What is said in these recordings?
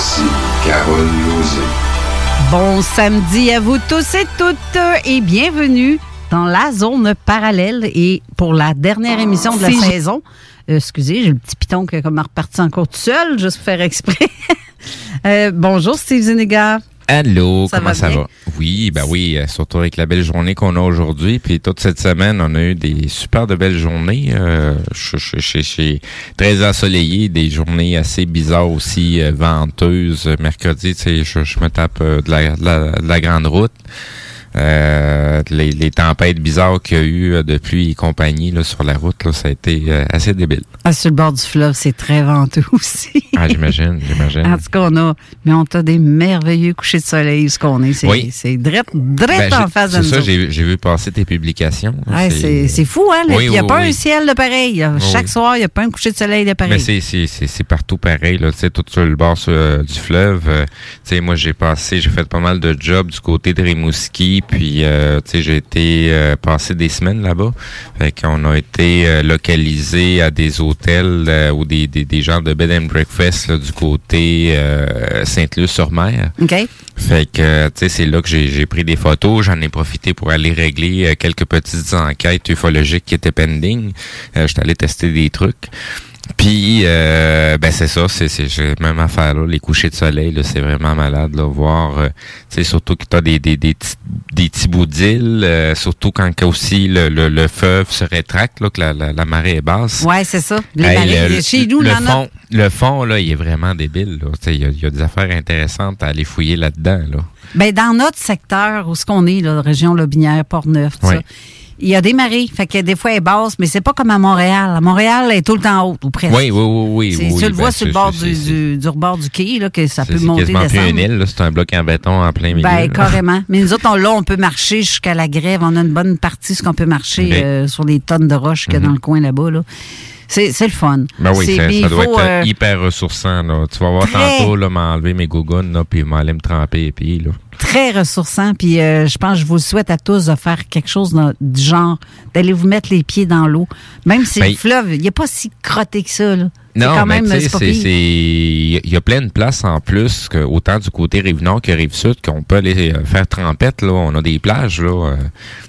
Voici Carole Lozé. Bon samedi à vous tous et toutes et bienvenue dans la zone parallèle et pour la dernière émission de la Si- saison. euh, excusez, j'ai le petit piton qui est comme reparti encore tout seul, juste pour faire exprès. Euh, bonjour Steve Zuniga. Allô, Ça comment va ça bien? va? Oui, ben oui, euh, surtout avec la belle journée qu'on a aujourd'hui. Puis toute cette semaine, on a eu des super de belles journées. Euh, je je- je- je suis très ensoleillé, des journées assez bizarres aussi, euh, venteuses. Mercredi, tu sais, je, je me tape euh, de, la, de la- de la grande route. Euh, les, les tempêtes bizarres qu'il y a eu euh, de pluie et compagnie là, sur la route, là, ça a été euh, assez débile. Ah, sur le bord du fleuve, c'est très venteux aussi. Ah, j'imagine, j'imagine. En tout cas, on a, mais on a des merveilleux couchers de soleil ce qu'on est. C'est, Oui. c'est drette, drette Ben, en face de C'est nous. ça, autres. j'ai j'ai vu passer tes publications. C'est, c'est fou, hein? Oui, Il n'y a oui, pas un ciel de pareil. Chaque soir, il n'y a pas un coucher de soleil de pareil. Mais c'est c'est c'est c'est partout pareil là, tout sur le bord sur, euh, du fleuve. tu sais moi j'ai passé, j'ai fait pas mal de jobs du côté de Rimouski, puis euh, tu sais j'ai été euh, passer des semaines là-bas. Fait qu'on a été euh, localisé à des hôtels euh, ou des, des des genres de bed and breakfast là, du côté euh, Sainte-Luce-sur-Mer. OK? Fait que, euh, tu sais, c'est là que j'ai j'ai pris des photos. J'en ai profité pour aller régler euh, quelques petites enquêtes ufologiques qui étaient pending. Euh, J'étais allé tester des trucs. Puis, euh, ben c'est ça, c'est c'est j'ai même affaire là, les couchers de soleil, là, c'est vraiment malade, là, voir, euh, tu sais, surtout que t'as des des des petits des petits bouts d'île, euh, surtout quand aussi le, le, le fleuve se rétracte, là, que la, la, la marée est basse. Ouais, c'est ça. Les Hey, marées, le, chez nous, le a fond, le fond, là, il est vraiment débile. là. Tu sais, Il y, a- y a des affaires intéressantes à aller fouiller là-dedans. Là. Ben, dans notre secteur, où ce qu'on est, là, région Lobinière, Port-Neuf, tout Oui. ça, il y a des marées. Fait que des fois, elle est basse, mais c'est pas comme à Montréal. À Montréal, elle est tout le temps haute, ou presque. Oui, oui, oui, oui. C'est- oui, tu le ben, vois sur le c'est- bord c'est- du, c'est- du, du rebord du quai, là, que ça c'est- peut c'est monter, quasiment plus descendre. une île, c'est un bloc en béton en plein milieu. Ben, là. carrément. Mais nous autres, on, là, on peut marcher jusqu'à la grève. On a une bonne partie, ce qu'on peut marcher Ok. euh, sur les tonnes de roches qu'il y a dans le coin là-bas. Là. C'est c'est le fun. Ben oui, C'est- ça, puis doit être euh, hyper ressourçant. Là. Tu vas voir très- tantôt là, m'enlever mes gougounes, là, puis m'aller me tremper les pieds. Là. Très ressourçant. Puis euh, je pense que je vous le souhaite à tous de faire quelque chose dans- du genre, d'aller vous mettre les pieds dans l'eau. Même si Ben, le fleuve, il n'est pas si crotté que ça. Là. C'est Non, quand mais même, tu sais, c'est c'est, c'est- il y a plein de places en plus, que, autant du côté Rive-Nord que Rive-Sud, qu'on peut aller euh, faire trempette. Là. On a des plages. Là, euh,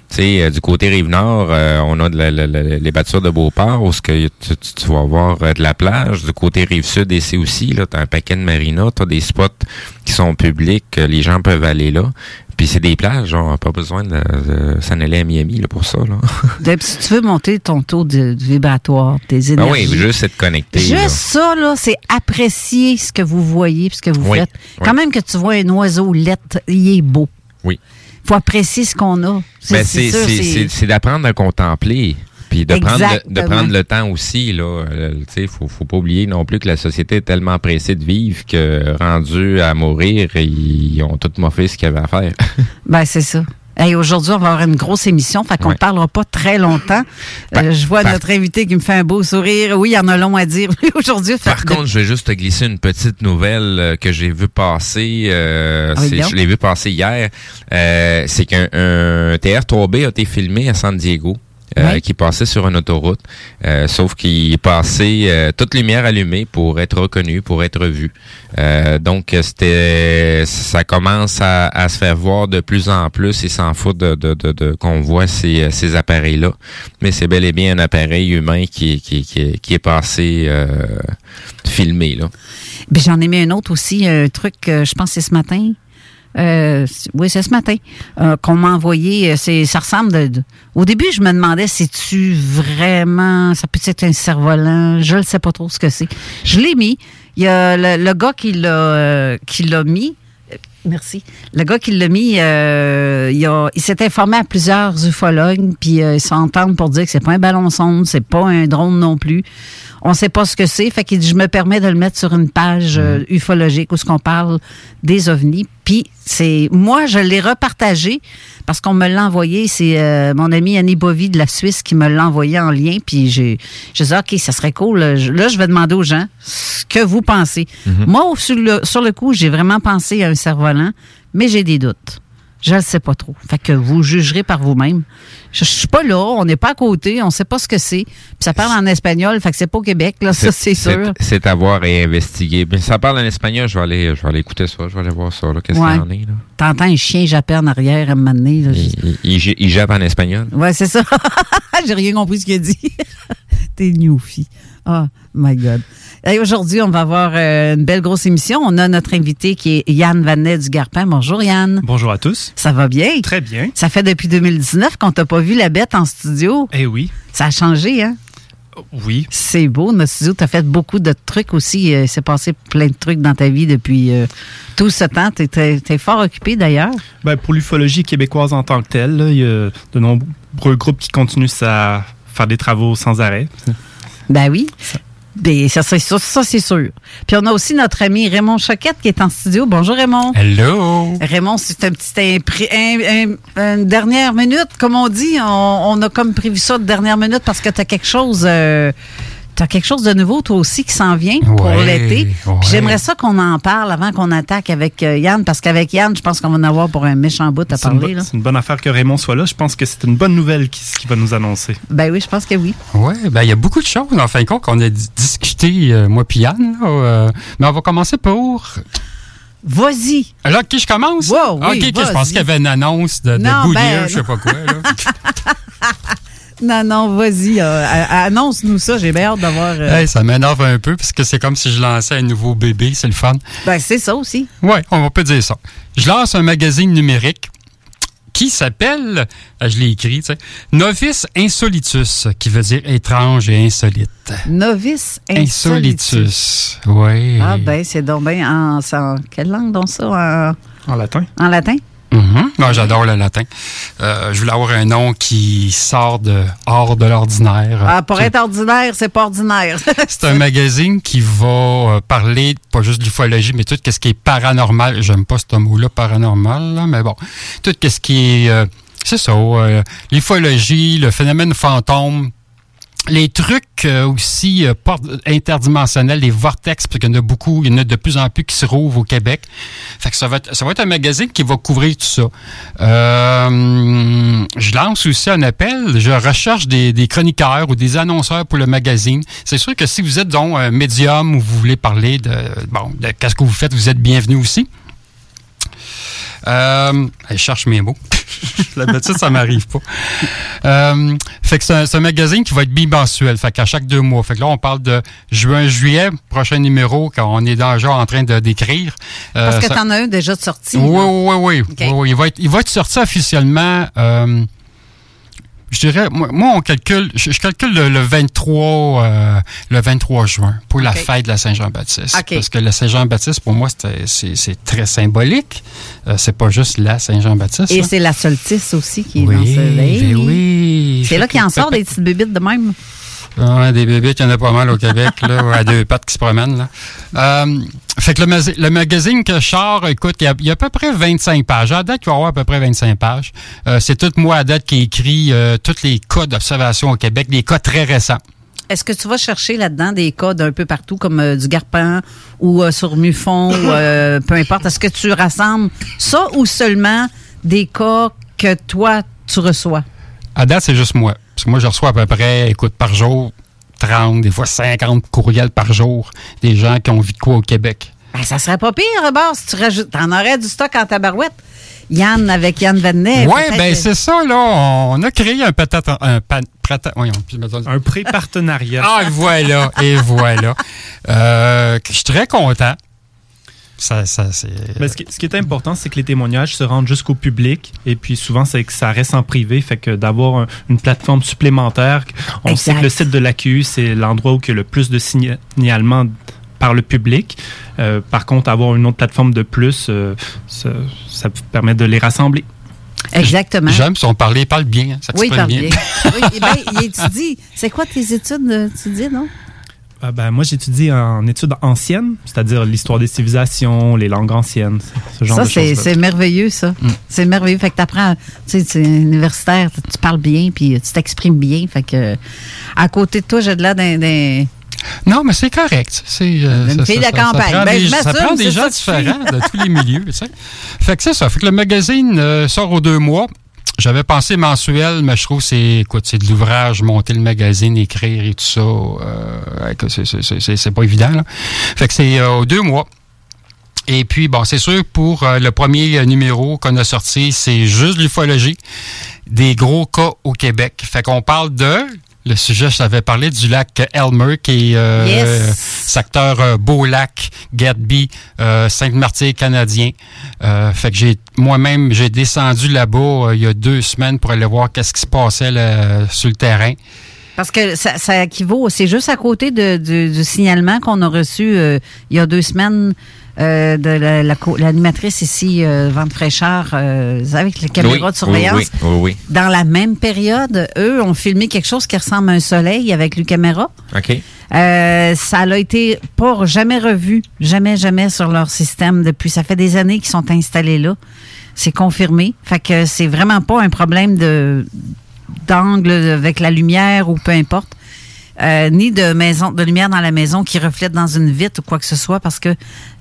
tu sais, du côté Rive-Nord, euh, on a de la- la- la- les battures de Beauport, où que tu, tu- tu vas avoir de la plage. Du côté Rive-Sud, ici aussi, là, tu as un paquet de marinas, tu as des spots qui sont publics, les gens peuvent aller là. Puis c'est des plages, on n'a pas besoin de, de s'en aller à Miami là, pour ça. Là. Donc, si tu veux monter ton taux de, de vibratoire, tes Ben énergies. oui, juste être connecté. Juste là. ça, là, c'est apprécier ce que vous voyez, ce que vous Oui, faites. oui. Quand même que tu vois un oiseau lettre, il est beau. Oui. faut apprécier ce qu'on a. Ben, c'est, c'est d'apprendre à contempler. Puis de prendre, le, de prendre le temps aussi, là. euh, tu sais, faut, faut pas oublier non plus que la société est tellement pressée de vivre que rendu à mourir, ils ont tout moffé ce qu'ils avaient à faire. Ben, c'est ça. Hey, Aujourd'hui, on va avoir une grosse émission, fait qu'on ne Ouais. parlera pas très longtemps. Par- Euh, je vois par- notre invité qui me fait un beau sourire. Oui, il y en a long à dire aujourd'hui. Par contre, je vais juste te glisser une petite nouvelle euh, que j'ai vu passer. euh, Ah oui, je l'ai vu passer hier. Euh, c'est qu'un un TR3B a été filmé à San Diego. Euh, qui passait sur une autoroute, euh, sauf qu'il passait euh, toute lumière allumée pour être reconnu, pour être vu. Euh, donc c'était, ça commence à, à se faire voir de plus en plus et s'en fout de, de, de, de- qu'on voit ces, ces appareils-là. Mais c'est bel et bien un appareil humain qui, qui, qui, qui est passé euh, filmé là. Ben, J'en ai mis un autre aussi, un truc, euh, je pense c'est ce matin. Euh, oui, c'est ce matin euh, qu'on m'a envoyé. euh, C'est, ça ressemble Au début, je me demandais si tu vraiment. Ça peut être un cerf-volant? Je ne sais pas trop ce que c'est. Je l'ai mis. Il y a le, gars qui l'a, qui l'a mis. Merci. Le gars qui l'a mis, il, s'est informé à plusieurs ufologues, puis ils s'entendent pour dire que c'est pas un ballon sonde, c'est pas un drone non plus. On sait pas ce que c'est. Fait qu'il dit, je me permets de le mettre sur une page euh, ufologique où ce qu'on parle des ovnis. Puis c'est moi, je l'ai repartagé parce qu'on me l'a envoyé. C'est euh, mon ami Annie Bovy de la Suisse qui me l'a envoyé en lien. Puis j'ai, je dis, OK, ça serait cool. Là, je- vais demander aux gens ce que vous pensez. Moi, au- sur le, sur le coup, j'ai vraiment pensé à un cerf-volant, mais j'ai des doutes. Je ne sais pas trop. Fait que vous jugerez par vous-même. Je, je suis pas là, on n'est pas à côté, on sait pas ce que c'est. Puis ça parle en espagnol, fait que c'est pas au Québec, là, ça c'est sûr. C'est à voir et investiguer. Mais ça parle en espagnol, je vais aller, je vais aller écouter ça, je vais aller voir ça. Qu'est-ce Ouais. qu'il en est là? T'entends un chien japper en arrière à un moment donné, là, je- Il, il, il, j- il jappe en espagnol. Ouais, c'est ça. J'ai rien compris ce qu'il a dit. T'es newfie. Oh my God. Aujourd'hui, on va avoir euh, une belle grosse émission. On a notre invité qui est Yann Vanet du Garpin. Bonjour Yann. Bonjour à tous. Ça va bien? Très bien. Ça fait depuis 2019 qu'on t'a pas vu la bête en studio. Eh oui. Ça a changé, hein? Oui. C'est beau, notre studio. Tu as fait beaucoup de trucs aussi. Euh, C'est passé plein de trucs dans ta vie depuis euh, tout ce temps. Tu es, fort occupé d'ailleurs. Ben, pour l'ufologie québécoise en tant que telle, il y a de nombreux groupes qui continuent à faire des travaux sans arrêt. Ben oui. Ben, ça, c'est sûr, ça, c'est sûr. Puis on a aussi notre ami Raymond Choquette qui est en studio. Bonjour Raymond. Hello! Raymond, c'est un petit impré- un- un- une dernière minute, comme on dit. On, on a comme prévu ça de dernière minute parce que tu as quelque chose. euh, T'as quelque chose de nouveau, toi aussi, qui s'en vient pour Ouais, l'été. Ouais. J'aimerais ça qu'on en parle avant qu'on attaque avec euh, Yann, parce qu'avec Yann, je pense qu'on va en avoir pour un méchant bout à parler. c'est une bonne affaire que Raymond soit là. Je pense que c'est une bonne nouvelle qui- va nous annoncer. Ben oui, je pense que oui. Oui, ben il y a beaucoup de choses, en fin de compte, qu'on a di- discuté, euh, moi puis Yann. là, euh, mais on va commencer pour... Vas-y. Alors, qui je commence? Wow, oui, ok, je pense qu'il y avait une annonce de, de Non, Goodyear, ben, je sais pas quoi. Là. Non, non, vas-y. euh, Annonce-nous ça. J'ai bien hâte d'avoir. euh, Hey, ça m'énerve un peu, parce que c'est comme si je lançais un nouveau bébé, c'est le fun. Ben, c'est ça aussi. Oui, on peut dire ça. Je lance un magazine numérique qui s'appelle, euh, je l'ai écrit, tu sais, Novice Insolitus, qui veut dire étrange et insolite. Novice insolitus. Insolitus. Oui. Ah, ben, c'est donc bien en- Quelle langue donc ça? En, En latin. en latin? Mhm. Moi, j'adore le latin. Euh, je voulais avoir un nom qui sort de hors de l'ordinaire. Ah, pour être ordinaire, c'est pas ordinaire. C'est un magazine qui va euh, parler pas juste de l'ufologie, mais tout ce qui est paranormal. J'aime pas ce mot-là, paranormal, là, mais bon. Tout ce qui est. euh, c'est ça, euh, l'ufologie, le phénomène fantôme. Les trucs euh, aussi euh, por- interdimensionnels, les vortex, parce qu'il y en a beaucoup, il y en a de plus en plus qui se rouvrent au Québec. Fait que ça va être, ça va être un magazine qui va couvrir tout ça. Euh, je lance aussi un appel. Je recherche des, des chroniqueurs ou des annonceurs pour le magazine. C'est sûr que si vous êtes donc un médium ou vous voulez parler de bon de qu'est-ce que vous faites, vous êtes bienvenu aussi. Euh, je cherche mes mots. D'habitude, ça m'arrive pas. Euh, fait que c'est un, c'est un magazine qui va être bimensuel, fait qu'à chaque deux mois. Fait que là, on parle de juin-juillet, prochain numéro, quand on est déjà en train de d'écrire. Euh, Parce que ça- t'en as un déjà sorti. oui, oui, oui, oui. Oui, oui. Il, va être, il va être sorti officiellement euh, je dirais, moi, moi, on calcule, je, je calcule le, le 23, euh, le 23 juin pour la fête de la Saint-Jean-Baptiste. Parce que la Saint-Jean-Baptiste, pour moi, c'est très symbolique. Euh, c'est pas juste la Saint-Jean-Baptiste. Et c'est la solstice aussi qui est oui, dans ce ben oui. C'est là qu'il en sort des petites bébites de même. Ouais, des bébés, il y en a pas mal au Québec, là, à deux pattes qui se promènent. Là. Euh, fait que le, magazine que je sors, écoute, il y, a, il y a à peu près 25 pages. À date, il va y avoir à peu près 25 pages. Euh, c'est tout moi à date qui écrit euh, tous les cas d'observation au Québec, des cas très récents. Est-ce que tu vas chercher là-dedans des cas d'un peu partout, comme euh, du Garpan ou euh, sur Mufon, ou euh, peu importe? Est-ce que tu rassembles ça ou seulement des cas que toi, tu reçois? À date, c'est juste moi. Parce que moi, je reçois à peu près, écoute, par jour, 30, des fois 50 courriels par jour des gens qui ont vu de quoi au Québec. Ben, ça serait pas pire, Robert, si tu rajoutes. T'en aurais du stock en tabarouette. Yann avec Yann Vanet. Ouais, peut-être- ben c'est ça, là. On a créé un peut-être un, pan- prata- voyons, Un pré-partenariat. Ah, voilà, et voilà. Euh, je suis très content. Ça, ça, c'est. Mais ce, qui, ce qui est important, c'est que les témoignages se rendent jusqu'au public. Et puis souvent, c'est que ça reste en privé. Fait que d'avoir un- une plateforme supplémentaire, on sait que le site de l'AQU, c'est l'endroit où il y a le plus de signalements par le public. Euh, par contre, avoir une autre plateforme de plus, euh, ça, ça permet de les rassembler. Exactement. J'aime son parler, il parle bien. hein, ça Oui, il parle bien. oui, eh ben, il étudie. C'est quoi tes études, euh, tu dis, non? Ah ben, moi, j'étudie en études anciennes, c'est-à-dire l'histoire des civilisations, les langues anciennes, ce genre Ça, de c'est choses. c'est merveilleux, ça. Mm. C'est merveilleux. Fait que t'apprends, tu sais, c'est universitaire, tu parles bien, puis tu t'exprimes bien. Fait que, à côté de toi, j'ai de là d'un. Non, mais c'est correct. C'est euh, Une ça- fille ça- de ça- ça campagne. prend Ben, des- ça prend des c'est gens ça différents de tous les milieux. tu sais. Fait que c'est ça. Fait que le magazine euh, sort aux deux mois. J'avais pensé mensuel, mais je trouve que c'est écoute, c'est de l'ouvrage, monter le magazine, écrire et tout ça. Euh, c'est- pas évident. Là. Fait que c'est euh, deux mois. Et puis, bon, c'est sûr, pour euh, le premier euh, numéro qu'on a sorti, c'est juste l'ufologie, des gros cas au Québec. Fait qu'on parle de, le sujet, je t'avais parlé du lac Elmer, qui est euh, Yes. secteur euh, Beau-Lac, Gatsby, euh, Sainte-Martyre canadien. Euh, fait que j'ai moi-même, j'ai descendu là-bas euh, il y a deux semaines pour aller voir qu'est-ce qui se passait là, sur le terrain. Parce que ça, ça équivaut, c'est juste à côté de- du, du signalement qu'on a reçu euh, il y a deux semaines euh, de la- la l'animatrice ici, euh, Vente Fraîcheur, euh, avec les caméras Oui, de surveillance. Oui, oui, oui, Dans la même période, eux ont filmé quelque chose qui ressemble à un soleil avec le caméra. OK. Euh, ça n'a été pas jamais revu, jamais, jamais sur leur système depuis. Ça fait des années qu'ils sont installés là. C'est confirmé. Fait que c'est vraiment pas un problème de d'angle avec la lumière ou peu importe. Euh, ni de maison de lumière dans la maison qui reflète dans une vitre ou quoi que ce soit parce que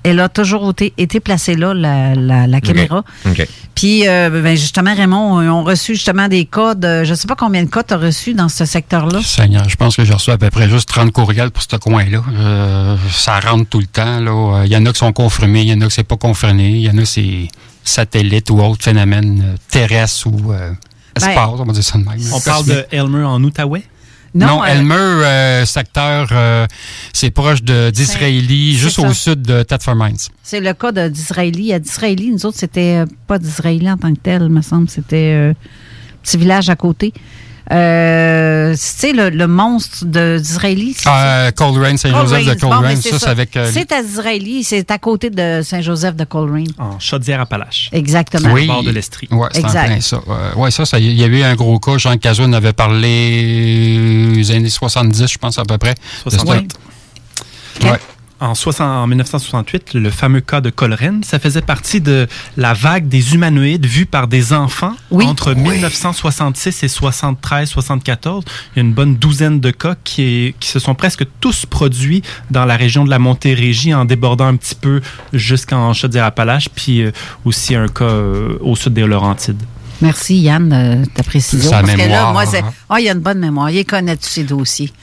elle a toujours été, été placée là la, la, la caméra OK. puis euh, ben, justement Raymond on a reçu justement des codes euh, je sais pas combien de codes tu as reçu dans ce secteur là Seigneur, je pense que j'ai reçu à peu près juste 30 courriels pour ce coin-là. Euh, ça rentre tout le temps. là. Il y en a qui sont confirmés, il y en a qui c'est pas confirmé, il y en a c'est satellite ou autre phénomène terrestre ou euh, Ben, espace, on va dire ça de même. On parle de Elmer en Outaouais? Non, euh, Elmer, euh, secteur, euh, c'est proche de- d'Israéli, juste ça. au sud de Thetford Mines. C'est le cas de- d'Israéli. À d'Israéli, nous autres, c'était euh, pas d'Israéli en tant que tel, me semble. C'était euh, un petit village à côté. Euh, tu sais, le, le monstre d'Israéli. c'est Euh, Coleraine, Saint-Joseph de Coleraine. Bon, Coleraine, ben, c'est ça, c'est avec... euh, C'est à Israéli, c'est à côté de Saint-Joseph de Coleraine. en Chaudière-Appalaches. Exactement. Oui. Au bord de l'Estrie. Ouais, c'est en plein ça. Euh, ouais, ça, ça, il y avait eu un gros cas. Jean Cazot en avait parlé les années 70, je pense, à peu près. 68. Ok. Ouais. En, 60 en 1968, le fameux cas de Coleraine, ça faisait partie de la vague des humanoïdes vus par des enfants Oui. entre 1966 et 73-74. Il y a une bonne douzaine de cas qui, est- qui se sont presque tous produits dans la région de la Montérégie en débordant un petit peu jusqu'en Chaudière-Appalaches, puis euh, aussi un cas euh, au sud des Laurentides. Merci Yann de ta précision. Sa Parce que là, mémoire, moi, hein. Ah, il y a une bonne mémoire. Il connaît tous ses dossiers.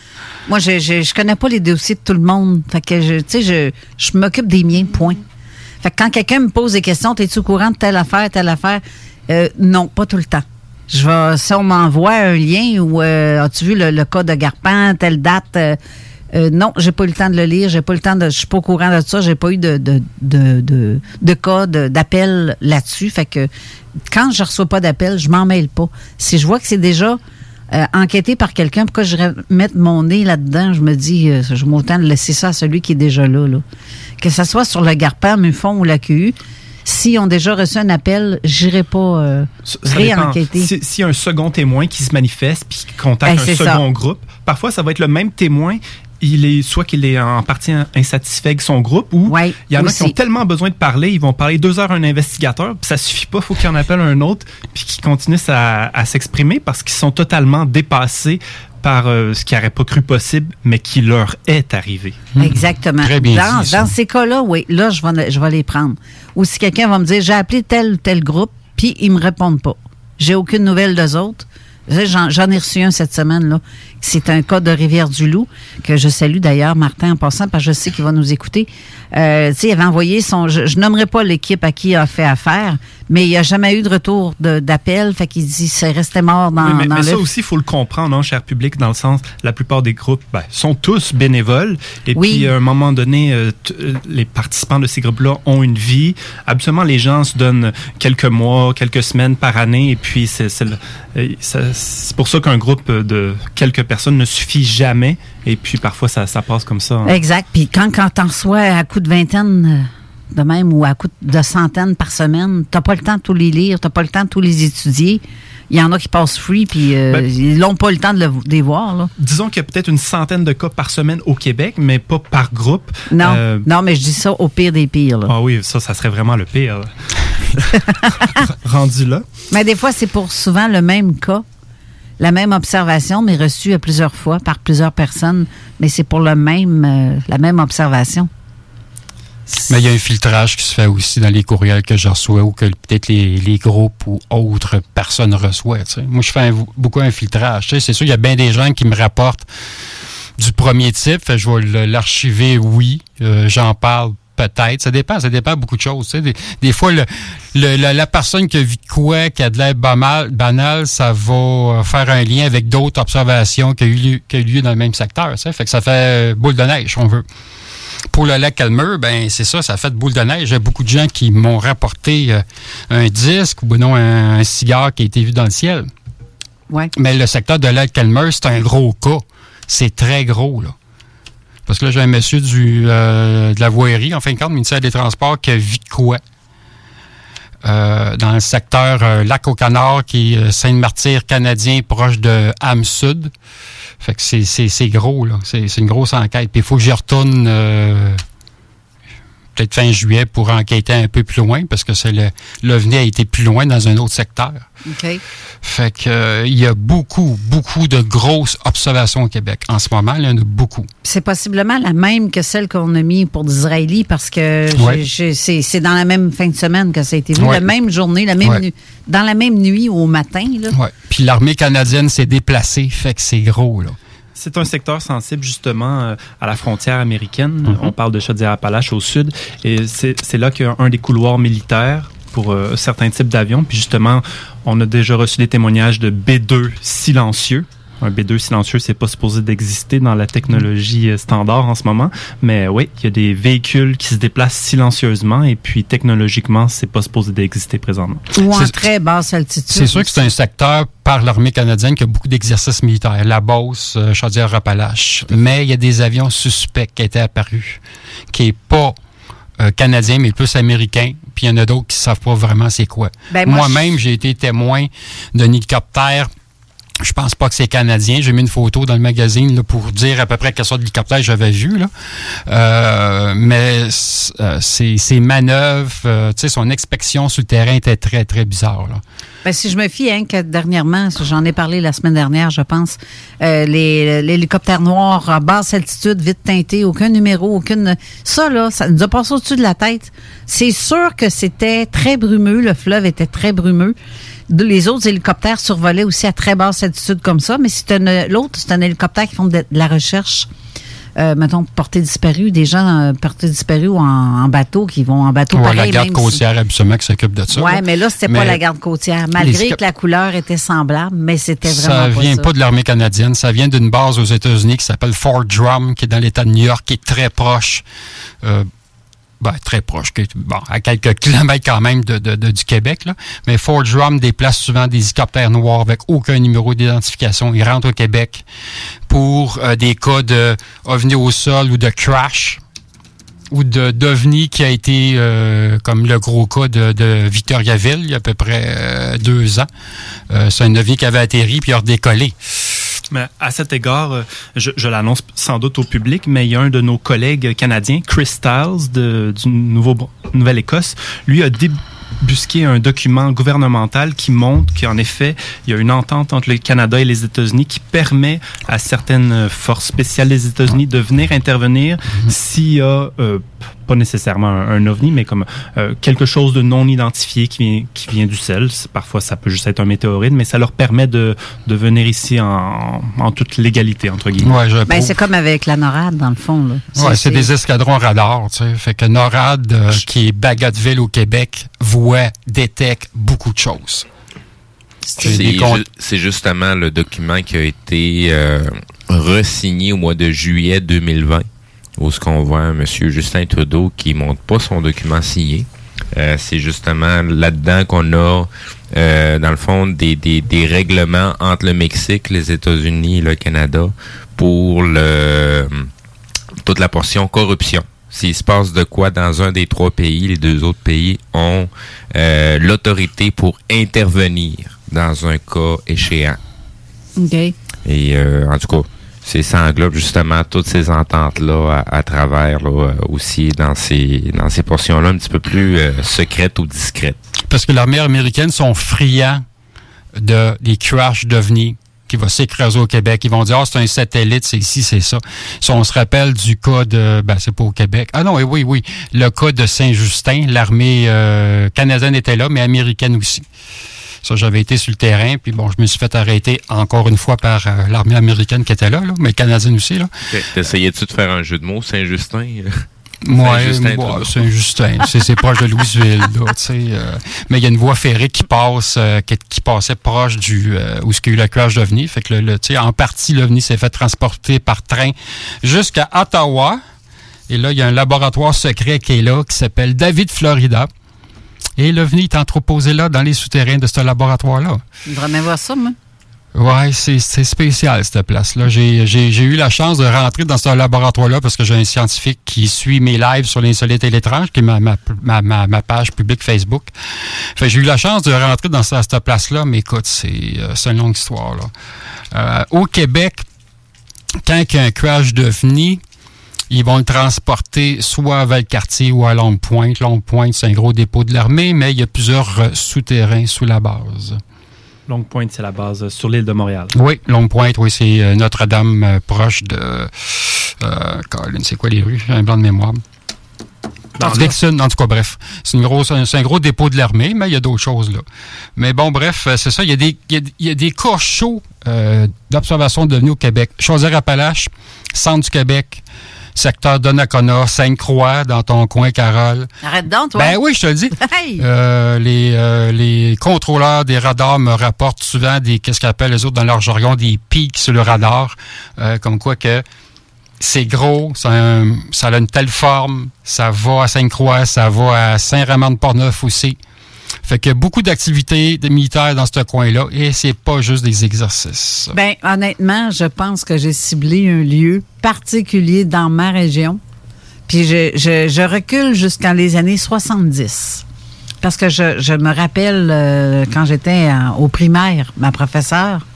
Moi, je, je, je connais pas les dossiers de tout le monde. Fait que je, tu sais, je, je m'occupe des miens, point. Fait que quand quelqu'un me pose des questions, es-tu au courant de telle affaire, telle affaire? Euh, non, pas tout le temps. Je vais, si on m'envoie un lien ou euh, as-tu vu le, le cas de Garpan, telle date? euh, euh, non, j'ai pas eu le temps de le lire, j'ai pas eu le temps de. Je suis pas au courant de ça, j'ai pas eu de, de, de, de, de cas, d'appel là-dessus. Fait que quand je reçois pas d'appel, je m'en mêle pas. Si je vois que c'est déjà euh, enquêté par quelqu'un, pourquoi je mettre mon nez là-dedans? Je me dis, euh, je m'autant de laisser ça à celui qui est déjà là. là. Que ce soit sur le Garpam, Mufon ou la QU, s'ils ont déjà reçu un appel, j'irai pas euh, réenquêter. Si- S'il y a un second témoin qui se manifeste puis qui contacte Ben, un second ça. groupe, parfois ça va être le même témoin. Il est soit qu'il est en partie insatisfait avec son groupe ou Ouais, il y en a aussi. qui ont tellement besoin de parler, ils vont parler deux heures à un investigateur, puis ça suffit pas, faut qu'il en appelle un autre, puis qu'ils continuent à, à s'exprimer parce qu'ils sont totalement dépassés par euh, ce qu'ils n'auraient pas cru possible, mais qui leur est arrivé. Exactement. Très bien dans, dit, ça. dans ces cas-là, oui, là, je vais, je vais les prendre. Ou si quelqu'un va me dire, j'ai appelé tel ou tel groupe, puis ils me répondent pas. J'ai aucune nouvelle d'eux autres. J'en ai reçu un cette semaine, là. C'est un cas de Rivière-du-Loup, que je salue d'ailleurs, Martin, en passant, parce que je sais qu'il va nous écouter. Euh, tu sais, il avait envoyé son. Je, je nommerai pas l'équipe à qui il a fait affaire, mais il n'y a jamais eu de retour d'appel. Fait qu'il dit, c'est resté mort dans, Oui, mais, dans mais ça aussi, il faut le comprendre, hein, cher public, dans le sens, la plupart des groupes ben, sont tous bénévoles. Et Oui. puis, à un moment donné, euh, euh, les participants de ces groupes-là ont une vie. Absolument, les gens se donnent quelques mois, quelques semaines par année. Et puis, c'est euh, c'est pour ça qu'un groupe de quelques personnes ne suffit jamais. Et puis, parfois, ça, ça passe comme ça. hein. Exact. Puis quand, quand t'en reçois à coup de vingtaine euh, de même ou à coup de centaines par semaine, t'as pas le temps de tous les lire, t'as pas le temps de tous les étudier. Il y en a qui passent free, puis euh, Ben- ils n'ont pas le temps de, le- de les voir. Là. Disons qu'il y a peut-être une centaine de cas par semaine au Québec, mais pas par groupe. Non, Euh, non, mais je dis ça au pire des pires. là. Ah oui, ça, ça serait vraiment le pire. Rendu là. Mais des fois, c'est pour souvent le même cas, la même observation, mais reçue à plusieurs fois par plusieurs personnes. Mais c'est pour le même, euh, la même observation. Mais il y a un filtrage qui se fait aussi dans les courriels que je reçois ou que peut-être les, groupes ou autres personnes reçoivent. Moi, je fais beaucoup un filtrage. C'est sûr, il y a bien des gens qui me rapportent du premier type. Je vais l'archiver, oui. Euh, J'en parle peut-être. Ça dépend. Ça dépend beaucoup de choses. Des, des fois, le, le- la, la personne qui a vu de quoi, qui a de l'air banal, banal, ça va euh, faire un lien avec d'autres observations qui ont eu lieu, qui ont eu lieu dans le même secteur. sais. Fait que ça fait euh, boule de neige, si on veut. Pour le lac Calmeur, ben c'est ça, ça fait de boule de neige. A beaucoup de gens qui m'ont rapporté euh, un disque ou non un, un cigare qui a été vu dans le ciel. Ouais. Mais le secteur de lac Calmeur, c'est un gros cas. C'est très gros, là. Parce que là, j'ai un monsieur du, euh, de la voirie, en fin de compte, ministère des Transports, qui de quoi? Euh, dans le secteur euh, Lac au Canard, qui est euh, Saint-Martyr canadien, proche de Ham Sud. Fait que c'est- gros, là. C'est c'est une grosse enquête. Puis il faut que j'y retourne euh, peut-être fin juillet pour enquêter un peu plus loin, parce que c'est le l'OVNI a été plus loin dans un autre secteur. OK. Fait que euh, il y a beaucoup, beaucoup de grosses observations au Québec. En ce moment, il y en a beaucoup. C'est possiblement la même que celle qu'on a mis pour d'Israéli parce que Ouais. c'est c'est dans la même fin de semaine que ça a été vu, Ouais. la même journée, la même Ouais. nu- dans la même nuit au matin. Là. Puis l'armée canadienne s'est déplacée, fait que c'est gros, là. C'est un secteur sensible justement euh, à la frontière américaine. Mhm. On parle de Chaudière-Appalaches au sud. Et c'est là qu'il y a un des couloirs militaires pour euh, certains types d'avions. Puis justement, on a déjà reçu des témoignages de B2 silencieux. Un B2 silencieux, c'est pas supposé d'exister dans la technologie euh, standard en ce moment. Mais oui, il y a des véhicules qui se déplacent silencieusement et puis technologiquement, c'est pas supposé d'exister présentement. Ou en très basse altitude. C'est sûr que c'est un secteur par l'armée canadienne qui a beaucoup d'exercices militaires. La Beauce, euh, Chaudière-Appalaches. Mais il y a des avions suspects qui étaient apparus, qui est pas euh, canadien, mais plus américain. Puis il y en a d'autres qui savent pas vraiment c'est quoi. Ben, moi, Moi-même, j'ai été témoin d'un hélicoptère. Je pense pas que c'est canadien. J'ai mis une photo dans le magazine là, pour dire à peu près quelle sorte d'hélicoptère j'avais vu. Là. Euh, mais euh, ses, ses manœuvres, euh, son inspection sur le terrain était très, très bizarre. Là. Ben, si je me fie, hein, que dernièrement, j'en ai parlé la semaine dernière, je pense, euh, les- l'hélicoptère noir à basse altitude, vite teinté, aucun numéro, aucune. Ça, là, ça nous a passé au-dessus de la tête. C'est sûr que c'était très brumeux, le fleuve était très brumeux. Les autres hélicoptères survolaient aussi à très basse altitude comme ça, mais c'est un- l'autre, c'est un hélicoptère qui font de, de la recherche. Euh, mettons, portés disparus, des gens euh, portés disparus ou en, en bateau, qui vont en bateau Ouais, pareil. la garde même si- côtière, absolument, qui s'occupe de ça. Là. mais là, c'était pas la garde côtière. Malgré que la couleur était semblable, mais c'était Ça vraiment pas vient ça. pas de l'armée canadienne, ça vient d'une base aux États-Unis qui s'appelle Fort Drum, qui est dans l'État de New York, qui est très proche. Euh, ben, très proche, bon, à quelques kilomètres quand même de- du Québec. Là. Mais Fort Drum déplace souvent des hélicoptères noirs avec aucun numéro d'identification. Ils rentrent au Québec pour euh, des cas de ovni au sol ou de crash ou de d'ovni qui a été euh, comme le gros cas de, de Victoriaville il y a à peu près euh, deux ans. Euh, C'est un ovni qui avait atterri puis a redécollé. Mais à cet égard, euh, je, l'annonce sans doute au public, mais il y a un de nos collègues canadiens, Chris Stiles, de, du Nouveau, Nouvelle-Écosse, lui a débusqué un document gouvernemental qui montre qu'en effet, il y a une entente entre le Canada et les États-Unis qui permet à certaines forces spéciales des États-Unis de venir intervenir s'il y a euh, pas nécessairement un, un ovni, mais comme euh, quelque chose de non identifié qui vient, qui vient du ciel. Parfois, ça peut juste être un météorite, mais ça leur permet de, de venir ici en, en toute légalité, entre guillemets. Ouais, je Ben, c'est comme avec la NORAD, dans le fond. Ouais, c'est des escadrons radars, tu sais. Fait que NORAD, euh, qui est Bagotville au Québec, voit, détecte beaucoup de choses. Ju- c'est justement le document qui a été euh, resigné au mois de juillet 2020, où ce qu'on voit M. Justin Trudeau qui montre pas son document signé. Euh, c'est justement là-dedans qu'on a, euh, dans le fond, des, des, des règlements entre le Mexique, les États-Unis et le Canada pour le toute la portion corruption. S'il se passe de quoi dans un des trois pays, les deux autres pays ont euh, l'autorité pour intervenir dans un cas échéant. OK. Et euh, en tout cas, ça englobe justement toutes ces ententes-là à, à travers là, euh, aussi dans ces dans ces portions-là un petit peu plus euh, secrètes ou discrètes. Parce que l'armée américaine sont friands de des crashs d'OVNI qui va s'écraser au Québec. Ils vont dire, ah, c'est un satellite, c'est ici, c'est ça. Si on se rappelle du cas de, ben, c'est pas au Québec. Ah non, oui, oui, oui. Le cas de Saint-Justin, l'armée euh, canadienne était là, mais américaine aussi. Ça, j'avais été sur le terrain, puis bon, je me suis fait arrêter encore une fois par euh, l'armée américaine qui était là, là mais canadienne aussi, là. T'essayais-tu de faire un jeu de mots, Saint-Justin? Moi, Saint-Justin, c'est proche de Louisville, là, euh, mais il y a une voie ferrée qui passe, euh, qui, qui passait proche du euh, où ce qu'il y a eu crash d'OVNI. Fait que le, le- tu sais, en partie, l'OVNI s'est fait transporter par train jusqu'à Ottawa. Et là, il y a un laboratoire secret qui est là, qui s'appelle David Florida. Et l'OVNI est entreposé là, dans les souterrains de ce laboratoire-là. Je voudrais bien voir ça, moi. Ouais, c'est spécial, cette place-là. J'ai eu la chance de rentrer dans ce laboratoire-là parce que j'ai un scientifique qui suit mes lives sur l'insolite et l'étrange, qui est ma, ma, ma, ma- page publique Facebook. Fait j'ai eu la chance de rentrer dans ce- cette place-là, mais écoute, c'est euh, c'est une longue histoire, là. Euh, au Québec, quand il y a un crash d'OVNI, ils vont le transporter soit à Valcartier ou à Longue Pointe. Longue Pointe, c'est un gros dépôt de l'armée, mais il y a plusieurs euh, souterrains sous la base. Longue Pointe, c'est la base euh, sur l'île de Montréal. Oui, Longue Pointe, oui, c'est euh, Notre-Dame, proche de. Euh, c'est quoi les rues? J'ai un blanc de mémoire. Le- Dixon, en tout cas, bref. C'est une grosse, un- c'est un gros dépôt de l'armée, mais il y a d'autres choses là. Mais bon, bref, c'est ça. Il y a des, il y a, il y a des cas chauds euh, d'observation devenus au Québec. Chaudière-Appalaches, centre du Québec, secteur Donnacona, Sainte-Croix, dans ton coin, Carole. Arrête donc, toi. Ben oui, je te le dis. Hey! Euh, les, euh, les contrôleurs des radars me rapportent souvent des, qu'est-ce qu'ils appellent les autres dans leur jargon, des pics sur le radar, euh, comme quoi que c'est gros, ça ça a une telle forme, ça va à Sainte-Croix, ça va à Saint-Raymond-de-Portneuf aussi. Fait que beaucoup d'activités militaires dans ce coin-là, et c'est pas juste des exercices. Ben, honnêtement, je pense que j'ai ciblé un lieu particulier dans ma région. Puis je, recule jusqu'en les années 70. Parce que je, me rappelle, euh, quand j'étais au primaire, ma professeure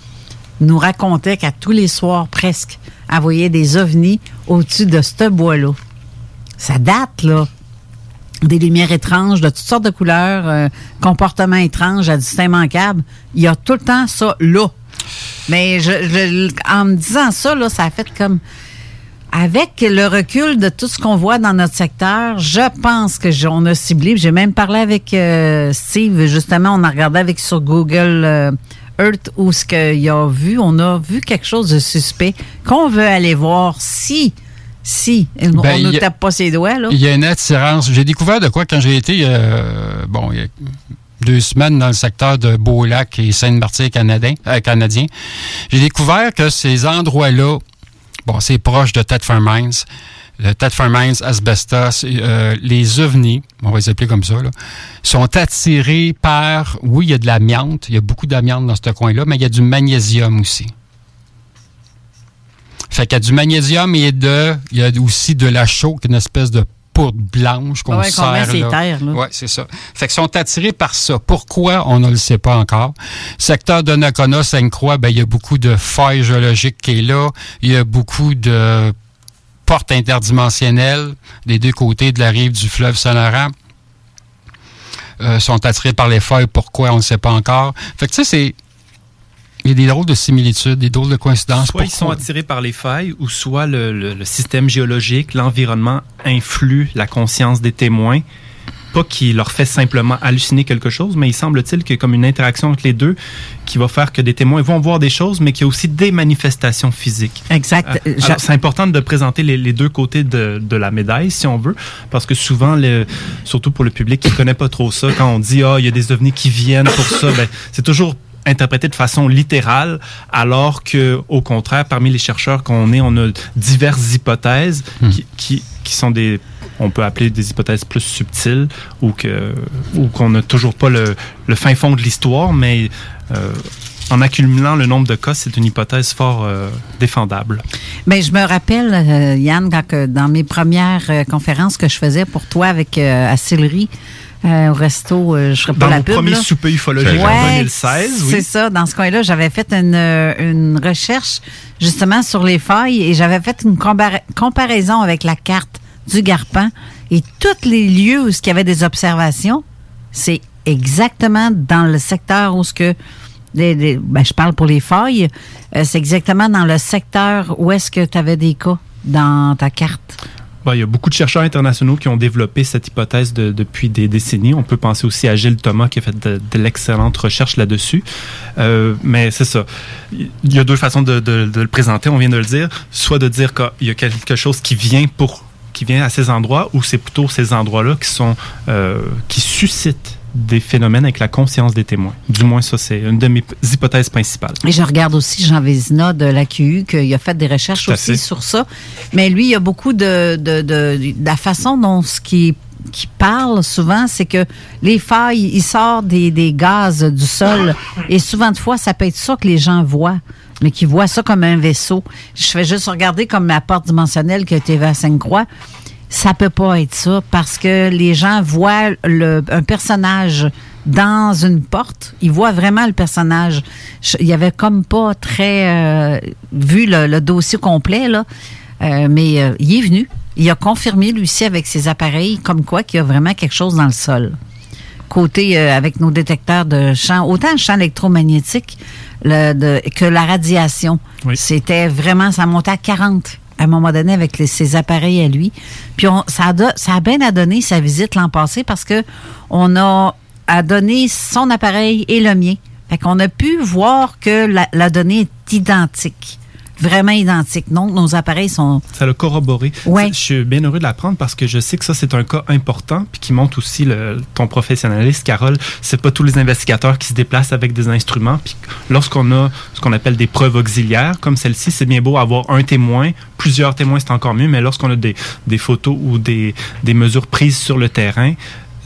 nous racontait qu'à tous les soirs, presque, elle voyait des ovnis au-dessus de ce bois-là. Ça date, là. Des lumières étranges, de toutes sortes de couleurs, euh, comportements étranges, à c'est immanquable. Il y a tout le temps ça là. Mais je, je- en me disant ça, là, ça a fait comme. Avec le recul de tout ce qu'on voit dans notre secteur, je pense que on a ciblé. J'ai même parlé avec euh, Steve, justement, on a regardé avec sur Google euh, Earth où ce qu'il a vu. On a vu quelque chose de suspect qu'on veut aller voir si, si on Ben, ne y a- tape pas ses doigts. Il y a une attirance. J'ai découvert de quoi quand j'ai été, euh, bon, il y a deux semaines dans le secteur de Beaulac et Sainte-Martyre canadien. euh, canadien. J'ai découvert que ces endroits-là, bon, c'est proche de Thetford Mines, le Tetford Mines, Asbestos, euh, les ovnis, on va les appeler comme ça, là, sont attirés par, oui, il y a de l'amiante, il y a beaucoup d'amiante dans ce coin-là, mais il y a du magnésium aussi. Fait qu'il y a du magnésium et de, il y a aussi de la chaux, une espèce de poudre blanche qu'on Ouais, qu'on sert là. Ouais, c'est ça. Fait qu'ils sont attirés par ça. Pourquoi? On ne le sait pas encore. Secteur de Nakona, Sainte-Croix, ben, il y a beaucoup de failles géologiques qui est là. Il y a beaucoup de portes interdimensionnelles des deux côtés de la rive du fleuve Saint-Laurent. Euh, sont attirés par les failles. Pourquoi? On ne sait pas encore. Fait que, tu sais, c'est... Il y a des drôles de similitudes, des drôles de coïncidences. Soit ils sont attirés par les failles, ou soit le, le- le système géologique, l'environnement influe la conscience des témoins. Pas qu'il leur fait simplement halluciner quelque chose, mais il semble-t-il qu'il y a comme une interaction entre les deux qui va faire que des témoins vont voir des choses, mais qu'il y a aussi des manifestations physiques. Exact. Euh, alors, C'est important de présenter les, les deux côtés de, de la médaille, si on veut, parce que souvent, le, surtout pour le public qui ne connaît pas trop ça, quand on dit ah il y a des ovnis qui viennent pour ça, ben, c'est toujours interprété de façon littérale, alors que au contraire, parmi les chercheurs qu'on est, on a diverses hypothèses qui, qui, qui sont des on peut appeler des hypothèses plus subtiles ou que ou qu'on n'a toujours pas le, le fin fond de l'histoire, mais euh, en accumulant le nombre de cas, c'est une hypothèse fort euh, défendable. Ben, je me rappelle, euh, Yann, quand que dans mes premières euh, conférences que je faisais pour toi avec euh, à Sillery, euh, au resto, euh, je serais pas Dans la mon pub. premier là. souper ufologique en Ouais, 2016, C'est ça, dans ce coin-là, j'avais fait une, euh, une recherche justement sur les failles et j'avais fait une compara- comparaison avec la carte du Garpan et tous les lieux où il y avait des observations, c'est exactement dans le secteur où ce que les- les- ben, je parle pour les failles, euh, c'est exactement dans le secteur où est-ce que tu avais des cas dans ta carte. Bon, il y a beaucoup de chercheurs internationaux qui ont développé cette hypothèse de- depuis des décennies. On peut penser aussi à Gilles Thomas qui a fait de, de l'excellente recherche là-dessus. Euh, mais c'est ça. Il y a deux façons de le présenter, on vient de le dire. Soit de dire qu'il y a quelque chose qui vient pour qui vient à ces endroits ou c'est plutôt ces endroits-là qui sont euh, qui suscitent des phénomènes avec la conscience des témoins. Du moins, ça, c'est une de mes hypothèses principales. Et je regarde aussi Jean Vézina de l'AQU, qu'il a fait des recherches aussi fait. sur ça. Mais lui, il y a beaucoup de, de, de, de la façon dont ce qui qui parle souvent, c'est que les failles, il sort des, des gaz du sol. Et souvent de fois, ça peut être ça que les gens voient, mais qui voient ça comme un vaisseau. Je fais juste regarder comme la porte dimensionnelle qui a été à Sainte-Croix. Ça peut pas être ça parce que les gens voient le, un personnage dans une porte. Ils voient vraiment le personnage. Je- il y avait comme pas très euh, vu le, le dossier complet là, Euh, mais euh, il est venu. Il a confirmé lui aussi avec ses appareils comme quoi qu'il y a vraiment quelque chose dans le sol. Côté euh, avec nos détecteurs de champ, autant le champ électromagnétique le- de- que la radiation. Oui. C'était vraiment, ça montait à 40 à un moment donné avec ses appareils à lui. Puis on, ça, a, ça a bien à donner sa visite l'an passé parce que on a à donner son appareil et le mien. Fait qu'on a pu voir que la, la donnée est identique. Vraiment identique. Donc, nos appareils sont. Ça l'a corroboré. Ouais. Je suis bien heureux de l'apprendre parce que je sais que ça, c'est un cas important puis qui montre aussi le, ton professionnalisme, Carole. C'est pas tous les investigateurs qui se déplacent avec des instruments. Puis lorsqu'on a ce qu'on appelle des preuves auxiliaires, comme celle-ci, c'est bien beau avoir un témoin, plusieurs témoins, c'est encore mieux, mais lorsqu'on a des, des photos ou des, des mesures prises sur le terrain,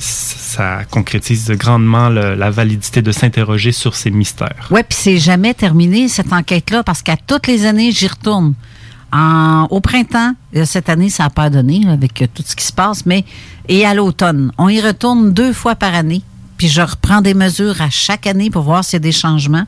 ça concrétise grandement la validité de s'interroger sur ces mystères. Ouais, puis c'est jamais terminé cette enquête-là parce qu'à toutes les années, j'y retourne. En, au printemps, euh, cette année, ça n'a pas donné avec euh, tout ce qui se passe, mais et à l'automne, on y retourne deux fois par année. Puis je reprends des mesures à chaque année pour voir s'il y a des changements,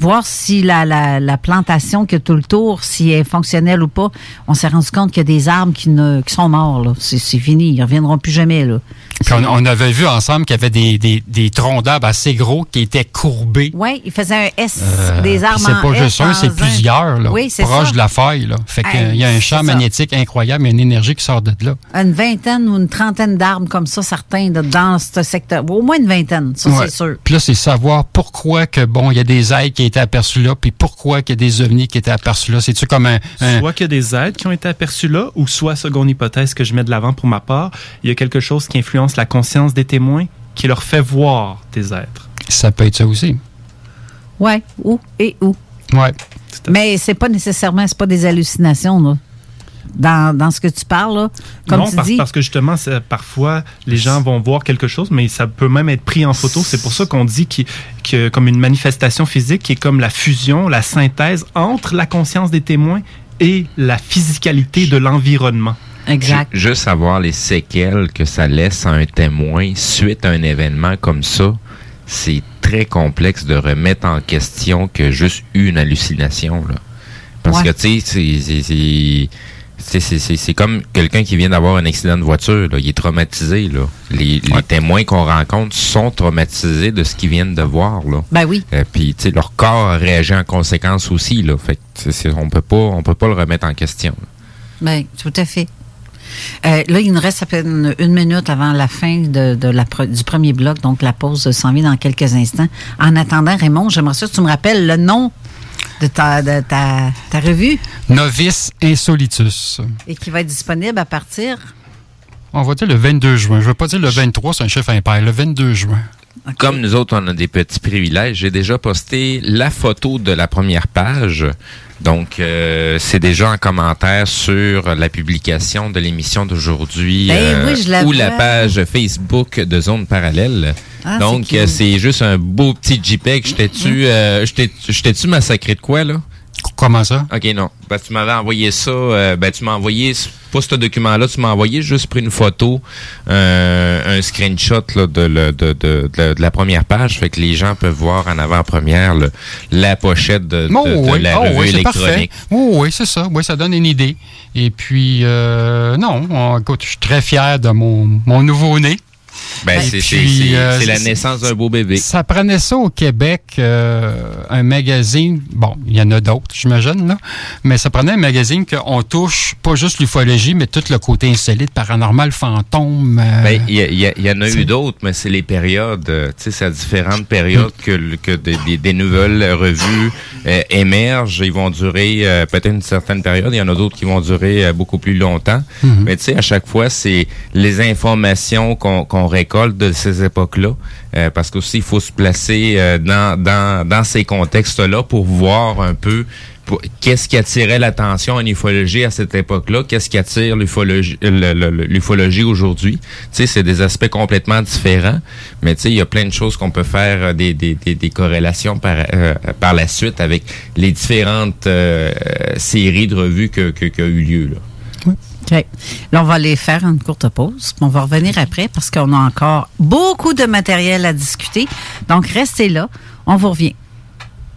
voir si la, la, la plantation qui est tout le tour, si elle est fonctionnelle ou pas. On s'est rendu compte qu'il y a des arbres qui, ne, qui sont morts. là. C'est c'est fini, ils reviendront plus jamais. Là. Puis on, on avait vu ensemble qu'il y avait des, des, des troncs d'arbres assez gros qui étaient courbés. Oui, il faisait un S, Euh, des arbres c'est pas S juste un, c'est plusieurs, là, Oui, c'est proche ça. de la faille. Là. Fait qu'il y a un champ magnétique incroyable, il y a une énergie qui sort de là. une vingtaine ou une trentaine d'arbres comme ça, certains, dans ce secteur. Au moins une vingtaine, ça, Ouais. c'est sûr. Puis là, c'est savoir pourquoi que bon, il y a des aides qui étaient aperçues là, puis pourquoi qu'il y a des ovnis qui étaient aperçus là? C'est-tu comme un, un- Soit qu'il y a des aides qui ont été aperçues là, ou soit, seconde hypothèse que je mets de l'avant pour ma part, il y a quelque chose qui influence la conscience des témoins, qui leur fait voir des êtres. ça peut être ça aussi. Ouais, où et où. Ouais. Mais c'est pas nécessairement, c'est pas des hallucinations, là. Dans, dans ce que tu parles, là. Comme non, tu parce, dis. parce que justement, c'est- parfois, les gens vont voir quelque chose, mais ça peut même être pris en photo. C'est pour ça qu'on dit que comme une manifestation physique qui est comme la fusion, la synthèse entre la conscience des témoins et la physicalité de l'environnement. Exact. Ju- Juste savoir les séquelles que ça laisse à un témoin suite à un événement comme ça, c'est très complexe de remettre en question que juste une hallucination. Là. Parce Ouais. que, tu sais, c'est- c'est- c'est- c'est- c'est- c'est c'est comme quelqu'un qui vient d'avoir un accident de voiture. Là. Il est traumatisé. Là. Les, les témoins qu'on rencontre sont traumatisés de ce qu'ils viennent de voir. Là. Ben oui. Euh, Puis, tu sais, leur corps a réagi en conséquence aussi. Là. Fait que on peut pas, on peut pas le remettre en question. là. Ben, tout à fait. Euh, là, il nous reste à peine une minute avant la fin de, de la du premier bloc, donc la pause s'en vient dans quelques instants. En attendant, Raymond, j'aimerais ça que tu me rappelles le nom de ta, de ta, ta revue Novice Insolitus. et qui va être disponible à partir? On va dire le 22 juin. Je ne veux pas dire le 23, c'est un chiffre impair. Le 22 juin. Comme nous autres, on a des petits privilèges, j'ai déjà posté la photo de la première page. Donc, euh, c'est déjà en commentaire sur la publication de l'émission d'aujourd'hui Ben euh, oui, ou la page Facebook de Zone Parallèle. Ah, Donc, c'est juste un beau petit JPEG. Je t'ai-tu euh, massacré de quoi, là? Comment ça? OK, non. Ben, tu m'avais envoyé ça. euh, ben, tu m'as envoyé, pas ce document-là, tu m'as envoyé juste pris une photo, euh, un screenshot là, de, le- de, de, de, de la première page. Fait que les gens peuvent voir en avant-première la pochette de, Oh, oui, la oh, revue oui, électronique. Oh, oui, c'est ça. Oui, ça donne une idée. Et puis, euh, non, on- écoute, je suis très fier de mon, mon nouveau-né. Ben, c'est euh, c'est la naissance d'un beau bébé. Ça prenait ça au Québec, euh, un magazine. Bon, il y en a d'autres, j'imagine, là. Mais ça prenait un magazine qu'on touche pas juste l'ufologie, mais tout le côté insolite, paranormal, fantôme. euh, Ben, il y, en a eu d'autres, mais c'est les périodes, tu sais, c'est à différentes périodes que, des, des- des nouvelles revues émergent. Ils vont durer peut-être une certaine période. Il y en a d'autres qui vont durer beaucoup plus longtemps. Mhm. Mais tu sais, à chaque fois, c'est les informations qu'on qu'on récolte de ces époques-là. Euh, parce qu'aussi, il faut se placer euh, dans, dans, dans ces contextes-là pour voir un peu qu'est-ce qui attirait l'attention en ufologie à cette époque-là, qu'est-ce qui attire l'ufologie l'ufologie aujourd'hui. Tu sais, c'est des aspects complètement différents, mais tu sais, il y a plein de choses qu'on peut faire, euh, des, des, des, des corrélations par, euh, par la suite avec les différentes euh, séries de revues que, que, qui a eu lieu. Là. OK. Là, on va aller faire une courte pause. On va revenir après parce qu'on a encore beaucoup de matériel à discuter. Donc, restez là. On vous revient.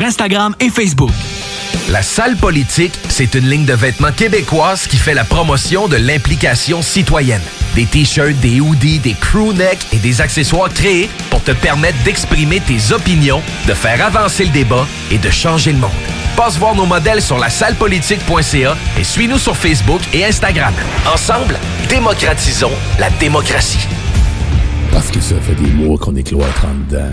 Instagram et Facebook. La salle politique, c'est une ligne de vêtements québécoise qui fait la promotion de l'implication citoyenne. Des t-shirts, des hoodies, des crewnecks et des accessoires créés pour te permettre d'exprimer tes opinions, de faire avancer le débat et de changer le monde. Passe voir nos modèles sur la sallepolitique.ca et suis-nous sur Facebook et Instagram. Ensemble, démocratisons la démocratie. Parce que ça fait des mois qu'on est cloître en dedans.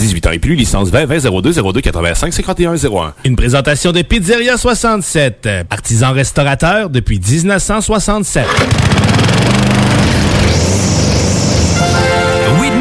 18 ans et plus, licence 20 20 02 02 85 51 01. Une présentation de Pizzeria 67, artisan restaurateur depuis 1967.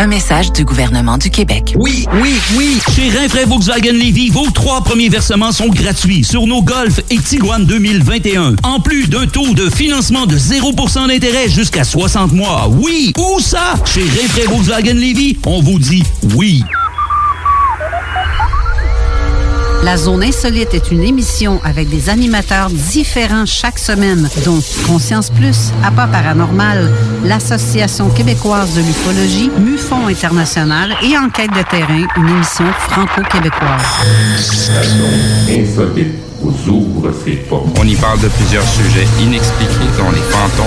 Un message du gouvernement du Québec. Oui, oui, oui. Chez Rinfraie Volkswagen Levy, vos trois premiers versements sont gratuits sur nos Golf et Tiguan 2021. En plus d'un taux de financement de 0% d'intérêt jusqu'à 60 mois. Oui, où ça? Chez Rinfraie Volkswagen Levy, on vous dit oui. La Zone Insolite est une émission avec des animateurs différents chaque semaine, dont Conscience Plus, Appât Paranormal, l'Association québécoise de l'ufologie, MUFON International et Enquête de terrain, une émission franco-québécoise. Insolite vous ouvre ses portes. On y parle de plusieurs sujets inexpliqués, dont les fantômes,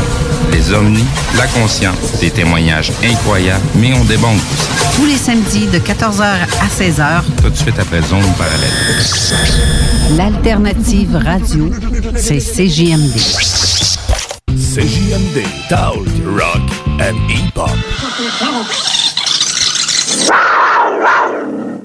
les ovnis, la conscience, des témoignages incroyables, mais on débonde aussi. Tous les samedis de 14h à 16h, Tout de suite après Zone Parallèle. l'alternative radio, c'est CJMD. CJMD, Talk, Rock and Hip-Hop.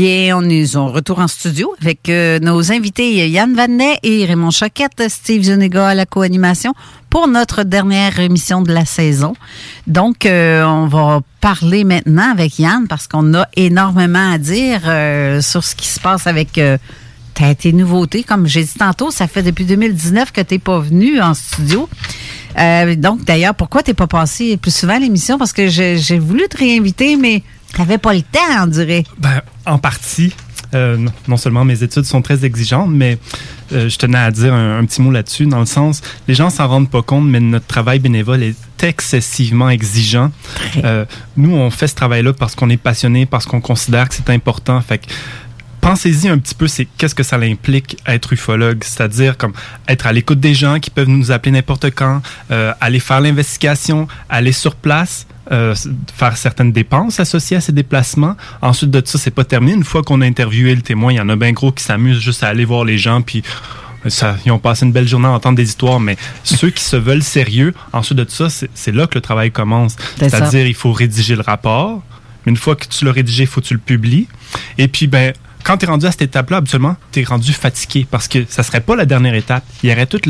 Bien, on est en retour en studio avec euh, nos invités Yann Vanet et Raymond Choquette, Steve Zuniga à la co-animation pour notre dernière émission de la saison. Donc, euh, on va parler maintenant avec Yann parce qu'on a énormément à dire euh, sur ce qui se passe avec tes nouveautés. Comme j'ai dit tantôt, ça fait depuis 2019 que tu pas venu en studio. Donc, d'ailleurs, pourquoi tu n'es pas passé plus souvent à l'émission? Parce que j'ai voulu te réinviter, mais tu n'avais pas le temps, on dirait. Ben, en partie. euh, non- non seulement mes études sont très exigeantes, mais euh, je tenais à dire un, un petit mot là-dessus, dans le sens, les gens s'en rendent pas compte, mais notre travail bénévole est excessivement exigeant. Euh, nous, on fait ce travail-là parce qu'on est passionné, parce qu'on considère que c'est important. Fait que pensez-y un petit peu, c'est qu'est-ce que ça implique être ufologue, c'est-à-dire comme être à l'écoute des gens qui peuvent nous appeler n'importe quand, euh, aller faire l'investigation, aller sur place. Euh, faire certaines dépenses associées à ces déplacements. Ensuite de ça, c'est pas terminé. Une fois qu'on a interviewé le témoin, il y en a bien gros qui s'amusent juste à aller voir les gens, puis ça, ils ont passé une belle journée à entendre des histoires, mais ceux qui se veulent sérieux, ensuite de ça, c'est là que le travail commence. C'est-à-dire, il faut rédiger le rapport. Mais une fois que tu l'as rédigé, il faut que tu le publies. Et puis, ben, quand tu es rendu à cette étape-là, absolument, tu es rendu fatigué parce que ça serait pas la dernière étape. Il y aurait toute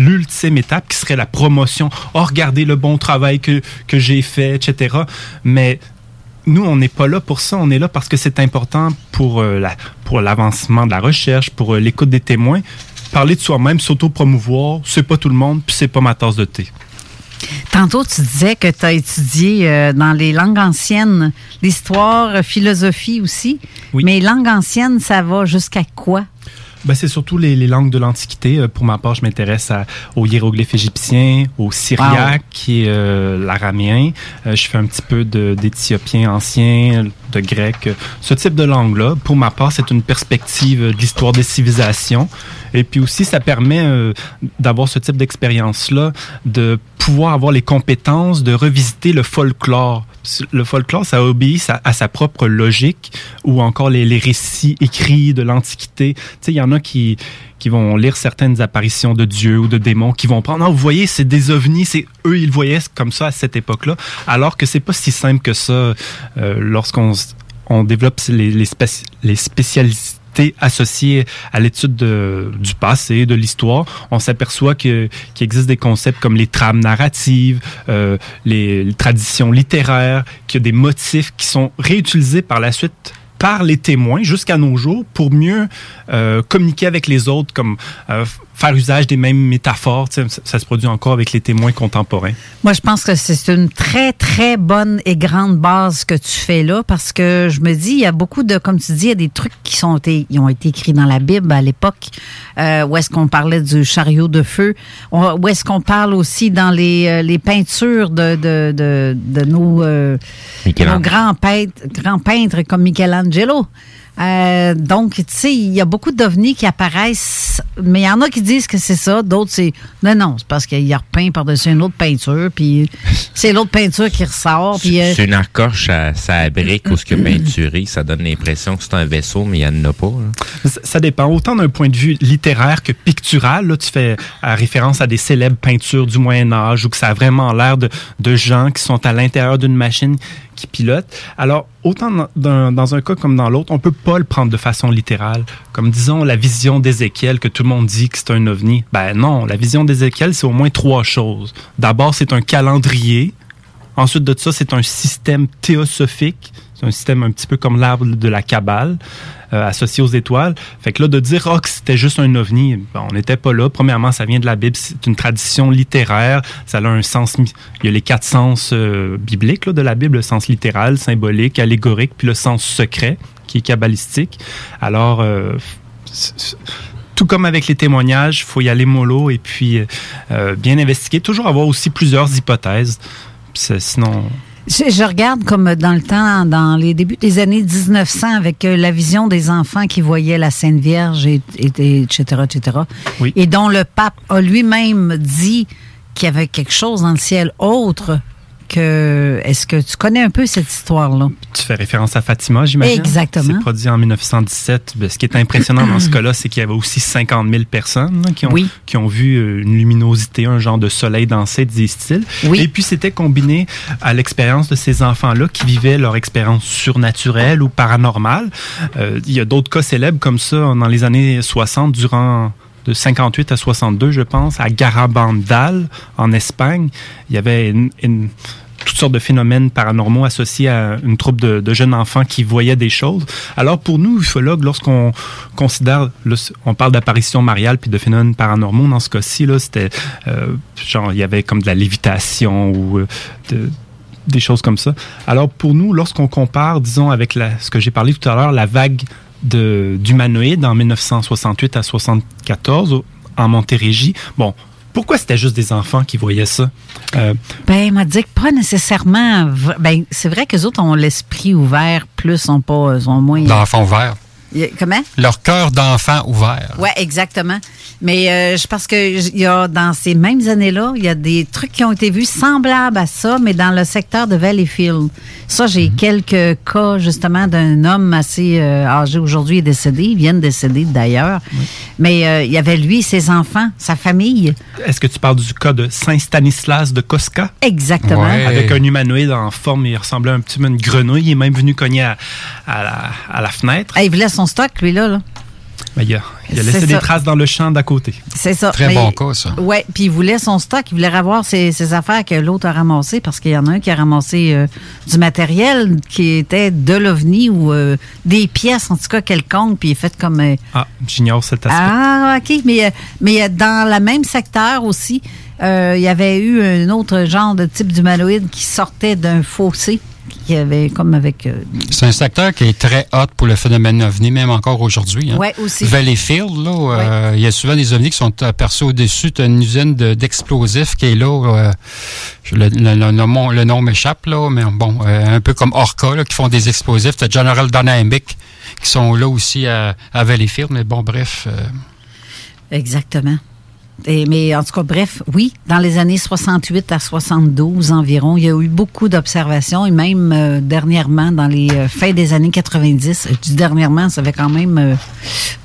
l'ultime étape qui serait la promotion. Oh, regardez le bon travail que, que j'ai fait, etc. Mais nous, on n'est pas là pour ça. On est là parce que c'est important pour euh, la- pour l'avancement de la recherche, pour euh, l'écoute des témoins. Parler de soi-même, s'auto-promouvoir, c'est pas tout le monde, puis c'est pas ma tasse de thé. Tantôt, tu disais que tu as étudié euh, dans les langues anciennes, l'histoire, philosophie aussi. Mais langue ancienne, ça va jusqu'à quoi? Ben, c'est surtout les, les langues de l'Antiquité. Euh, Pour ma part, je m'intéresse aux hiéroglyphes égyptiens, au syriaque, qui est euh, l'araméen. Euh, je fais un petit peu d'éthiopien ancien, de grec. euh, Ce type de langue-là, pour ma part, c'est une perspective euh, de l'histoire des civilisations. Et puis aussi, ça permet euh, d'avoir ce type d'expérience-là, de pouvoir avoir les compétences de revisiter le folklore. Le folklore, ça obéit à, à sa propre logique, ou encore les, récits écrits de l'Antiquité. Tu sais, il y en a qui, qui vont lire certaines apparitions de dieux ou de démons, qui vont prendre, non, vous voyez, c'est des ovnis, c'est eux, ils voyaient comme ça à cette époque-là, alors que c'est pas si simple que ça euh, lorsqu'on développe les, les, les spécialités associées à l'étude de- du passé, de l'histoire, on s'aperçoit qu'il existe des concepts comme les trames narratives, euh, les, les traditions littéraires, qu'il y a des motifs qui sont réutilisés par la suite par les témoins jusqu'à nos jours pour mieux euh, communiquer avec les autres, comme euh, faire usage des mêmes métaphores. Ça, ça se produit encore avec les témoins contemporains. Moi, je pense que c'est une très, très bonne et grande base que tu fais là parce que je me dis, il y a beaucoup de, comme tu dis, il y a des trucs qui sont été, ils ont été écrits dans la Bible à l'époque, euh, où est-ce qu'on parlait du chariot de feu, où est-ce qu'on parle aussi dans les, euh, les peintures de, de, de, de nos, euh, nos grands peintres, grands peintres comme Michelangelo. Euh, donc, tu sais, il y a beaucoup d'ovnis qui apparaissent, mais il y en a qui disent que c'est ça, d'autres c'est non, non, c'est parce qu'il a repeint par-dessus une autre peinture, puis c'est l'autre peinture qui ressort, puis euh, C'est une encoche à sa brique ou ce que peinturé, ça donne l'impression que c'est un vaisseau, mais il n'y en a pas. là. Ça, ça dépend autant d'un point de vue littéraire que pictural. Là, tu fais euh, référence à des célèbres peintures du Moyen Âge ou que ça a vraiment l'air de, de gens qui sont à l'intérieur d'une machine pilote. Alors, autant dans, dans- dans un cas comme dans l'autre, on peut pas le prendre de façon littérale. Comme disons la vision d'Ézéchiel, que tout le monde dit que c'est un ovni. Ben non, la vision d'Ézéchiel, c'est au moins trois choses. D'abord, c'est un calendrier. Ensuite de ça, c'est un système théosophique. C'est un système un petit peu comme l'arbre de la Kabbale, euh, associé aux étoiles. Fait que là, de dire oh, que c'était juste un ovni, ben, on n'était pas là. Premièrement, ça vient de la Bible. C'est une tradition littéraire. Ça a un sens... Il y a les quatre sens euh, bibliques là, de la Bible, le sens littéral, symbolique, allégorique, puis le sens secret, qui est kabbalistique. Alors... euh, tout comme avec les témoignages, il faut y aller mollo et puis bien investiguer. Toujours avoir aussi plusieurs hypothèses. Sinon, je, je regarde comme dans le temps, dans les débuts des années 1900, avec euh, la vision des enfants qui voyaient la Sainte Vierge, et, et- etc., etc., Oui. et dont le pape a lui-même dit qu'il y avait quelque chose dans le ciel autre que... Est-ce que tu connais un peu cette histoire-là? tu fais référence à Fatima, j'imagine? Exactement. C'est produit en 1917. Ben, ce qui est impressionnant dans ce cas-là, c'est qu'il y avait aussi 50 000 personnes là, qui, ont, qui ont vu euh, une luminosité, un genre de soleil danser, disent-ils. Et puis, c'était combiné à l'expérience de ces enfants-là qui vivaient leur expérience surnaturelle ou paranormale. Euh, il y a d'autres cas célèbres comme ça dans les années 60, durant de 58 à 62, je pense, à Garabandal, en Espagne. Il y avait toutes sortes de phénomènes paranormaux associés à une troupe de, jeunes enfants qui voyaient des choses. Alors pour nous, ufologues, lorsqu'on considère, on parle d'apparition mariale puis de phénomènes paranormaux, dans ce cas-ci, là, c'était euh, genre, il y avait comme de la lévitation ou euh, de- des choses comme ça. Alors pour nous, lorsqu'on compare, disons, avec ce que j'ai parlé tout à l'heure, la vague d'humanoïdes en 1968 à 74 au- en Montérégie, bon, pourquoi c'était juste des enfants qui voyaient ça? Euh, Ben, il m'a dit que pas nécessairement. Ben, c'est vrai que les autres ont l'esprit ouvert, plus sont pas, sont moins. D'enfants ouverts. Comment? Leur cœur d'enfant ouvert. Ouais, exactement. Mais euh, je pense que y a dans ces mêmes années-là, il y a des trucs qui ont été vus semblables à ça, mais dans le secteur de Valleyfield. Ça, j'ai quelques cas justement d'un homme assez euh, âgé aujourd'hui, est décédé, il vient de décéder d'ailleurs. Mais euh, il y avait lui, ses enfants, sa famille. Est-ce que tu parles du cas de Saint Stanislas de Kostka? Exactement. Ouais. Avec un humanoïde en forme, il ressemblait un petit peu à une grenouille. Il est même venu cogner à, à la, à la fenêtre. Ah, il voulait son stock, lui, là. là. Ben, il a, il a laissé des ça. traces dans le champ d'à côté. C'est ça. Très Mais- bon cas, ça. Ouais, puis il voulait son stock, il voulait avoir ses, ses affaires que l'autre a ramassées parce qu'il y en a un qui a ramassé euh, du matériel qui était de l'OVNI ou euh, des pièces, en tout cas quelconques, puis il est fait comme. euh, Ah, j'ignore cet aspect. ah, OK. Mais, mais dans le même secteur aussi, euh, il y avait eu un autre genre de type d'humanoïde qui sortait d'un fossé, qui avait comme avec. euh, C'est un secteur qui est très hot pour le phénomène ovni, même encore aujourd'hui. hein. Ouais, aussi. Valleyfield, là, euh, il y a souvent des ovnis qui sont aperçus au-dessus. Tu une usine de- d'explosifs qui est là. euh, le, le- le nom, le nom m'échappe, là, mais bon, un peu comme Orca, là, qui font des explosifs. Tu General Dynamic qui sont là aussi à, à Valleyfield. Mais bon, bref. Exactement. Et, mais en tout cas, bref, oui, dans les années 68 à 72 environ, il y a eu beaucoup d'observations et même euh, dernièrement, dans les euh, fins des années 90, je dis dernièrement, ça fait quand même euh,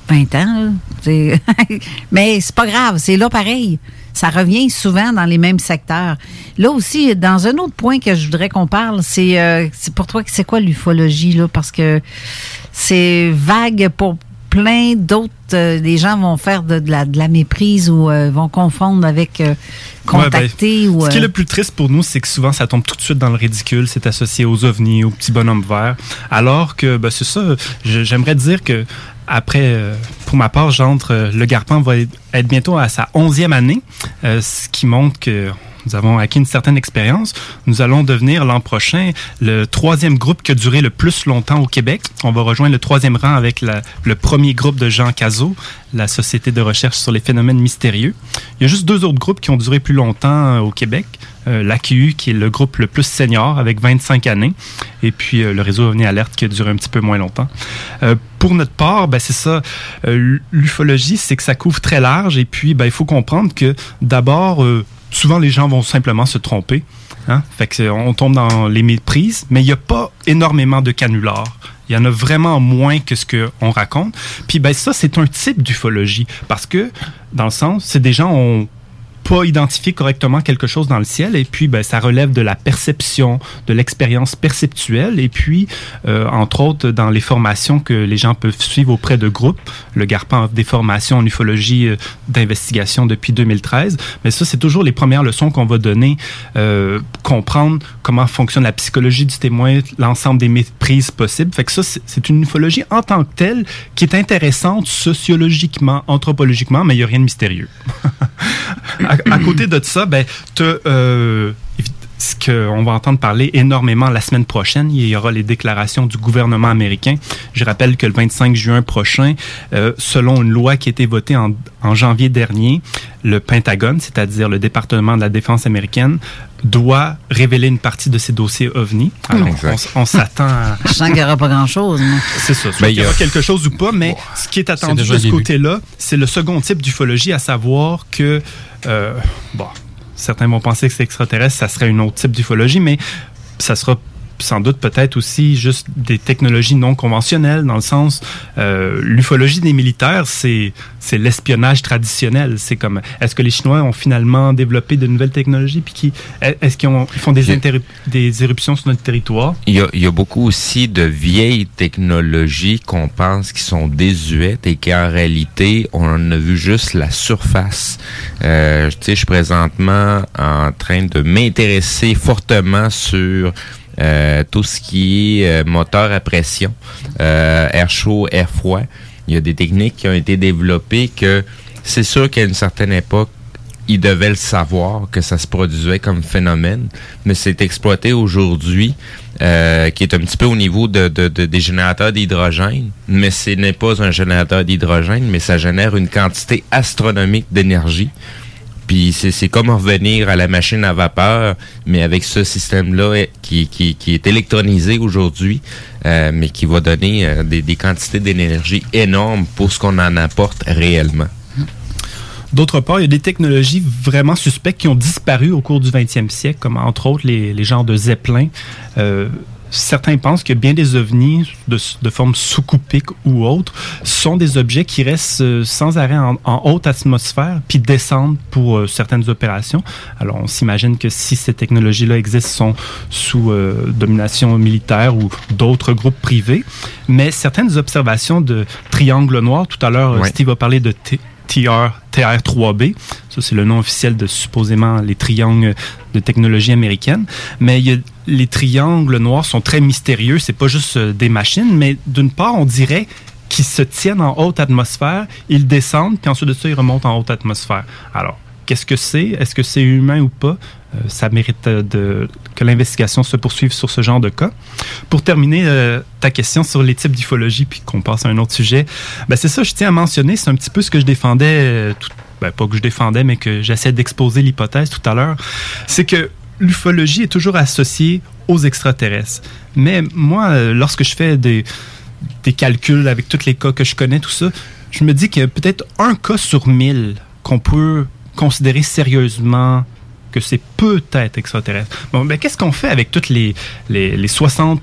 20 ans. là. Mais c'est pas grave, c'est là pareil. Ça revient souvent dans les mêmes secteurs. Là aussi, dans un autre point que je voudrais qu'on parle, c'est euh, pour toi, c'est quoi l'ufologie, là? Parce que c'est vague pour plein d'autres. euh, les gens vont faire de, de la, de la méprise ou euh, vont confondre avec euh, contacter Ouais, ben, ou. Ce qui est euh, le plus triste pour nous, c'est que souvent ça tombe tout de suite dans le ridicule. C'est associé aux ovnis, aux petits bonhommes verts. Alors que, ben, c'est ça. J'aimerais dire que après, euh, pour ma part, j'entre. euh, le Garpan va être bientôt à sa onzième année, euh, ce qui montre que nous avons acquis une certaine expérience. Nous allons devenir l'an prochain le troisième groupe qui a duré le plus longtemps au Québec. On va rejoindre le troisième rang avec le premier groupe de Jean Cazot, la Société de recherche sur les phénomènes mystérieux. Il y a juste deux autres groupes qui ont duré plus longtemps euh, au Québec. Euh, L'AQU, qui est le groupe le plus senior, avec 25 années. Et puis euh, le réseau OVNI Alerte, qui a duré un petit peu moins longtemps. Euh, pour notre part, ben, c'est ça. L'ufologie, c'est que ça couvre très large. Et puis, ben, il faut comprendre que d'abord, souvent les gens vont simplement se tromper. Hein? Fait que, on tombe dans les méprises, mais il n'y a pas énormément de canulars. Il y en a vraiment moins que ce qu'on raconte. Puis ben ça, c'est un type d'ufologie. Parce que, dans le sens, c'est des gens ont pas identifié correctement quelque chose dans le ciel et puis ben, ça relève de la perception, de l'expérience perceptuelle et puis euh, entre autres dans les formations que les gens peuvent suivre auprès de groupes. Le Garpan offre des formations en ufologie euh, d'investigation depuis 2013, mais ça c'est toujours les premières leçons qu'on va donner, euh, comprendre comment fonctionne la psychologie du témoin, l'ensemble des méprises possibles. Fait que ça c'est une ufologie en tant que telle qui est intéressante sociologiquement, anthropologiquement, mais il n'y a rien de mystérieux à, côté de ça, ben, t'as, euh, évi- ce qu'on va entendre parler énormément la semaine prochaine, il y aura les déclarations du gouvernement américain. Je rappelle que le 25 juin prochain, euh, selon une loi qui a été votée en, en janvier dernier, le Pentagone, c'est-à-dire le département de la défense américaine, doit révéler une partie de ses dossiers OVNI. Alors, on, s'attend à... Je sens qu'il n'y aura pas grand-chose. C'est ça. Soit Ben, qu'il y il y a- aura quelque chose ou pas, mais ce qui est attendu de ce côté-là, c'est le second type d'ufologie, à savoir que, euh, bon, certains vont penser que c'est extraterrestre, ça serait un autre type d'ufologie, mais ça sera sans doute peut-être aussi juste des technologies non conventionnelles, dans le sens, euh, l'ufologie des militaires, c'est c'est l'espionnage traditionnel. C'est comme, est-ce que les Chinois ont finalement développé de nouvelles technologies, puis qui, est-ce qu'ils ont- ils font des, des éruptions sur notre territoire? Il y, a, il y a beaucoup aussi de vieilles technologies qu'on pense qui sont désuètes et qu'en réalité, on en a vu juste la surface. Euh, tu sais, je suis présentement en train de m'intéresser fortement sur euh, tout ce qui est euh, moteur à pression, euh, air chaud, air froid. Il y a des techniques qui ont été développées que c'est sûr qu'à une certaine époque, ils devaient le savoir que ça se produisait comme phénomène, mais c'est exploité aujourd'hui, qui est un petit peu au niveau de, de- de- des générateurs d'hydrogène, mais ce n'est pas un générateur d'hydrogène, mais ça génère une quantité astronomique d'énergie. Puis c'est comme revenir à la machine à vapeur, mais avec ce système-là qui, est électronisé aujourd'hui, euh, mais qui va donner euh, des, des quantités d'énergie énormes pour ce qu'on en apporte réellement. D'autre part, il y a des technologies vraiment suspectes qui ont disparu au cours du 20e siècle, comme entre autres les, les genres de Zeppelin. Euh, certains pensent que bien des ovnis de, de forme sous-coupique ou autre sont des objets qui restent euh, sans arrêt en, en haute atmosphère puis descendent pour euh, certaines opérations. Alors on s'imagine que si ces technologies-là existent, sont sous euh, domination militaire ou d'autres groupes privés. Mais certaines observations de triangles noirs, tout à l'heure. Steve a parlé de T- TR, TR3B. Ça, c'est le nom officiel de supposément les triangles de technologie américaine. Mais les triangles noirs sont très mystérieux. C'est pas juste euh, des machines, mais d'une part, on dirait qu'ils se tiennent en haute atmosphère, ils descendent, puis ensuite de ça, ils remontent en haute atmosphère. Alors, qu'est-ce que c'est? Est-ce que c'est humain ou pas? Euh, ça mérite euh, que l'investigation se poursuive sur ce genre de cas. Pour terminer euh, ta question sur les types d'ufologie, puis qu'on passe à un autre sujet, ben c'est ça, je tiens à mentionner, c'est un petit peu ce que je défendais, ben, pas que je défendais, mais que j'essaie d'exposer l'hypothèse tout à l'heure, c'est que l'ufologie est toujours associée aux extraterrestres. Mais moi, lorsque je fais des, des calculs avec tous les cas que je connais, tout ça, je me dis qu'il y a peut-être un cas sur mille qu'on peut considérer sérieusement que c'est peut-être extraterrestre. Bon, ben, qu'est-ce qu'on fait avec toutes les, les, les 60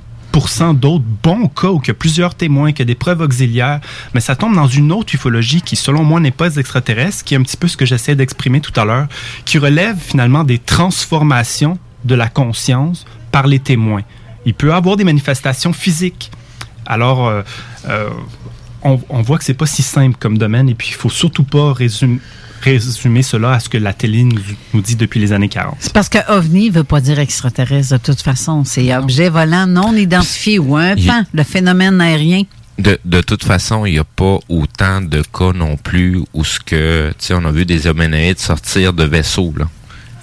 d'autres bons cas où il y a plusieurs témoins, qu'il y a des preuves auxiliaires, mais ça tombe dans une autre ufologie qui, selon moi, n'est pas extraterrestre, qui est un petit peu ce que j'essaie d'exprimer tout à l'heure, qui relève finalement des transformations de la conscience par les témoins. Il peut avoir des manifestations physiques. Alors, euh, euh, on, on voit que c'est pas si simple comme domaine et puis il faut surtout pas résumer, résumer cela à ce que la télé nous, nous dit depuis les années 40. C'est parce que OVNI veut pas dire extraterrestre de toute façon. C'est objet volant non identifié ou un pan, le phénomène aérien. De, de toute façon, il n'y a pas autant de cas non plus où ce que, tu sais, on a vu des hominoïdes sortir de vaisseaux, là.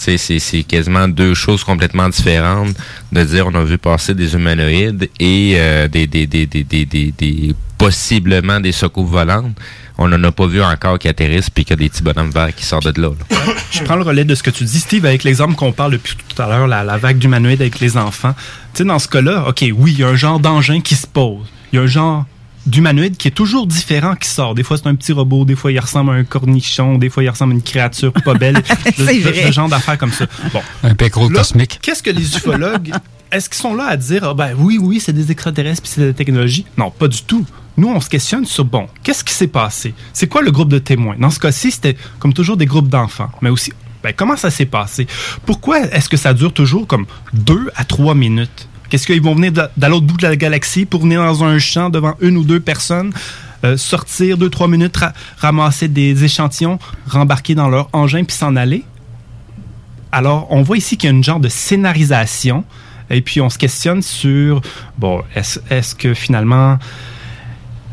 C'est, c'est quasiment deux choses complètement différentes de dire on a vu passer des humanoïdes et euh, des, des, des, des, des, des, des- possiblement des secours volantes. On n'en a pas vu encore qui atterrissent puis qu'il y a des petits bonhommes verts qui sortent de là. là. Je prends le relais de ce que tu dis, Steve, avec l'exemple qu'on parle depuis tout à l'heure, la, la vague d'humanoïdes avec les enfants. Tu sais, dans ce cas-là, OK, oui, il y a un genre d'engin qui se pose. Il y a un genre d'humanoïde qui est toujours différent qui sort. Des fois, c'est un petit robot, des fois, il ressemble à un cornichon, des fois, il ressemble à une créature pas belle. Ce- vrai. Ce genre d'affaires comme ça. Bon. Un pécro cosmique. Qu'est-ce que les ufologues, est-ce qu'ils sont là à dire, ah ben oui, oui, c'est des extraterrestres puis c'est de la technologie? Non, pas du tout. Nous, on se questionne sur, bon, qu'est-ce qui s'est passé? C'est quoi le groupe de témoins? Dans ce cas-ci, c'était comme toujours des groupes d'enfants, mais aussi, ben, comment ça s'est passé? Pourquoi est-ce que ça dure toujours comme deux à trois minutes? Qu'est-ce qu'ils vont venir de, l'autre bout de la galaxie pour venir dans un champ devant une ou deux personnes, euh, sortir deux, trois minutes, ra- ramasser des échantillons, rembarquer dans leur engin puis s'en aller? Alors, on voit ici qu'il y a une genre de scénarisation, et puis on se questionne sur, bon, est-ce que finalement,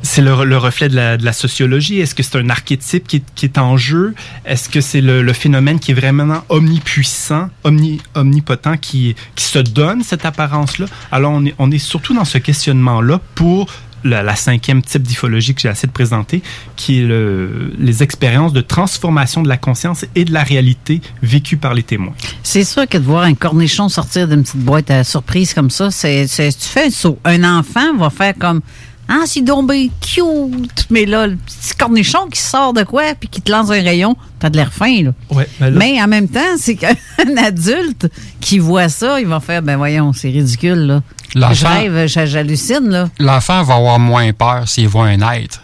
c'est le, le reflet de la, sociologie? Est-ce que c'est un archétype qui est, en jeu? Est-ce que c'est le, phénomène qui est vraiment omnipuissant, omni, omnipotent, qui, qui se donne cette apparence-là? Alors, on est, on est surtout dans ce questionnement-là pour la, cinquième type d'ifologie que j'ai essayé de présenter, qui est le- les expériences de transformation de la conscience et de la réalité vécues par les témoins. C'est sûr que de voir un cornichon sortir d'une petite boîte à surprise comme ça, c'est- tu fais un saut. Un enfant va faire comme Ah, c'est donc bien cute. Mais là, le petit cornichon qui sort de quoi puis qui te lance un rayon, t'as de l'air fin, là. Ouais, ben là- Mais en même temps, c'est qu'un adulte qui voit ça, il va faire Ben voyons, c'est ridicule, là. Je L'enfant- rêve, j'hallucine, là. L'enfant va avoir moins peur s'il voit un être.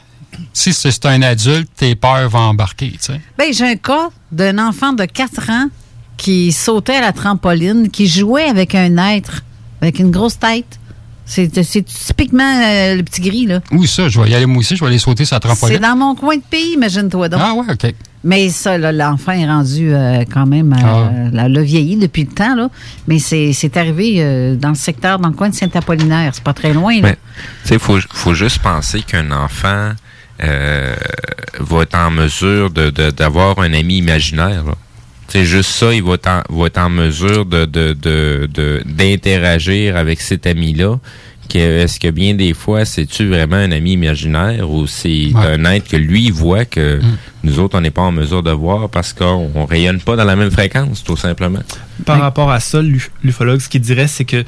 Si c'est c'est un adulte, tes peurs vont embarquer, tu sais. Ben, j'ai un cas d'un enfant de 4 ans qui sautait à la trampoline, qui jouait avec un être, avec une grosse tête. C'est c'est typiquement euh, le petit gris, là. Oui, ça, je vais y aller moi aussi, je vais aller sauter sur la C'est trampoline. dans mon coin de pays, imagine-toi donc. Ah ouais, OK. Mais ça, là, l'enfant est rendu euh, quand même, euh, Ah. l'a vieilli depuis le temps, là. Mais c'est arrivé euh, dans le secteur, dans le coin de Saint-Apollinaire. C'est pas très loin, là. Mais, tu sais, faut, faut juste penser qu'un enfant euh, va être en mesure de, de- d'avoir un ami imaginaire. là. Sais, juste ça, il va être en, va être en mesure de, de, de, de- d'interagir avec cet ami-là. Que, est-ce que bien des fois, c'est-tu vraiment un ami imaginaire ou c'est un être que lui voit que nous autres, on n'est pas en mesure de voir parce qu'on on rayonne pas dans la même fréquence, tout simplement? Par rapport à ça, l'uf- l'ufologue, ce qu'il dirait, c'est que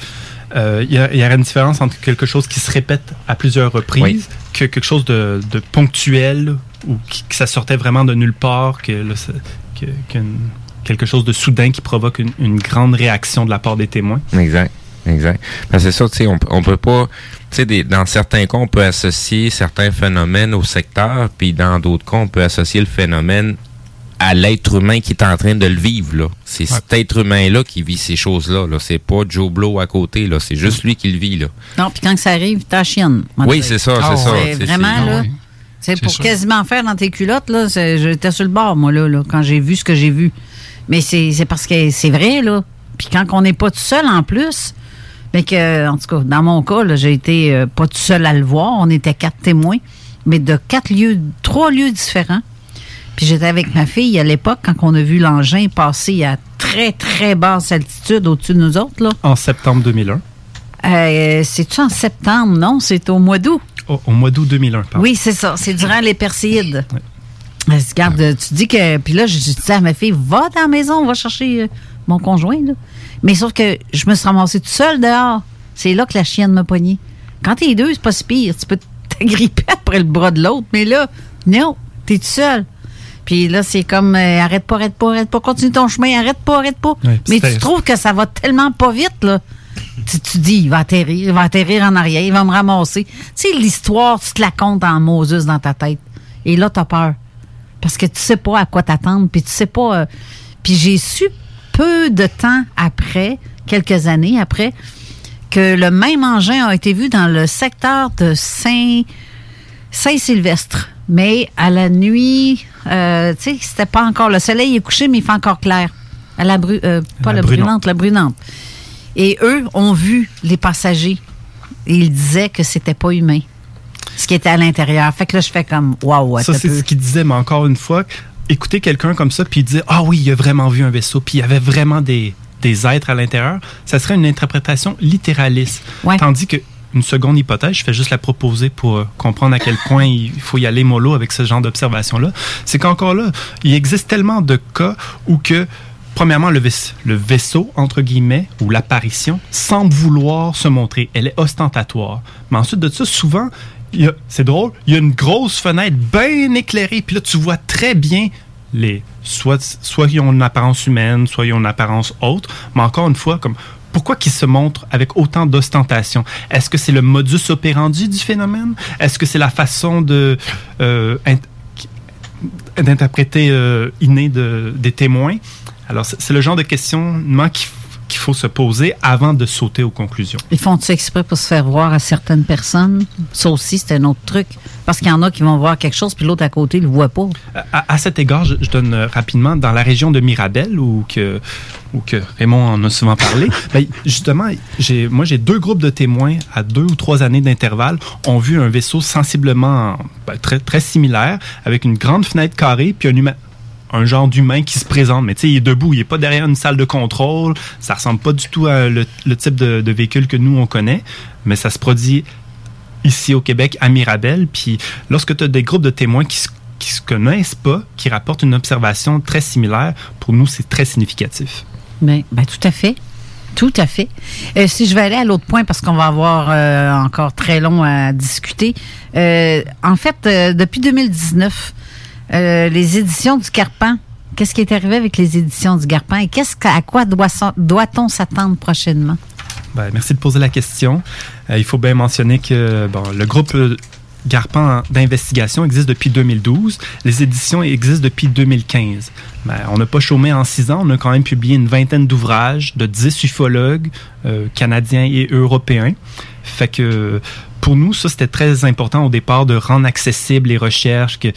euh, il y, a- y aurait une différence entre quelque chose qui se répète à plusieurs reprises Oui. que quelque chose de, de ponctuel ou qui, que ça sortait vraiment de nulle part, que, là, ça- que- qu'une- quelque chose de soudain qui provoque une, une grande réaction de la part des témoins. Exact. Exact. Parce que c'est ça, tu sais, on, on peut pas, tu sais, dans certains cas, on peut associer certains phénomènes au secteur, puis dans d'autres cas, on peut associer le phénomène à l'être humain qui est en train de le vivre, là. C'est cet être humain-là qui vit ces choses-là, là. C'est pas Joe Blow à côté, là. C'est juste lui qui le vit, là. Non, puis quand ça arrive, t'as chienne. Oui, c'est ça, c'est ça. C'est C'est- vraiment, c'est- là. ah. C'est pour sûr. quasiment faire dans tes culottes, là. c'est- J'étais sur le bord, moi, là, là, quand j'ai vu ce que j'ai vu. Mais c'est parce que c'est vrai, là. Puis quand on n'est pas tout seul en plus, mais que, en tout cas, dans mon cas, là, j'ai été euh, pas tout seul à le voir. On était quatre témoins, mais de quatre lieux, trois lieux différents. Puis j'étais avec ma fille à l'époque quand on a vu l'engin passer à très, très basse altitude au-dessus de nous autres, là. En septembre 2001, Euh, C'est-tu en septembre? Non, c'est au mois d'août. au, au mois d'août 2001, pardon. Oui, c'est ça. C'est durant les Perséides. Regarde, tu dis que. Puis là, je, je disais à ma fille, va dans la maison, va chercher euh, mon conjoint. Là. Mais sauf que je me suis ramassée toute seule dehors. C'est là que la chienne m'a pognée. Quand t'es deux, c'est pas si pire. Tu peux t'agripper après le bras de l'autre. Mais là, non, t'es tout seul. Puis là, c'est comme euh, arrête pas, arrête pas, arrête pas, continue ton chemin, arrête pas, arrête pas. Ouais, mais tu trouves que ça va tellement pas vite, là. Tu, tu dis, il va atterrir, il va atterrir en arrière, il va me ramasser. Tu sais, l'histoire, tu te la comptes en Moses dans ta tête. Et là, t'as peur. Parce que tu sais pas à quoi t'attendre, puis tu sais pas. euh, puis j'ai su peu de temps après, quelques années après, que le même engin a été vu dans le secteur de Saint. Saint-Sylvestre. Mais à la nuit, euh, tu sais, c'était pas encore. Le soleil est couché, mais il fait encore clair. À la bru, euh, pas La la, brunante. la brunante. Et eux ont vu les passagers. Et ils disaient que c'était pas humain. Ce qui était à l'intérieur. Fait que là, je fais comme, waouh, ça, c'est ce qu'il disait, mais encore une fois, écouter quelqu'un comme ça, puis il disait Ah oui, il a vraiment vu un vaisseau, puis il y avait vraiment des, des êtres à l'intérieur, ça serait une interprétation littéraliste. Tandis que une seconde hypothèse, je fais juste la proposer pour euh, comprendre à quel point il faut y aller mollo avec ce genre d'observation-là, c'est qu'encore là, il existe tellement de cas où que Premièrement, le, vais- le vaisseau, entre guillemets, ou l'apparition, semble vouloir se montrer. Elle est ostentatoire. Mais ensuite de ça, souvent, c'est drôle, il y a une grosse fenêtre bien éclairée, puis là, tu vois très bien les. Soit, soit ils ont une apparence humaine, soit ils ont une apparence autre. Mais encore une fois, comme. Pourquoi qu'ils se montrent avec autant d'ostentation? Est-ce que c'est le modus operandi du phénomène? Est-ce que c'est la façon de euh, int- d'interpréter euh, inné de- des témoins? Alors, c'est le genre de questionnement qu'il f- qu'il faut se poser avant de sauter aux conclusions. Ils font ça exprès pour se faire voir à certaines personnes. Ça aussi, c'est un autre truc. Parce qu'il y en a qui vont voir quelque chose, puis l'autre à côté ne le voit pas. À, à cet égard, je, je donne euh, rapidement, dans la région de Mirabel, où que, où que Raymond en a souvent parlé, ben, justement, j'ai, moi j'ai deux groupes de témoins à deux ou trois années d'intervalle ont vu un vaisseau sensiblement ben, très, très similaire, avec une grande fenêtre carrée, puis un humain un genre d'humain qui se présente, mais tu sais, il est debout, il est pas derrière une salle de contrôle, ça ressemble pas du tout à le, type de, véhicule que nous on connaît, mais ça se produit ici au Québec, à Mirabel. Puis lorsque tu as des groupes de témoins qui se, qui se connaissent pas, qui rapportent une observation très similaire, pour nous, c'est très significatif. Ben, ben, tout à fait. Tout à fait. Euh, si je vais aller à l'autre point, parce qu'on va avoir euh, encore très long à discuter. Euh, en fait, depuis 2019, euh, les éditions du Carpan, qu'est-ce qui est arrivé avec les éditions du Carpan et qu'est-ce à quoi doit- doit-on s'attendre prochainement? Ben, merci de poser la question. Euh, il faut bien mentionner que bon, le groupe euh, Garpan d'investigation existe depuis 2012. Les éditions existent depuis 2015. Ben, on n'a pas chômé en six ans. On a quand même publié une vingtaine d'ouvrages de 10 ufologues euh, canadiens et européens. Fait que pour nous, ça, c'était très important au départ de rendre accessibles les recherches, que,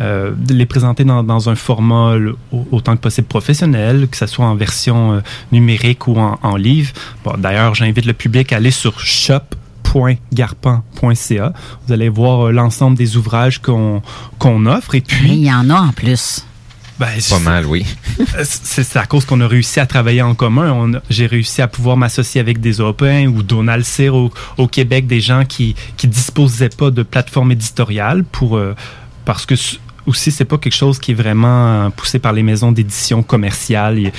euh, de les présenter dans, dans un format le- autant que possible professionnel, que ce soit en version euh, numérique ou en, en livre. Bon, D'ailleurs, j'invite le public à aller sur shop.garpan.ca. Vous allez voir euh, l'ensemble des ouvrages qu'on qu'on offre. Et puis, il y en a en plus. Ben, Pas mal, oui. C'est à cause qu'on a réussi à travailler en commun. J'ai réussi à pouvoir m'associer avec des Européens ou Donald Cyr au, au Québec, des gens qui qui disposaient pas de plateforme éditoriale pour euh, parce que aussi c'est pas quelque chose qui est vraiment euh, poussé par les maisons d'édition commerciales.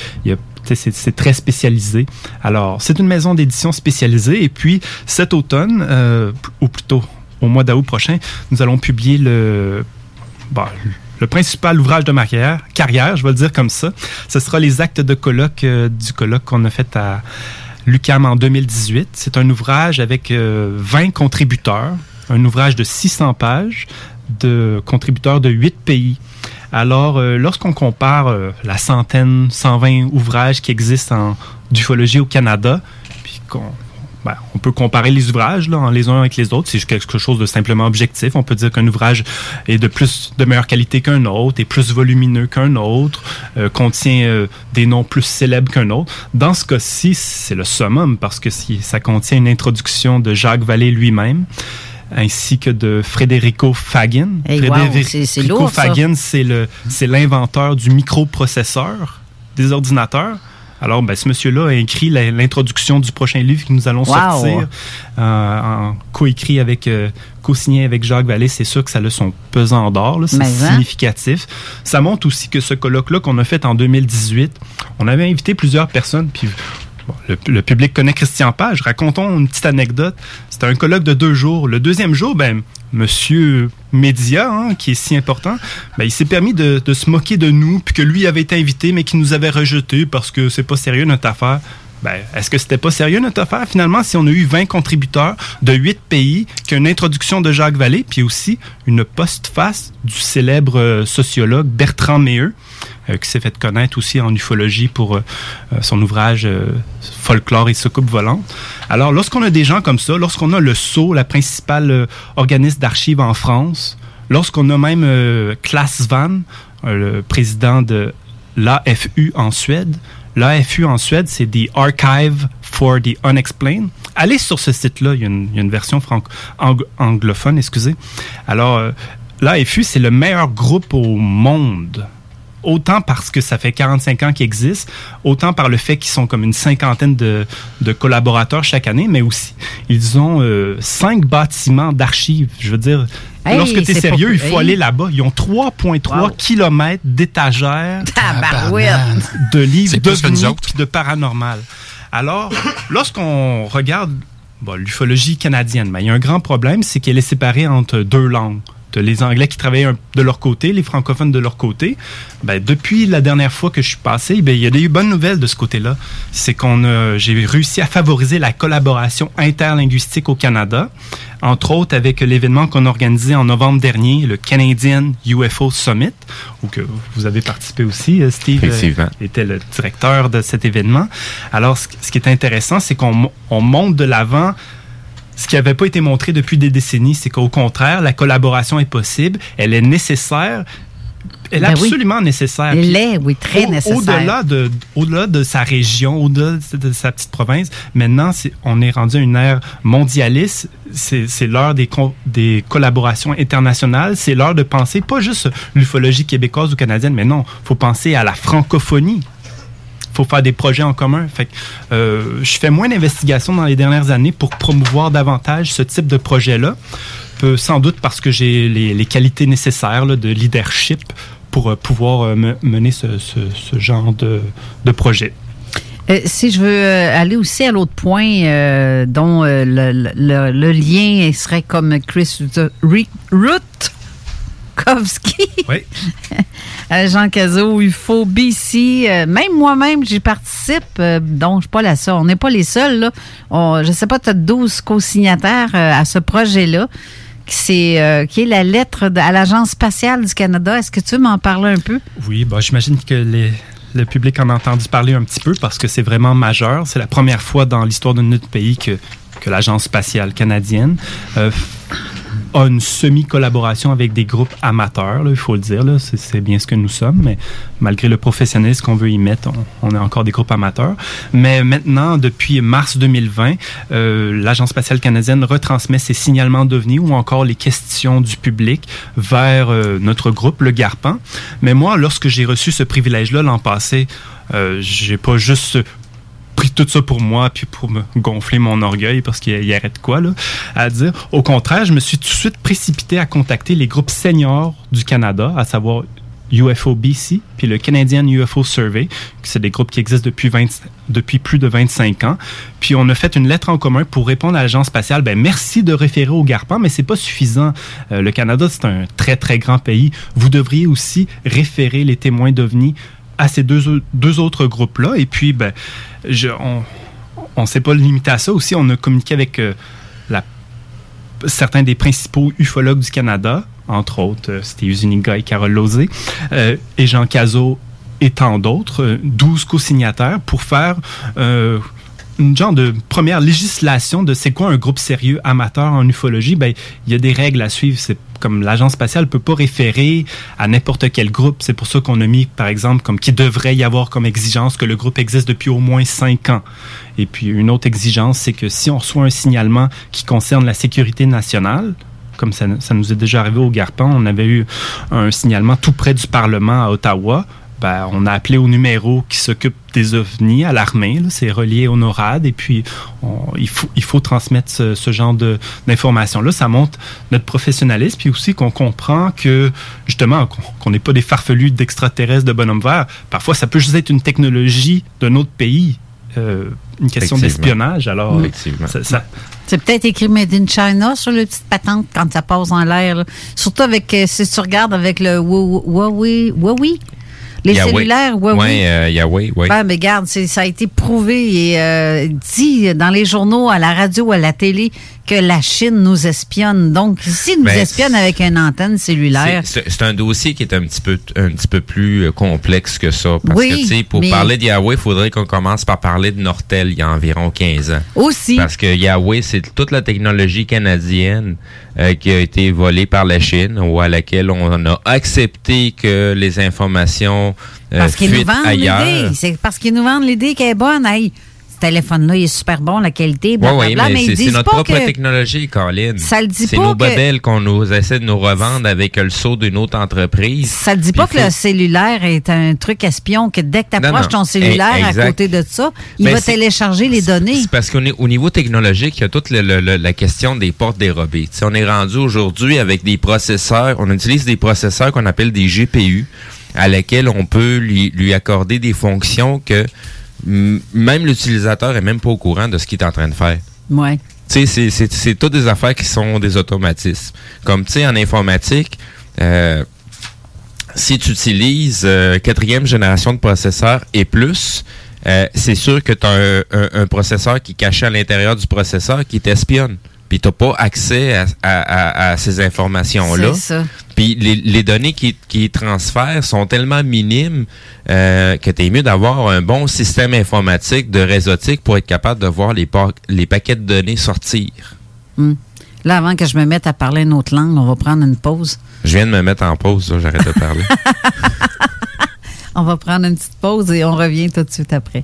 C'est très spécialisé. Alors, c'est une maison d'édition spécialisée. Et puis, cet automne, euh, ou plutôt au mois d'août prochain, nous allons publier le, le principal ouvrage de ma carrière, carrière, je vais le dire comme ça. Ce sera les actes de colloque euh, du colloque qu'on a fait à l'UCAM en 2018. C'est un ouvrage avec euh, 20 contributeurs, un ouvrage de 600 pages de contributeurs de 8 pays. Alors, euh, lorsqu'on compare euh, la centaine, 120 ouvrages qui existent en d'ufologie au Canada, puis qu'on ben, on peut comparer les ouvrages là, les uns avec les autres. C'est quelque chose de simplement objectif. On peut dire qu'un ouvrage est de plus de meilleure qualité qu'un autre, est plus volumineux qu'un autre, euh, contient des noms plus célèbres qu'un autre. Dans ce cas-ci, c'est le summum parce que si- ça contient une introduction de Jacques Vallée lui-même ainsi que de Federico Fagin. Hey, wow, lourd, ça. Fagin, c'est l'inventeur du microprocesseur des ordinateurs. Alors, ben, ce monsieur-là a écrit l'introduction du prochain livre que nous allons Wow. sortir euh, en coécrit avec, euh, co-signé avec Jacques Vallée. C'est sûr que ça a son pesant d'or, c'est hein? significatif. Ça montre aussi que ce colloque-là qu'on a fait en 2018, on avait invité plusieurs personnes, puis Le, public connaît Christian Page. Racontons une petite anecdote. C'était un colloque de deux jours. Le deuxième jour, ben, Monsieur Média, hein, qui est si important, ben, il s'est permis de, se moquer de nous, puis que lui avait été invité, mais qui nous avait rejeté parce que c'est pas sérieux notre affaire. Ben, est-ce que c'était pas sérieux notre affaire? Finalement si on a eu 20 contributeurs de 8 pays, qu'une introduction de Jacques Vallée, puis aussi une postface du célèbre euh, sociologue Bertrand Meilleux. Euh, qui s'est fait connaître aussi en ufologie pour euh, euh, son ouvrage Folklore et soucoupe volante. Alors, lorsqu'on a des gens comme ça, lorsqu'on a le SCO, la principale organisme d'archives en France, lorsqu'on a même Klaas Van, le président de l'AFU en Suède, L'AFU en Suède, c'est The Archive for the Unexplained. Allez sur ce site-là, il, y a une- version anglophone, excusez. Alors, l'AFU, c'est le meilleur groupe au monde. Autant parce que ça fait 45 ans qu'ils existent, autant par le fait qu'ils sont comme une cinquantaine de, de collaborateurs chaque année, mais aussi, ils ont euh, cinq bâtiments d'archives. Je veux dire, Hey, lorsque tu es c'est sérieux, pas- il faut hey. aller là-bas. Ils ont 3,3 Wow. kilomètres d'étagères de livres de paranormal. Alors, lorsqu'on regarde bon, l'ufologie canadienne, ben, il y a un grand problème, c'est qu'elle est séparée entre deux langues. Les Anglais qui travaillent un- de leur côté, les francophones de leur côté. Ben, depuis la dernière fois que je suis passé, ben, il y a des bonnes nouvelles de ce côté-là. C'est qu'on a, j'ai réussi à favoriser la collaboration interlinguistique au Canada, entre autres avec l'événement qu'on a organisé en novembre dernier, le Canadian UFO Summit, où que vous avez participé aussi, euh, Steve. euh, Effectivement. était le directeur de cet événement. Alors, ce, ce qui est intéressant, c'est qu'on mo- on monte de l'avant ce qui n'avait pas été montré depuis des décennies, c'est qu'au contraire, la collaboration est possible, elle est nécessaire. Elle est Ben oui. absolument nécessaire. Elle l'est, oui, très au- nécessaire. Au-delà de, sa région, au-delà de, de sa petite province, maintenant, on est rendu à une ère mondialiste. C'est, l'heure des, des collaborations internationales. C'est l'heure de penser pas juste l'ufologie québécoise ou canadienne, mais non, faut penser à la francophonie faut faire des projets en commun. Fait que, euh, je fais moins d'investigations dans les dernières années pour promouvoir davantage ce type de projet-là. Peu- sans doute parce que j'ai les, les qualités nécessaires là, de leadership pour euh, pouvoir euh, me- mener ce, ce- ce genre de, de projet. Euh, si je veux euh, aller aussi à l'autre point, euh, dont euh, le, le- le lien serait comme Chris Ru- Rutkowski, Oui. Euh, Jean Cazot, UFO, BC, euh, même moi-même, j'y participe, euh, donc je suis pas la seule. On n'est pas les seuls. Là. On, je sais pas, tu as 12 co-signataires à ce projet-là, qui, qui est la lettre à l'Agence spatiale du Canada. Est-ce que tu m'en parler un peu? Oui, bah, j'imagine que le public en a entendu parler un petit peu parce que c'est vraiment majeur. C'est la première fois dans l'histoire de notre pays que, que l'Agence spatiale canadienne a une semi-collaboration avec des groupes amateurs, il faut le dire. C'est, bien ce que nous sommes, mais malgré le professionnalisme qu'on veut y mettre, on, on est encore des groupes amateurs. Mais maintenant, depuis mars 2020, euh, l'Agence spatiale canadienne retransmet ses signalements d'OVNI ou encore les questions du public vers euh, notre groupe, le Garpan. Mais moi, lorsque j'ai reçu ce privilège-là l'an passé, euh, j'ai pas juste tout ça pour moi puis pour me gonfler mon orgueil parce qu'il y arrête quoi là à dire. Au contraire je me suis tout de suite précipité à contacter les groupes seniors du Canada à savoir UFO BC puis le Canadian UFO Survey qui c'est des groupes qui existent depuis 20 depuis plus de 25 ans. Puis on a fait une lettre en commun pour répondre à l'agence spatiale. Ben merci de référer au Garpan mais c'est pas suffisant. Euh, le Canada c'est un très très grand pays. Vous devriez aussi référer les témoins d'OVNI à ces deux, deux autres groupes-là. Et puis, ben, je, on ne s'est pas limité à ça. Aussi, on a communiqué avec euh, la, certains des principaux ufologues du Canada, entre autres euh, Steve et Carole Lozé, euh, et Jean Cazot et tant d'autres, euh, 12 co-signataires, pour faire euh, une genre de première législation de c'est quoi un groupe sérieux amateur en ufologie? Ben, il y a des règles à suivre. C'est comme l'agence spatiale peut pas référer à n'importe quel groupe. C'est pour ça qu'on a mis, par exemple, comme qu'il devrait y avoir comme exigence que le groupe existe depuis au moins cinq ans. Et puis une autre exigence, c'est que si on reçoit un signalement qui concerne la sécurité nationale, comme ça, ça nous est déjà arrivé au Garpan, on avait eu un signalement tout près du Parlement à Ottawa. Ben, on a appelé au numéro qui s'occupe des ovnis à l'armée. C'est relié au NORAD. Et puis, on- il, faut, il faut transmettre ce, ce genre d'informations-là. Ça montre notre professionnalisme. Puis aussi qu'on comprend que, justement, qu'on n'est pas des farfelus d'extraterrestres de bonhomme vert. Parfois, ça peut juste être une technologie d'un autre pays. euh, une question d'espionnage. Alors, Effectivement. ça- ça, C'est peut-être écrit Made in China sur le petite patente quand ça passe en l'air. Surtout avec, euh, si tu regardes avec le Huawei, Huawei, Huawei, Les Yahweh. cellulaires, ouais, oui. Ouais, euh, Yahweh, oui. Ben, mais regarde, c'est- ça a été prouvé et euh, dit dans les journaux, à la radio, à la télé, que la Chine nous espionne. Donc, s'ils nous Ben, espionne avec une antenne cellulaire, C'est un dossier qui est un petit peu un petit peu plus euh, complexe que ça. Parce Oui, que, tu sais, pour mais- parler de Yahweh, il faudrait qu'on commence par parler de Nortel il y a environ 15 ans. aussi, Parce que Yahweh, c'est toute la technologie canadienne euh, qui a été volée par la Chine ou à laquelle on a accepté que les informations euh, parce qu'ils nous vendent l'idée. C'est parce qu'ils nous vendent l'idée qu'elle est bonne. Hey, téléphone-là, il est super bon, la qualité, oui, mais, c'est- c'est notre pas propre que... technologie, Colin. Ça le dit C'est pas nos que- babelles qu'on nous essaie de nous revendre avec le saut d'une autre entreprise. Ça ne dit pas que le cellulaire est un truc espion, que dès que tu approches ton cellulaire Eh, à côté de ça, il Ben, va c'est- télécharger les données. C'est parce qu'au au niveau technologique, il y a toute le- le- le- la question des portes dérobées. On est rendu aujourd'hui avec des processeurs, on utilise des processeurs qu'on appelle des GPU, à lesquels on peut lui, lui accorder des fonctions que même l'utilisateur est même pas au courant de ce qu'il est en train de faire. Ouais. Tu sais, c'est- c'est c'est toutes des affaires qui sont des automatismes. Comme, tu sais, en informatique, euh, si tu utilises euh, quatrième génération de processeur et plus, euh, c'est sûr que tu as un, un- un processeur qui est caché à l'intérieur du processeur qui t'espionne. Puis tu pas accès à, à- à- à ces informations-là. C'est ça. Puis les, les données qui, qui transfèrent sont tellement minimes euh, que tu es mieux d'avoir un bon système informatique de réseautique pour être capable de voir les, pa- les paquets de données sortir. Hmm. Là, avant que je me mette à parler une autre langue, on va prendre une pause. Je viens de me mettre en pause, j'arrête de parler. On va prendre une petite pause et on revient tout de suite après.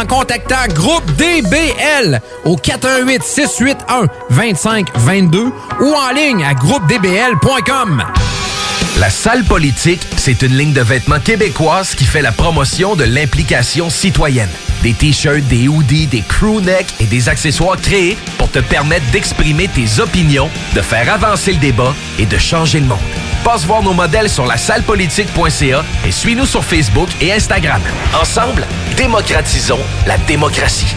en contactant Groupe DBL au 418 681 2522 ou en ligne à groupedbl.com. La salle politique, c'est une ligne de vêtements québécoise qui fait la promotion de l'implication citoyenne. Des t-shirts, des hoodies, des crew necks et des accessoires créés pour te permettre d'exprimer tes opinions, de faire avancer le débat et de changer le monde. Passe voir nos modèles sur la sallepolitique.ca et suis-nous sur Facebook et Instagram. Ensemble, démocratisons la démocratie.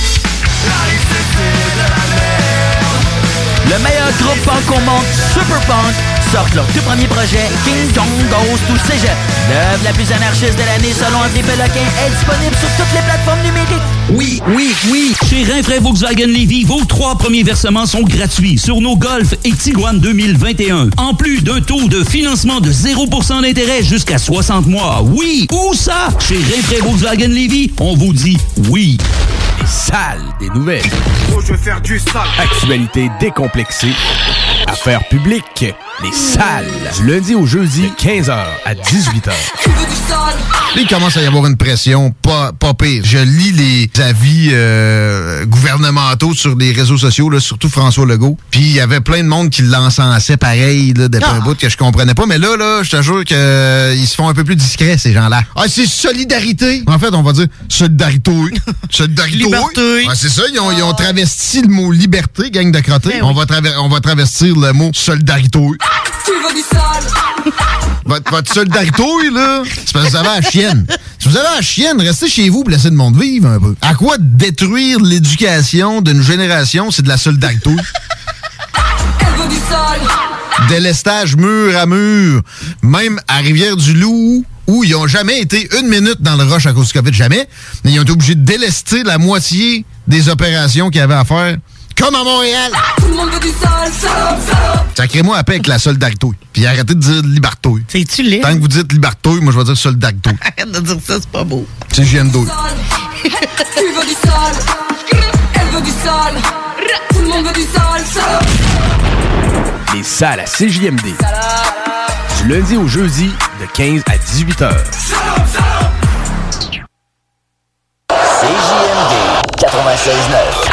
Le meilleur groupe punk au monde, Super Punk, sortent leur tout premier projet, King Kong Goes to Cégep. L'œuvre la plus anarchiste de l'année selon André Péloquin est disponible sur toutes les plateformes numériques. Oui, oui, oui. Chez Rinfraie Volkswagen Levy, vos trois premiers versements sont gratuits sur nos Golf et Tiguan 2021. En plus d'un taux de financement de 0% d'intérêt jusqu'à 60 mois. Oui, où ça? Chez Rinfraie Volkswagen Levy, on vous dit oui. Les salles des nouvelles. Oh, je veux faire du sale. Actualité décomplexée. Affaires publiques. Les salles. Du lundi au jeudi, 15h à 18h. Là, il commence à y avoir une pression pas, pas pire. Je lis les avis euh, gouvernementaux sur les réseaux sociaux, là, surtout François Legault. Puis il y avait plein de monde qui l'encensaient pareil là, depuis un bout que je comprenais pas. Mais là, là, je te jure qu'ils se font un peu plus discrets, ces gens-là. Ah, c'est solidarité! En fait, on va dire solidarité. solidarité. Liberté. Ouais, c'est ça, ils ont, ils ont travesti le mot liberté, gang de crottés. Ben on, va on va travestir le mot solidarité. Du sol? Votre, votre solidarité, là, c'est parce que vous avez la chienne. Si vous avez la chienne, restez chez vous pour laisser le monde vivre un peu. À quoi détruire l'éducation d'une génération, c'est de la solidarité? Elle veut du sol. Délestage mur à mur. Même à Rivière-du-Loup, où ils ont jamais été une minute dans le rush à cause du COVID, jamais. Mais ils ont été obligés de délester la moitié des opérations qu'il y avait à faire. Comme à Montréal. Tout le monde veut du sol, sol, sol. Sacrez-moi à paix avec la solidarité. Puis arrêtez de dire liberté. C'est-tu laid? Tant que vous dites liberté, moi je vais dire solidarité. Arrête de dire ça, c'est pas beau. C'est GN2. Tu veux du sol. Elle veut du sol. Tout le monde veut du sol, sol. Les salles à CJMD. Du lundi au jeudi, de 15 à 18h. CJMD 96.9.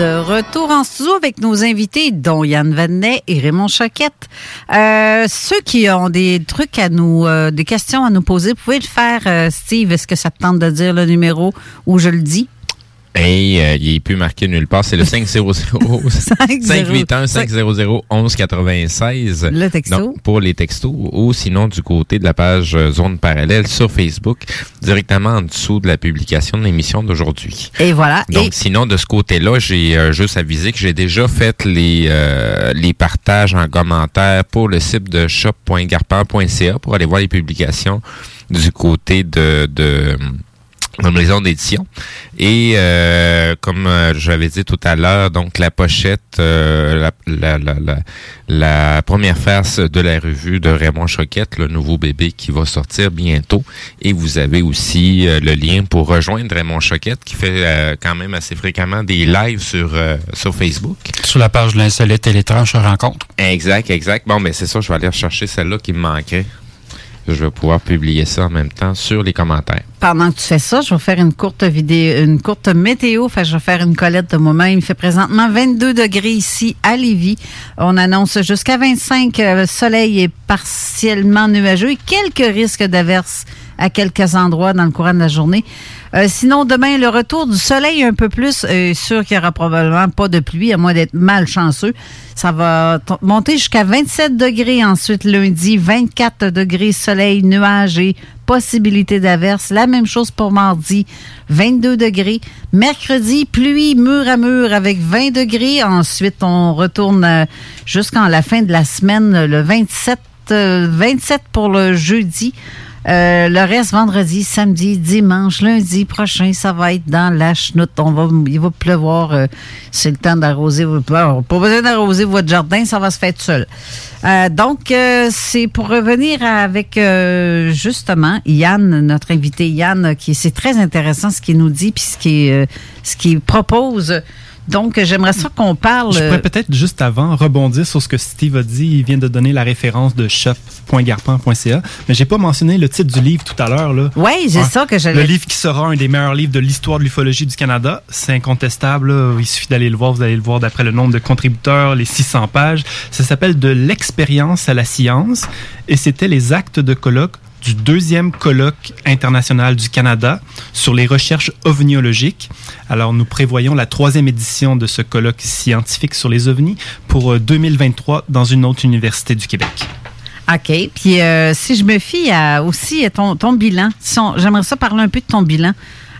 Retour en studio avec nos invités, dont Yann Vanet et Raymond Choquette. Euh, ceux qui ont des trucs à nous, euh, des questions à nous poser, vous pouvez le faire, euh, Steve. Est-ce que ça te tente de dire le numéro ou je le dis? Hey, euh, il est plus marqué nulle part. C'est le 500 581 500 1196. Le texto. Donc, pour les textos ou sinon du côté de la page euh, Zone Parallèle sur Facebook, directement en dessous de la publication de l'émission d'aujourd'hui. Et voilà. Donc, Et- sinon, de ce côté-là, j'ai euh, juste avisé que j'ai déjà fait les, euh, les partages en commentaire pour le site de shop.garpin.ca pour aller voir les publications du côté de... de de maison d'édition. Et euh, comme euh, j'avais dit tout à l'heure, donc la pochette, euh, la, la, la, la, la première face de la revue de Raymond Choquette, le nouveau bébé qui va sortir bientôt. Et vous avez aussi euh, le lien pour rejoindre Raymond Choquette qui fait euh, quand même assez fréquemment des lives sur, euh, sur Facebook. Sur la page de l'insolite et l'étrange rencontre. Exact, exact. Bon, ben c'est ça, je vais aller rechercher celle-là qui me manquait. Je vais pouvoir publier ça en même temps sur les commentaires. Pendant que tu fais ça, je vais faire une courte vidéo, une courte météo. Fait, je vais faire une collette de moi-même. Il fait présentement 22 degrés ici à Lévis. On annonce jusqu'à 25. euh, Le soleil est partiellement nuageux et quelques risques d'averses à quelques endroits dans le courant de la journée. Euh, sinon, demain, le retour du soleil un peu plus. Euh, sûr qu'il n'y aura probablement pas de pluie, à moins d'être malchanceux. Ça va monter jusqu'à 27 degrés ensuite lundi, 24 degrés soleil, nuages et possibilité d'averse. La même chose pour mardi, 22 degrés. Mercredi, pluie mur à mur avec 20 degrés. Ensuite, on retourne euh, jusqu'en la fin de la semaine, le 27, euh, 27 pour le jeudi. Euh, le reste, vendredi, samedi, dimanche, lundi prochain, ça va être dans la chenoute. On va, il va pleuvoir. euh, c'est le temps d'arroser. Pas besoin d'arroser votre jardin, ça va se faire tout seul. Euh, donc, euh, c'est pour revenir avec justement Yann, notre invité Yann, qui c'est très intéressant ce qu'il nous dit puis ce qu'il ce qu'il propose. Donc, j'aimerais ça qu'on parle. Je pourrais peut-être juste avant rebondir sur ce que Steve a dit. Il vient de donner la référence de shop.garpan.ca. Mais j'ai pas mentionné le titre du livre tout à l'heure. là. Oui, c'est ça que j'allais- Le livre qui sera un des meilleurs livres de l'histoire de l'ufologie du Canada. C'est incontestable. là. Il suffit d'aller le voir. Vous allez le voir d'après le nombre de contributeurs, les 600 pages. Ça s'appelle De l'expérience à la science. Et c'était les actes de colloque du deuxième colloque international du Canada sur les recherches ovniologiques. Alors, nous prévoyons la troisième édition de ce colloque scientifique sur les ovnis pour euh, 2023 dans une autre université du Québec. OK. Puis euh, si je me fie aussi à ton, bilan, j'aimerais ça parler un peu de ton bilan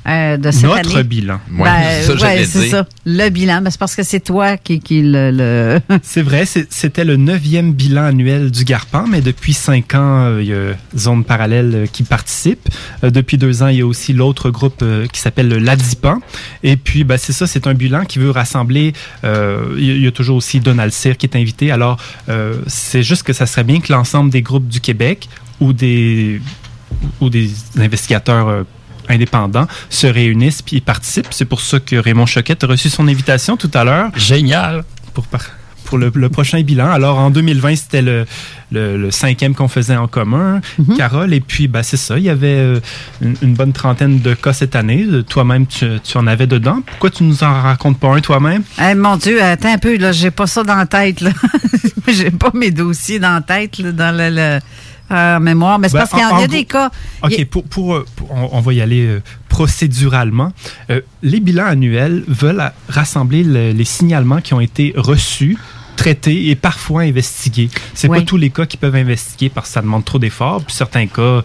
euh, de cette Notre année. bilan. Ben, ouais, j'allais c'est ça. Le bilan. Ben, c'est parce que c'est toi qui, qui le. le- C'est vrai, c'était le neuvième bilan annuel du Garpan, mais depuis cinq ans, euh, il y a Zone Parallèle euh, qui participe. Euh, depuis deux ans, il y a aussi l'autre groupe qui s'appelle le l'Adipan. Et puis, ben, c'est ça, c'est un bilan qui veut rassembler. euh, il y a- il y a toujours aussi Donald Cyr qui est invité. Alors, euh, c'est juste que ça serait bien que l'ensemble des groupes du Québec ou des ou des investigateurs euh, indépendants se réunissent puis participent. C'est pour ça que Raymond Choquette a reçu son invitation tout à l'heure. Génial. Pour, le, le prochain bilan. Alors, en 2020, c'était le, le- le cinquième qu'on faisait en commun, Carole. Et puis, ben, c'est ça, il y avait euh, une, une bonne trentaine de cas cette année. Euh, Toi-même, tu, tu en avais dedans. Pourquoi tu nous en racontes pas un toi-même? Eh, mon Dieu, attends un peu, là, j'ai pas ça dans la tête, là. j'ai pas mes dossiers dans la tête, là, dans le, euh, mémoire. Mais c'est Ben, parce qu'il y, a- en- il y a en des cas. y OK, pour, pour, euh, pour- on, on va y aller euh, procéduralement. Euh, les bilans annuels veulent à- rassembler le- les signalements qui ont été reçus traités et parfois investigués. C'est Oui. pas tous les cas qui peuvent investiguer parce que ça demande trop d'efforts. Puis certains cas,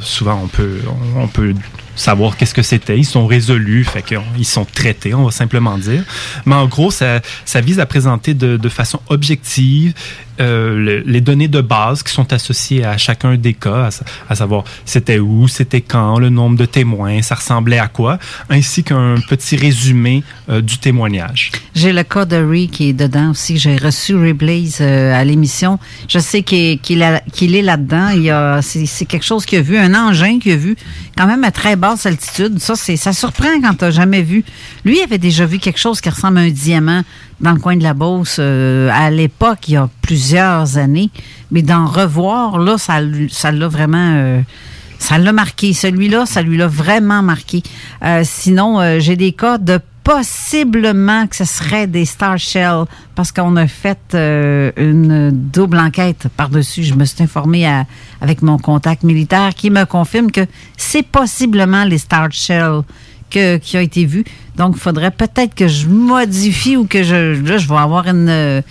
souvent on peut, on, on peut savoir qu'est-ce que c'était. Ils sont résolus, fait qu'ils sont traités, on va simplement dire. Mais en gros, ça, ça vise à présenter de, de façon objective euh, le- les données de base qui sont associées à chacun des cas, à, sa- à savoir c'était où, c'était quand, le nombre de témoins, ça ressemblait à quoi, ainsi qu'un petit résumé euh, du témoignage. J'ai le cas de Ray qui est dedans aussi. J'ai reçu Ray Blaze euh, à l'émission. Je sais qu'il est, là-dedans. C'est quelque chose qu'il a vu, un engin qu'il a vu, quand même à très basse altitude. Ça, ça surprend quand tu jamais vu. Lui avait déjà vu quelque chose qui ressemble à un diamant dans le coin de la Beauce euh, à l'époque, il y a plusieurs années. Mais d'en revoir, là, ça ça l'a vraiment... euh, ça l'a marqué. Celui-là, ça lui l'a vraiment marqué. Euh, sinon, j'ai des cas de possiblement que ce serait des Star Shell parce qu'on a fait une double enquête par-dessus. Je me suis informée à- avec mon contact militaire qui me confirme que c'est possiblement les Star Shell qui a été vu. Donc, il faudrait peut-être que je modifie ou que je, là, je vais avoir une... euh,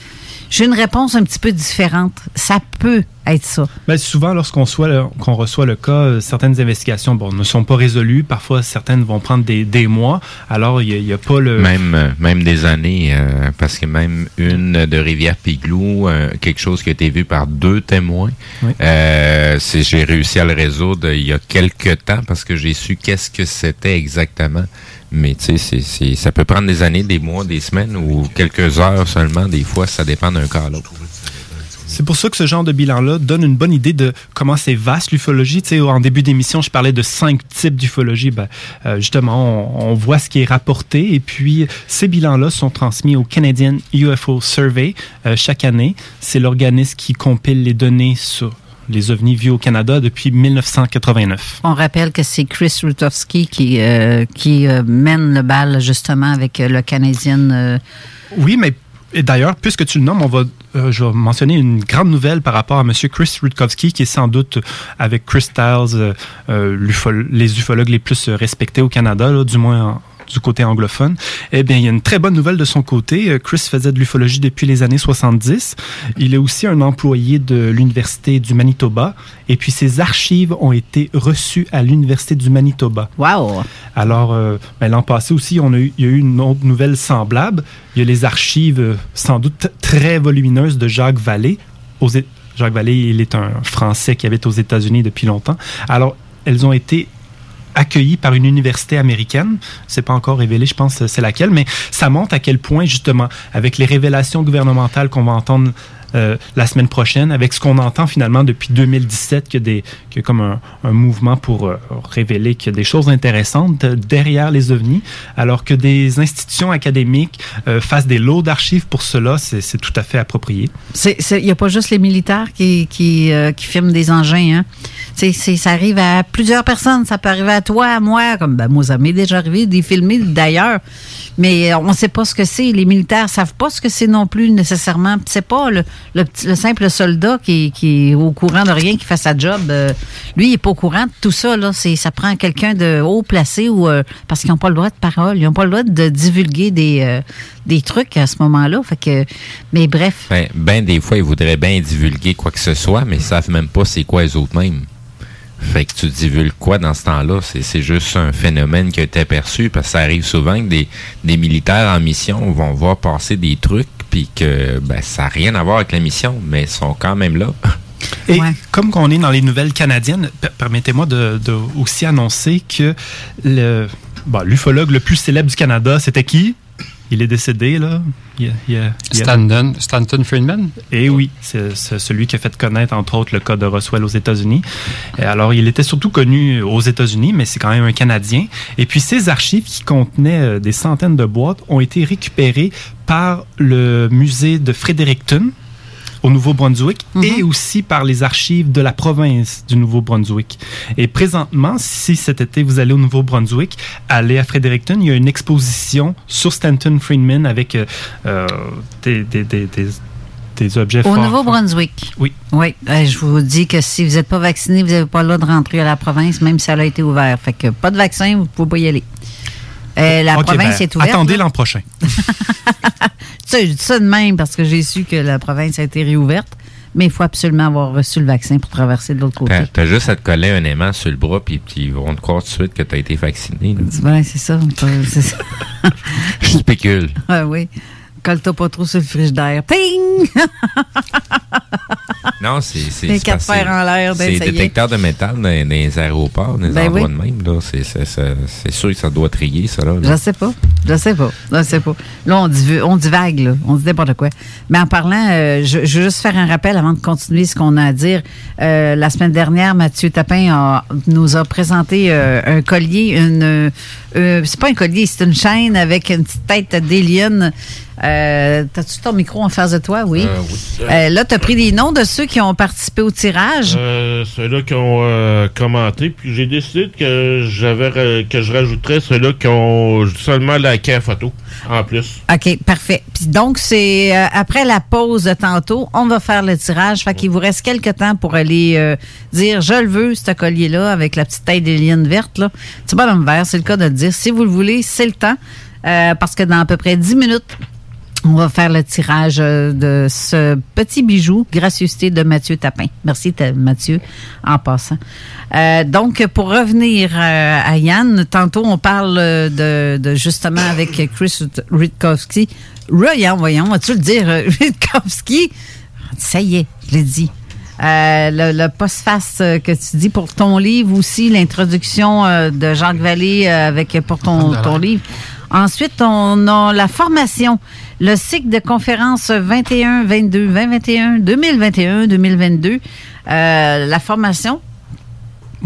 j'ai une réponse un petit peu différente. Ça peut être ça. Ben, souvent, lorsqu'on soit le- qu'on reçoit le cas, euh, certaines investigations bon, ne sont pas résolues. Parfois, certaines vont prendre des, des mois. Alors, il n'y a, pas le... Même, euh, même des années, euh, parce que même une de Rivière-Piglou, euh, quelque chose qui a été vu par deux témoins, Oui. euh, j'ai réussi à le résoudre il y a quelques temps parce que j'ai su qu'est-ce que c'était exactement. Mais tu sais, ça peut prendre des années, des mois, des semaines ou quelques heures seulement. Des fois, ça dépend d'un cas à l'autre. C'est pour ça que ce genre de bilan-là donne une bonne idée de comment c'est vaste l'ufologie. Tu sais, en début d'émission, je parlais de cinq types d'ufologie. Ben, euh, justement, on, on voit ce qui est rapporté et puis ces bilans-là sont transmis au Canadian UFO Survey euh, chaque année. C'est l'organisme qui compile les données sur les ovnis vus au Canada depuis 1989. On rappelle que c'est Chris Rutowski qui, euh, qui euh, mène le bal justement avec euh, le Canadien. Oui, mais d'ailleurs, puisque tu le nommes, on va, euh, je vais mentionner une grande nouvelle par rapport à M. Chris Rutkowski, qui est sans doute, avec Chris Stiles, euh, euh, les ufologues les plus respectés au Canada, là, du moins en- du côté anglophone. Eh bien, il y a une très bonne nouvelle de son côté. Chris faisait de l'ufologie depuis les années 70. Il est aussi un employé de l'Université du Manitoba. Et puis, ses archives ont été reçues à l'Université du Manitoba. Wow! Alors, euh, ben, l'an passé aussi, on a eu, il y a eu une autre nouvelle semblable. Il y a les archives, euh, sans doute très volumineuses, de Jacques Vallée. Aux Jacques Vallée, il est un Français qui habite aux États-Unis depuis longtemps. Alors, elles ont été accueillies par une université américaine. C'est pas encore révélé, je pense, c'est laquelle, mais ça montre à quel point, justement, avec les révélations gouvernementales qu'on va entendre euh, la semaine prochaine, avec ce qu'on entend finalement depuis 2017, qu'il y qu'il y a comme un, un mouvement pour euh, révéler qu'il y a des choses intéressantes derrière les ovnis, alors que des institutions académiques euh, fassent des lots d'archives pour cela, c'est tout à fait approprié. Il n'y a pas juste les militaires qui, qui, euh, qui filment des engins. Hein. Tu sais, c'est- ça arrive à plusieurs personnes. Ça peut arriver à toi, à moi, comme ben, moi, ça m'est déjà arrivé d'y filmer d'ailleurs. Mais euh, on ne sait pas ce que c'est. Les militaires savent pas ce que c'est non plus nécessairement. C'est pas le, le simple soldat qui, est au courant de rien, qui fait sa job. Euh, lui, il est pas au courant de tout ça. Là. Ça prend quelqu'un de haut placé euh, parce qu'ils n'ont pas le droit de parole. Ils n'ont pas le droit de divulguer des, euh, des trucs à ce moment-là. Fait que, mais bref. Ben, ben des fois, ils voudraient bien divulguer quoi que ce soit, mais ils savent même pas c'est quoi les autres mêmes. Fait que tu divulgues quoi dans ce temps-là? C'est, c'est juste un phénomène qui a été aperçu parce que ça arrive souvent que des militaires en mission vont voir passer des trucs puis que ben, ça n'a rien à voir avec la mission, mais ils sont quand même là. Et comme on est dans les nouvelles canadiennes, per- permettez-moi de, de aussi annoncer que le bon, l'ufologue le plus célèbre du Canada, c'était qui? Il est décédé, là. Il il il a- Stanton, Stanton Friedman? Et oui, c'est celui qui a fait connaître, entre autres, le cas de Roswell aux États-Unis. Alors, il était surtout connu aux États-Unis, mais c'est quand même un Canadien. Et puis, ces archives qui contenaient euh, des centaines de boîtes ont été récupérées par le musée de Fredericton au Nouveau-Brunswick et aussi par les archives de la province du Nouveau-Brunswick. Et présentement, si cet été vous allez au Nouveau-Brunswick, allez à Fredericton, il y a une exposition sur Stanton Friedman avec euh, euh, des, des, des, des, des objets Au. Nouveau-Brunswick? Oui. Oui. Euh, je vous dis que si vous n'êtes pas vacciné, vous n'avez pas le droit de rentrer à la province, même si elle a été ouverte. Fait que pas de vaccin, vous ne pouvez pas y aller. Euh, la province ben, est ouverte. Attendez l'an prochain. Ça, je dis ça de même parce que j'ai su que la province a été réouverte, mais il faut absolument avoir reçu le vaccin pour traverser de l'autre côté. T'as, t'as juste à te coller un aimant sur le bras puis ils vont te croire tout de suite que tu as été vacciné. là. Ouais, c'est ça. C'est ça. Je spécule. Ah oui. Colle-toi pas trop sur le frigidaire. Ting! Non, c'est. c'est Les quatre fers en l'air, C'est détecteur de métal dans, dans les aéroports, dans les Ben endroits oui. de même. Là, c'est, sûr que ça doit trier, ça. Là, Je sais pas. Je sais pas. Je sais pas. Là, on, div- on divague, là. On dit n'importe quoi. Mais en parlant, euh, je, je veux juste faire un rappel avant de continuer ce qu'on a à dire. Euh, la semaine dernière, Mathieu Tapin a- nous a présenté euh, un collier, une. c'est pas un collier, c'est une chaîne avec une petite tête d'alien. Euh, T'as-tu ton micro en face de toi? Oui. Euh, oui. Euh, là, tu as pris les noms de ceux qui ont participé au tirage. Euh, ceux-là qui ont euh, commenté, puis j'ai décidé que j'avais que je rajouterais ceux-là qui ont seulement liké la photo en plus. OK, parfait. Puis donc, c'est euh, après la pause de tantôt, on va faire le tirage. Fait qu'il vous reste quelques temps pour aller euh, dire je le veux, ce collier-là, avec la petite taille des lignes vertes. Là. C'est pas dans le vert, c'est le cas de le dire. Si vous le voulez, c'est le temps. Euh, parce que dans à peu près 10 minutes, on va faire le tirage euh, de ce petit bijou, gracieuseté de Mathieu Tapin. Merci, Mathieu, en passant. Euh, donc, pour revenir euh, à Yann, tantôt, on parle de, de justement avec Chris Rutkowski. Ryan, voyons, vas-tu le dire, Rutkowski? Ça y est, je l'ai dit. Euh, le, le post-face que tu dis pour ton livre aussi, l'introduction de Jacques Vallée avec pour ton, ton livre. Ensuite, on a la formation, le cycle de conférences 21, 22, 2021, 2021, 2022. Euh, la formation?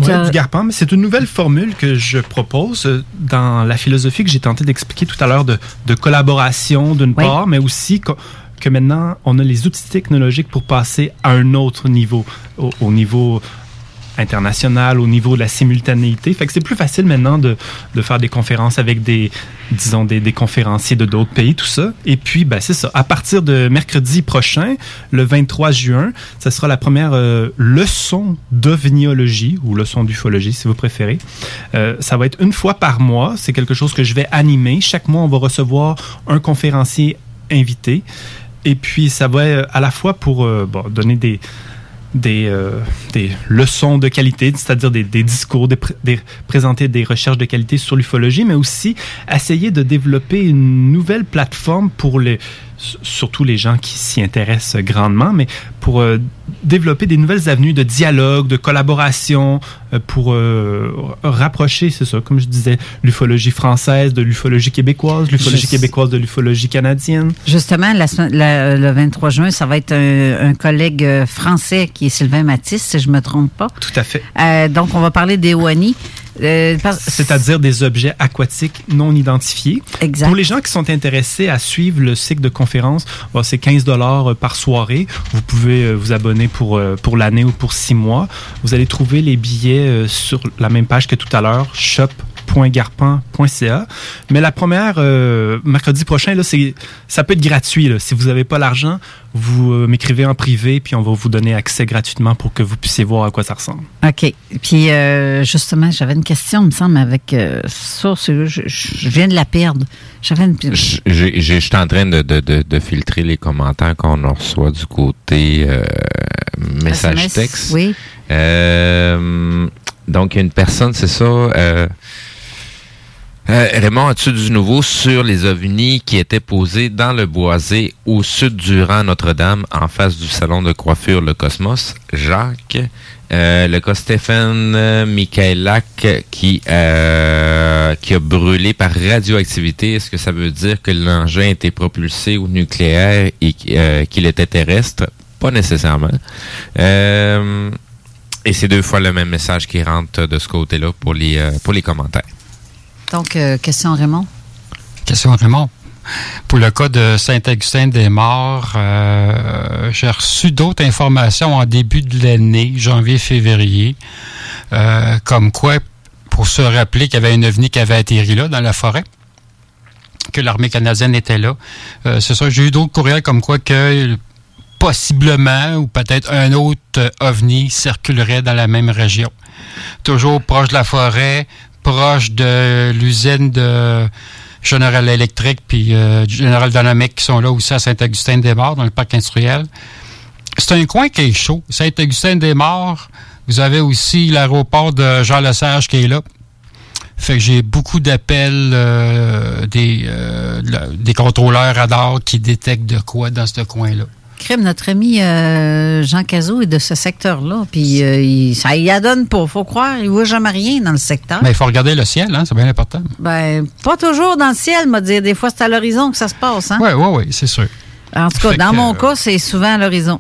As- du mais c'est une nouvelle formule que je propose euh, dans la philosophie que j'ai tenté d'expliquer tout à l'heure de, de collaboration d'une Oui. part, mais aussi que, que maintenant on a les outils technologiques pour passer à un autre niveau, au, au niveau international, au niveau de la simultanéité. Fait que c'est plus facile maintenant de, de faire des conférences avec des, disons, des, conférenciers de d'autres pays, tout ça. Et puis, ben, c'est ça. À partir de mercredi prochain, le 23 juin, ça sera la première euh, leçon d'ovniologie ou leçon d'ufologie, si vous préférez. Euh, ça va être une fois par mois. C'est quelque chose que je vais animer. Chaque mois, on va recevoir un conférencier invité. Et puis, ça va euh, à la fois pour euh, donner des, des, euh, des leçons de qualité, c'est-à-dire des, discours, des des- présenter des recherches de qualité sur l'ufologie, mais aussi essayer de développer une nouvelle plateforme pour les, surtout les gens qui s'y intéressent grandement, mais pour euh, développer des nouvelles avenues de dialogue, de collaboration, euh, pour euh, rapprocher, c'est ça, comme je disais, l'ufologie française de l'ufologie québécoise, l'ufologie québécoise de l'ufologie canadienne. Justement, la semaine- la- le 23 juin, ça va être un, un collègue français qui est Sylvain Matisse, si je me trompe pas. Tout à fait. Donc, on va parler des OANI. Euh, C'est-à-dire des objets aquatiques non identifiés. Exact. Pour les gens qui sont intéressés à suivre le cycle de conférence, bon, c'est 15 dollars par soirée. Vous pouvez euh, vous abonner pour, euh, pour l'année ou pour six mois. Vous allez trouver les billets euh, sur la même page que tout à l'heure, shop.garpan.ca. Mais la première, euh, mercredi prochain, là, c'est, ça peut être gratuit. là. Si vous n'avez pas l'argent, vous euh, m'écrivez en privé, puis on va vous donner accès gratuitement pour que vous puissiez voir à quoi ça ressemble. OK. Puis, euh, justement, j'avais une question, il me semble, avec euh, ça. Je, je viens de la perdre. J'avais une. J'ai- j'ai- Je suis en train de, de, de, de filtrer les commentaires qu'on reçoit du côté euh, message SMS, texte. oui. Euh, donc, il y a une personne, c'est ça. Euh, euh, Raymond, as-tu du nouveau sur les ovnis qui étaient posés dans le boisé au sud du rang Notre-Dame, en face du salon de coiffure Le Cosmos? Jacques. Euh, le cas Stéphane euh, Michaelac qui, euh, qui a brûlé par radioactivité. Est-ce que ça veut dire que l'engin était propulsé au nucléaire et euh, qu'il était terrestre? Pas nécessairement. Euh, et c'est deux fois le même message qui rentre de ce côté-là pour les, euh, pour les commentaires. Donc, question Raymond. Question Raymond. Pour le cas de Saint-Augustin-des-Morts, euh, j'ai reçu d'autres informations en début de l'année, janvier-février, euh, comme quoi, pour se rappeler qu'il y avait un ovni qui avait atterri là, dans la forêt, que l'armée canadienne était là. Euh, c'est ça, j'ai eu d'autres courriels comme quoi que possiblement, ou peut-être un autre ovni circulerait dans la même région. Toujours proche de la forêt, proche de l'usine de General Electric puis euh, General Dynamics qui sont là aussi à Saint-Augustin-des-Morts, dans le parc industriel. C'est un coin qui est chaud. Saint-Augustin-des-Morts, vous avez aussi l'aéroport de Jean-Lesage qui est là. Fait que j'ai beaucoup d'appels euh, des, euh, des contrôleurs radars qui détectent de quoi dans ce coin-là. Crime, notre ami euh, Jean Cazot est de ce secteur-là. Puis, euh, il, ça y adonne pas. faut croire. Il voit jamais rien dans le secteur. Mais il faut regarder le ciel, hein, c'est bien important. Ben, pas toujours dans le ciel, m'a dire. Des fois, c'est à l'horizon que ça se passe. Hein? Oui, oui, oui, c'est sûr. En tout cas, Fait dans que, mon euh, cas, c'est souvent à l'horizon.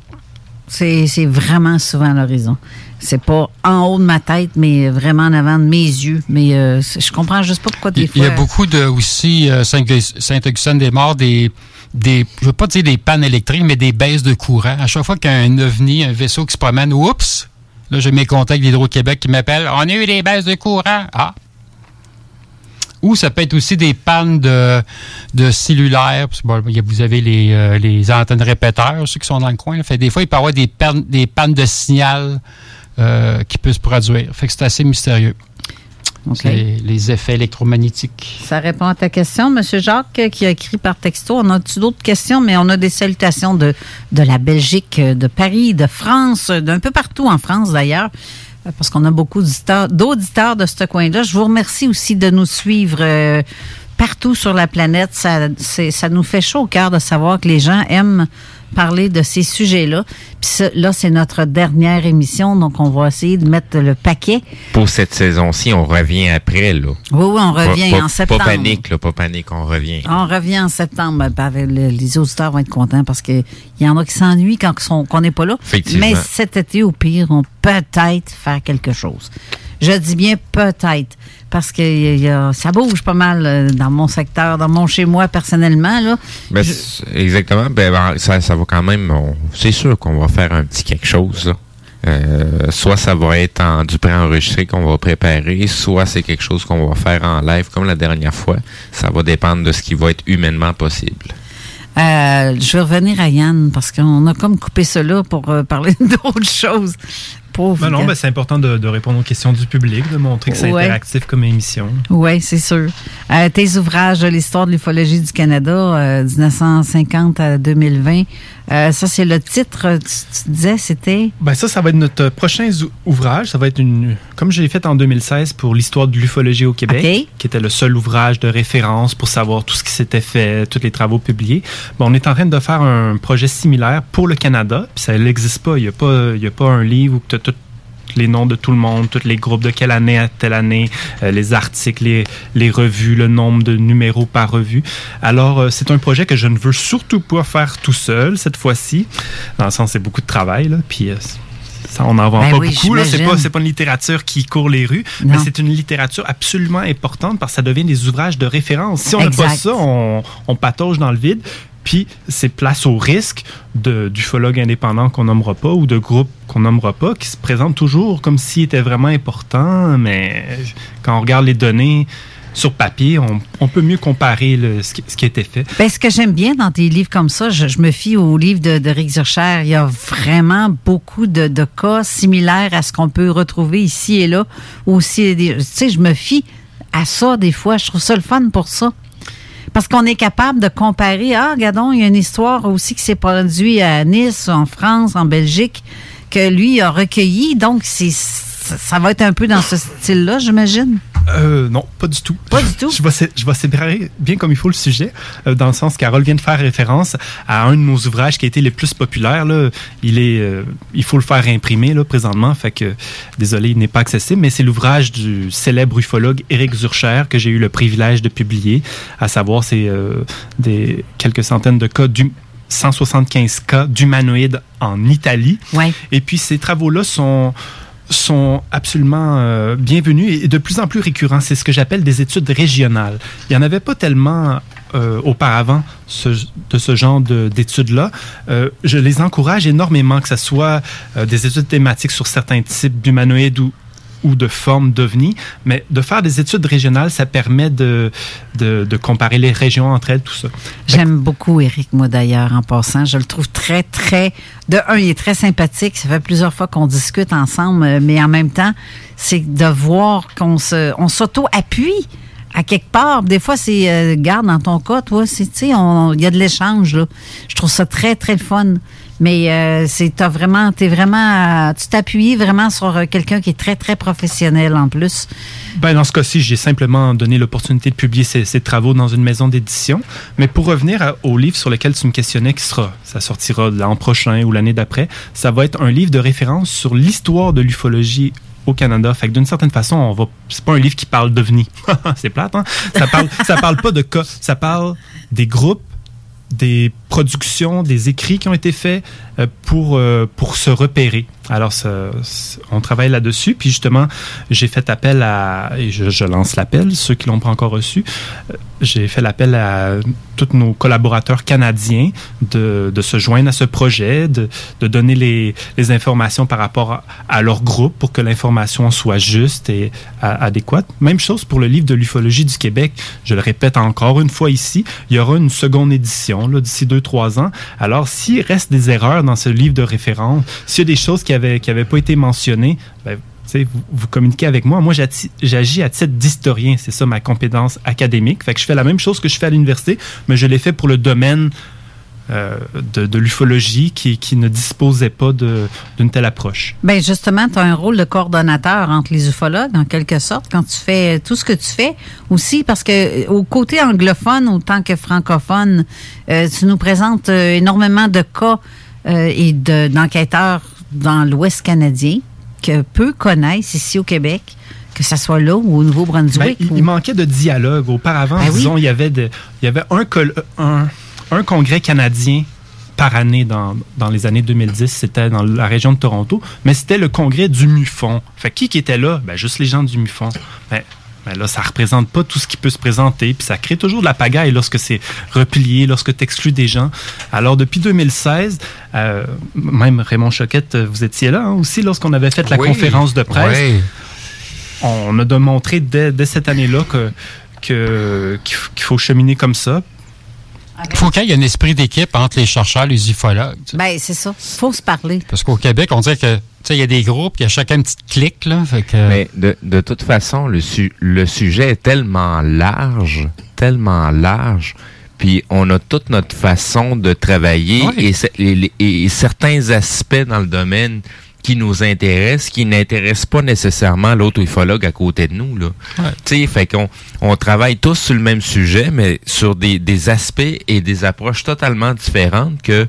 C'est vraiment souvent à l'horizon. C'est pas en haut de ma tête, mais vraiment en avant de mes yeux. Mais euh, je comprends juste pas pourquoi des Il fois. y a beaucoup de aussi euh, Saint- Saint-Augustin-des-Morts, des, des, je veux pas dire des pannes électriques, mais des baisses de courant. À chaque fois qu'il y a un ovni, un vaisseau qui se promène, oups, là j'ai mes contacts d'Hydro-Québec qui m'appellent, on a eu des baisses de courant. Ah. Ou ça peut être aussi des pannes de, de a- vous avez les, euh, les antennes répéteurs, ceux qui sont dans le coin. Fait, des fois, il peut y avoir des pannes, des pannes de signal euh, qui peuvent se produire. Fait que c'est assez mystérieux. Les, les effets électromagnétiques. Ça répond à ta question, Monsieur Jacques, euh, qui a écrit par texto. On a-tu d'autres questions? Mais on a des salutations de, de la Belgique, euh, de Paris, de France, euh, d'un peu partout en France d'ailleurs, parce qu'on a beaucoup d'auditeurs- de ce coin-là. Je vous remercie aussi de nous suivre euh, partout sur la planète. Ça, ça nous fait chaud au cœur de savoir que les gens aiment parler de ces sujets-là. Puis là, c'est notre dernière émission, donc on va essayer de mettre le paquet. Pour cette saison-ci, on revient après, là. Oui, oui, on revient Pas- pas- en septembre. Pas panique, là, pas panique, on revient. On revient en septembre. Ben, ben, le- les auditeurs vont être contents parce qu'il y en a qui s'ennuient quand qu'on n'est pas là. Effectivement. Mais cet été, au pire, on peut peut-être faire quelque chose. Je dis bien peut-être parce que il y a- ça bouge pas mal euh, dans mon secteur, dans mon chez-moi personnellement. Là. Ben, Exactement. Ben, ben, ça, ça va quand même. C'est sûr qu'on va faire un petit quelque chose. là. Euh, soit ça va être en du préenregistré qu'on va préparer, soit c'est quelque chose qu'on va faire en live comme la dernière fois. Ça va dépendre de ce qui va être humainement possible. Euh, je vais revenir à Yann parce qu'on a comme coupé cela pour euh, parler d'autres choses. Ben non, ben c'est important de, de répondre aux questions du public, de montrer que c'est Ouais. interactif comme émission. Oui, c'est sûr. Euh, tes ouvrages, l'histoire de l'ufologie du Canada, euh, 1950 à 2020, euh, ça c'est le titre, tu, tu disais, c'était... Ben ça, ça va être notre prochain ouvrage. Ça va être une, comme je l'ai fait en 2016 pour l'histoire de l'ufologie au Québec, qui était le seul ouvrage de référence pour savoir tout ce qui s'était fait, tous les travaux publiés. Ben, on est en train de faire un projet similaire pour le Canada. Puis ça n'existe pas. Il n'y a pas, il y a pas un livre où tu as tous les noms de tout le monde, tous les groupes de quelle année à telle année, euh, les articles, les, les revues, le nombre de numéros par revue. Alors, euh, c'est un projet que je ne veux surtout pas faire tout seul cette fois-ci. Dans le sens, c'est beaucoup de travail. Là, puis, euh, Ça, on n'en vend Ben pas oui, beaucoup. C'est j'imagine. pas, pas une littérature qui court les rues, Non. mais c'est une littérature absolument importante parce que ça devient des ouvrages de référence. Si on n'a pas ça, on, on patauge dans le vide. Puis c'est place au risque d'ufologues indépendants qu'on nommera pas ou de groupes qu'on nommera pas qui se présentent toujours comme s'ils étaient vraiment importants, mais quand on regarde les données sur papier, on, peut mieux comparer ce, qui, ce a été fait. Ben, ce que j'aime bien dans des livres comme ça, je, me fie au livre de, Rick Zurcher. Il y a vraiment beaucoup de, de cas similaires à ce qu'on peut retrouver ici et là. Aussi, tu sais, je me fie à ça des fois. Je trouve ça le fun pour ça. Parce qu'on est capable de comparer. Ah, regardons, il y a une histoire aussi qui s'est produite à Nice, en France, en Belgique, que lui a recueilli. Donc, c'est, ça ça va être un peu dans ce style-là, j'imagine? Euh, non, pas du tout. Pas du tout? je, vais, sé- je vais séparer bien comme il faut le sujet, euh, dans le sens Carole vient de faire référence à un de nos ouvrages qui a été les plus populaires. Là. Il, est, euh, il faut le faire imprimer là, présentement, fait que désolé, il n'est pas accessible, mais c'est l'ouvrage du célèbre ufologue Éric Zurcher que j'ai eu le privilège de publier, à savoir c'est des quelques centaines de cas du 175 cas d'humanoïdes en Italie. Ouais. Et puis ces travaux-là sont sont absolument euh, bienvenus et de plus en plus récurrents. C'est ce que j'appelle des études régionales. Il n'y en avait pas tellement euh, auparavant de ce genre de- d'études-là. Euh, je les encourage énormément, que ce soit des études thématiques sur certains types d'humanoïdes ou, ou de formes d'ovnis, mais de faire des études régionales, ça permet de, comparer les régions entre elles, tout ça. J'aime beaucoup Eric, moi d'ailleurs, en passant. Je le trouve très, très. De un, il est très sympathique. Ça fait plusieurs fois qu'on discute ensemble, euh, mais en même temps, c'est de voir qu'on se, s'auto-appuie à quelque part. Des fois, c'est, euh, garde dans ton cas, toi, il y a de l'échange. Je trouve ça très, très fun. Mais euh, t'as vraiment, t'es vraiment, tu t'appuies vraiment sur euh, quelqu'un qui est très, très professionnel en plus. Ben, dans ce cas-ci, j'ai simplement donné l'opportunité de publier ces, travaux dans une maison d'édition. Mais pour revenir à- au livre sur lequel tu me questionnais, qui sera, ça sortira l'an prochain ou l'année d'après, ça va être un livre de référence sur l'histoire de l'ufologie au Canada. Fait d'une certaine façon, on va. C'est pas un livre qui parle d'OVNI. c'est plate, hein? Ça parle, ça parle pas de cas. Ça parle des groupes, des productions, des écrits qui ont été faits euh, pour, euh, pour se repérer. Alors, on travaille là-dessus. Puis justement, j'ai fait appel à, et je, lance l'appel, ceux qui l'ont pas encore reçu, euh, j'ai fait l'appel à tous nos collaborateurs canadiens de, se joindre à ce projet, de, donner les, informations par rapport à, leur groupe pour que l'information soit juste et adéquate. Même chose pour le livre de l'ufologie du Québec. Je le répète encore une fois ici, il y aura une seconde édition d'ici deux, trois ans. Alors, s'il reste des erreurs dans ce livre de référence, s'il y a des choses qui avaient, qui avaient pas été mentionnées, ben, vous, vous communiquez avec moi. Moi, j'agis à titre d'historien. C'est ça ma compétence académique. Fait je fais la même chose que je fais à l'université, mais je l'ai fait pour le domaine euh, de, l'ufologie qui, ne disposait pas d'une telle approche. Ben justement, tu as un rôle de coordonnateur entre les ufologues, en quelque sorte, quand tu fais tout ce que tu fais aussi, parce que euh, au côté anglophone autant que francophone, euh, tu nous présentes euh, énormément de cas euh, et de- d'enquêteurs dans l'Ouest canadien que peu connaissent ici au Québec, que ce soit là ou au Ben, Nouveau-Brunswick. il, ou- il manquait de dialogue. Auparavant, Ben oui. disons, il y avait, de- il y avait un, col- un, un congrès canadien par année dans, dans les années 2010. C'était dans la région de Toronto, mais c'était le congrès du MUFON. Fait qui qui était là? Ben, juste les gens du MUFON. Ben, ben là, ça représente pas tout ce qui peut se présenter, puis ça crée toujours de la pagaille lorsque c'est replié, lorsque tu exclus des gens. Alors, depuis 2016, euh, même Raymond Choquette, vous étiez là hein, aussi lorsqu'on avait fait la Oui. conférence de presse Oui. on a démontré dès, dès cette année-là que qu'il faut cheminer comme ça. Il faut qu'il y ait un esprit d'équipe entre les chercheurs et les ufologues. tu sais. Ben, c'est ça. faut se parler. Parce qu'au Québec, on dirait que tu sais, il y a des groupes, il y a chacun une petite clique. Là, fait que, Mais de, de toute façon, le, su- le sujet est tellement large, tellement large, puis on a toute notre façon de travailler Oui. et, ce- et- et- et certains aspects dans le domaine qui nous intéressent, qui n'intéressent pas nécessairement l'autre ufologue à côté de nous. Là. Ouais. Tu sais, fait qu'on on travaille tous sur le même sujet, mais sur des, des aspects et des approches totalement différentes que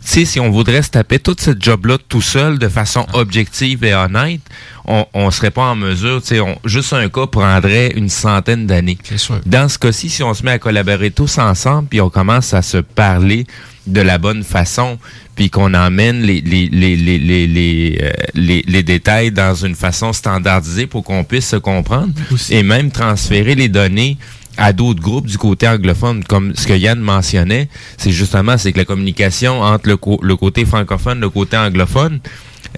si on voudrait se taper toute cette job-là tout seul de façon objective et honnête, on, on serait pas en mesure, tu sais, on- juste un cas prendrait une centaine d'années. Dans ce cas-ci, si on se met à collaborer tous ensemble, puis on commence à se parler de la bonne façon, puis qu'on emmène les, les, les, les, les, les, euh, les- les détails dans une façon standardisée pour qu'on puisse se comprendre et même transférer les données à d'autres groupes du côté anglophone, comme ce que Yann mentionnait, c'est justement c'est que la communication entre le, co- le côté francophone, le côté anglophone,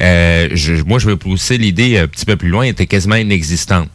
euh, je- moi je veux pousser l'idée un petit peu plus loin, était quasiment inexistante.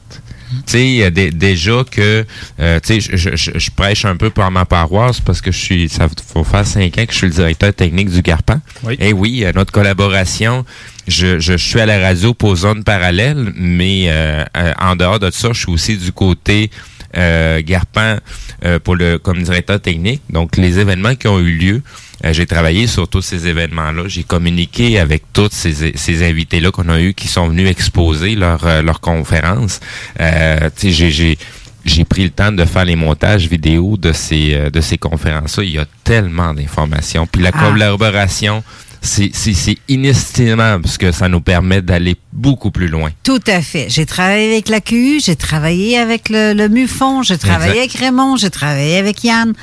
Tu sais, déjà que, euh, tu sais, je, je- je- je prêche un peu par ma paroisse parce que je suis, ça faut faire cinq ans que je suis le directeur technique du Garpan. Oui. Et oui, notre collaboration, je, je, suis à la radio pour zone parallèle, mais euh, euh, en dehors de ça, je suis aussi du côté euh, Garpan euh, pour le comme directeur technique. Donc, les événements qui ont eu lieu, euh, j'ai travaillé sur tous ces événements-là. J'ai communiqué avec tous ces, ces invités-là qu'on a eu qui sont venus exposer leur, euh, leur conférence. Euh, j'ai- j'ai j'ai pris le temps de faire les montages vidéo de ces euh, de ces conférences-là. Il y a tellement d'informations. Puis la Ah. collaboration, c'est c'est- c'est inestimable parce que ça nous permet d'aller beaucoup plus loin. Tout à fait. J'ai travaillé avec la QU, j'ai travaillé avec le, le MUFON, j'ai travaillé Exact. avec Raymond, j'ai travaillé avec Yann,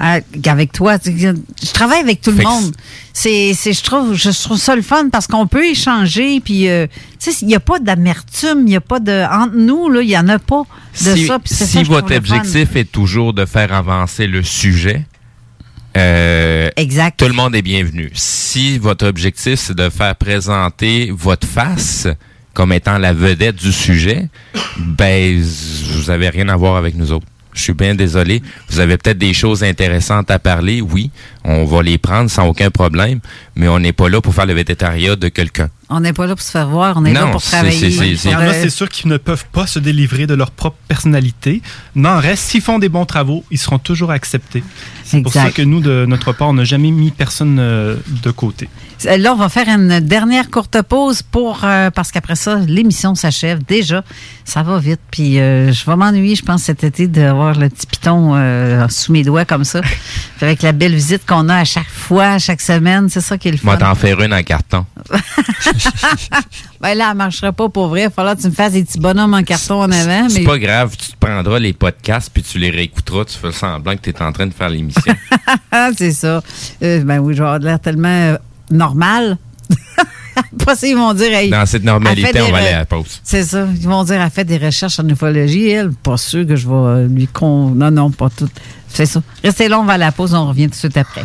avec toi. Je travaille avec tout le monde. C'est, c'est, je trouve, je trouve ça le fun parce qu'on peut échanger. Puis, euh, tu sais, il n'y a pas d'amertume, il n'y a pas de entre nous là, il y en a pas de si ça. puis si ça votre objectif est toujours de faire avancer le sujet, euh, exact. tout le monde est bienvenu. Si votre objectif c'est de faire présenter votre face comme étant la vedette du sujet, ben vous avez rien à voir avec nous autres. Je suis bien désolé. Vous avez peut-être des choses intéressantes à parler, oui. On va les prendre sans aucun problème, mais on n'est pas là pour faire le végétariat de quelqu'un. On n'est pas là pour se faire voir, on est là Non, pour c'est- travailler. c'est- c'est- Il y en a, Pour, euh, c'est sûr, qui ne peuvent pas se délivrer de leur propre personnalité. N'en reste, s'ils font des bons travaux, ils seront toujours acceptés. C'est pour ça que nous, de notre part, on n'a jamais mis personne euh, de côté. Là, on va faire une dernière courte pause pour euh, parce qu'après ça, l'émission s'achève déjà. Ça va vite. Puis euh, je vais m'ennuyer, je pense, cet été d'avoir le petit piton euh, sous mes doigts comme ça. Puis avec la belle visite qu'on a à chaque fois, chaque semaine, c'est ça qui est le Moi, fun. t'en faire une en carton. ben là, elle marchera pas pour vrai. Il va falloir que tu me fasses des petits bonhommes en carton en avant. C'est Mais pas grave, tu te prendras les podcasts puis tu les réécouteras, tu fais semblant que tu es en train de faire l'émission. c'est ça. Euh, ben oui, je vais avoir de l'air tellement euh, normal. Après ça, ils vont dire. Hey, Dans cette normalité, on va aller à la pause. C'est ça. Ils vont dire, elle fait des recherches en ufologie. Elle, pas sûr que je vais lui con. Non, non, pas tout. C'est ça. Restez là, on va à la pause, on revient tout de suite après.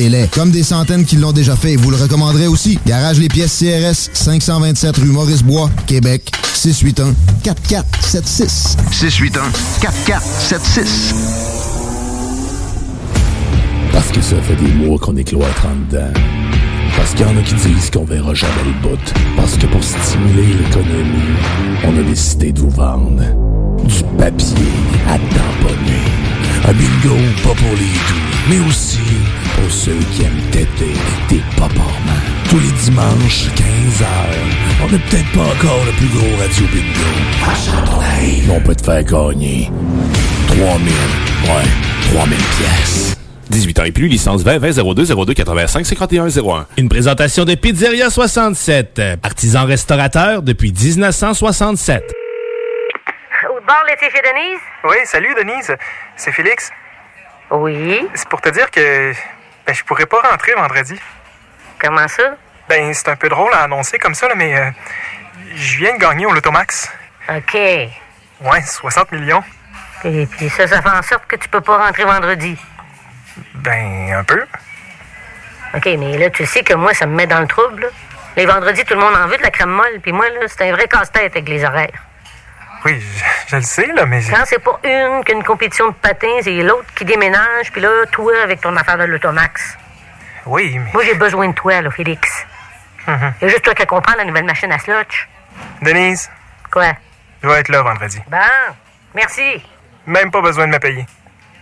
Comme des centaines qui l'ont déjà fait, et vous le recommanderez aussi. Garage Les Pièces CRS, 527 rue Maurice-Bois, Québec, 681 4476. 681 4476. Parce que ça fait des mois qu'on est cloître en dedans. Parce qu'il y en a qui disent qu'on verra jamais le bout. Parce que pour stimuler l'économie, on a décidé de vous vendre du papier à tamponner. Un bingo pas pour les doux, mais aussi pour ceux qui aiment têter des paparmans. Tous les dimanches, 15h, on n'est peut-être pas encore le plus gros radio bingo. On peut te faire gagner 3000, ouais, 3000 pièces. 18 ans et plus, licence 20 20 02 02 85 51 01. Une présentation de Pizzeria 67, artisan restaurateur depuis 1967. Au bord l'été chez Denise? Oui, salut Denise. C'est Félix. Oui. C'est pour te dire que ben, je pourrais pas rentrer vendredi. Comment ça? Ben, c'est un peu drôle à annoncer comme ça, là, mais euh, je viens de gagner au Lotomax. OK. Ouais, 60 millions. Et puis ça, ça fait en sorte que tu peux pas rentrer vendredi. Ben, un peu. OK, mais là, tu sais que moi, ça me met dans le trouble. là. Les vendredis, tout le monde en veut de la crème molle, puis moi, là, c'est un vrai casse-tête avec les horaires. Oui, je, je le sais, là, mais... Quand c'est pas une qu'une compétition de patins, c'est l'autre qui déménage, puis là, toi, avec ton affaire de l'automax. Oui, mais... Moi, j'ai besoin de toi, là, Félix. Mhm. Il y a juste toi qui comprends la nouvelle machine à slotch. Denise, Quoi? je vais être là vendredi. Bon, merci. Même pas besoin de me payer.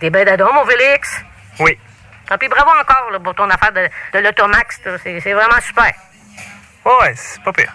T'es ben d'adon, mon Félix? Oui. Ah, puis bravo encore là, pour ton affaire de, de l'automax. c'est vraiment super. Ouais, c'est pas pire.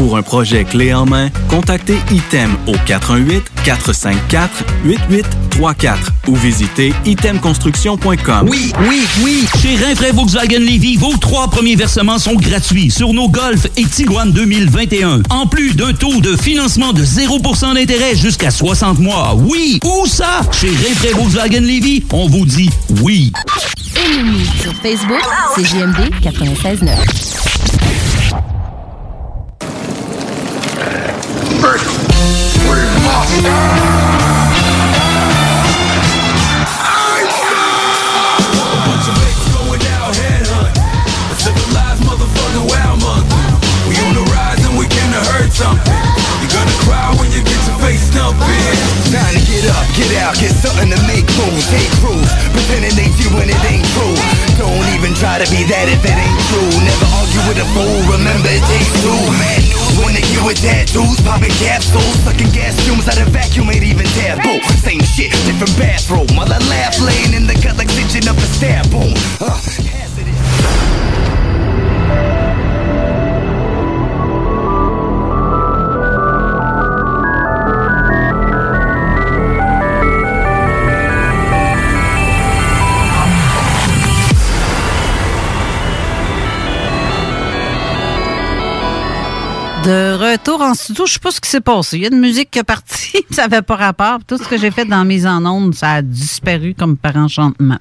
Pour un projet clé en main, contactez ITEM au 418-454-8834 ou visitez itemconstruction.com. Oui, oui, oui. Chez Rinfraie Volkswagen Lévy, vos trois premiers versements sont gratuits sur nos Golf et Tiguan 2021. En plus d'un taux de financement de 0% d'intérêt jusqu'à 60 mois. Oui, où ça? Chez Rinfraie Volkswagen Lévy, on vous dit oui. Ennemi sur Facebook, c'est JMD 96.9. Stop! Up, get out, get something to make moves. Hate crews, pretending they do when it ain't true. Don't even try to be that if it ain't true. Never argue with a fool, remember it takes two. Man, when they you with tattoos, popping capsules, sucking gas fumes out of vacuum ain't even taboo. Same shit, different bathroom. While I laugh, laying in the gut like stitching up a stab boom. Uh, De retour en studio, je sais pas ce qui s'est passé. Il y a une musique qui est partie, ça n'avait pas rapport. Tout ce que j'ai fait dans la mise en onde, ça a disparu comme par enchantement.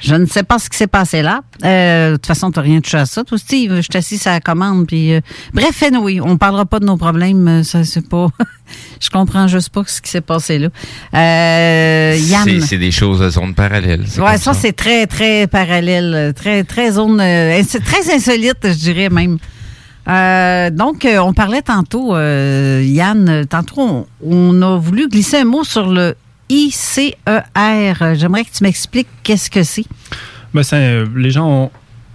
Je ne sais pas ce qui s'est passé là. Euh, de toute façon, tu n'as rien touché à ça. Toi, Steve, je t'assis à la commande. Puis, euh, bref, anyway, on parlera pas de nos problèmes. euh, Ça, c'est pas. je comprends juste pas ce qui s'est passé là. Euh, Yann. C'est- des choses de zone parallèle. Ouais, ça, c'est très, très parallèle, très, très zone, euh, très insolite, je dirais même. Euh, donc, euh, on parlait tantôt, euh, Yann, tantôt, on, on a voulu glisser un mot sur le ICER. J'aimerais que tu m'expliques qu'est-ce que c'est. Ben, les gens ont-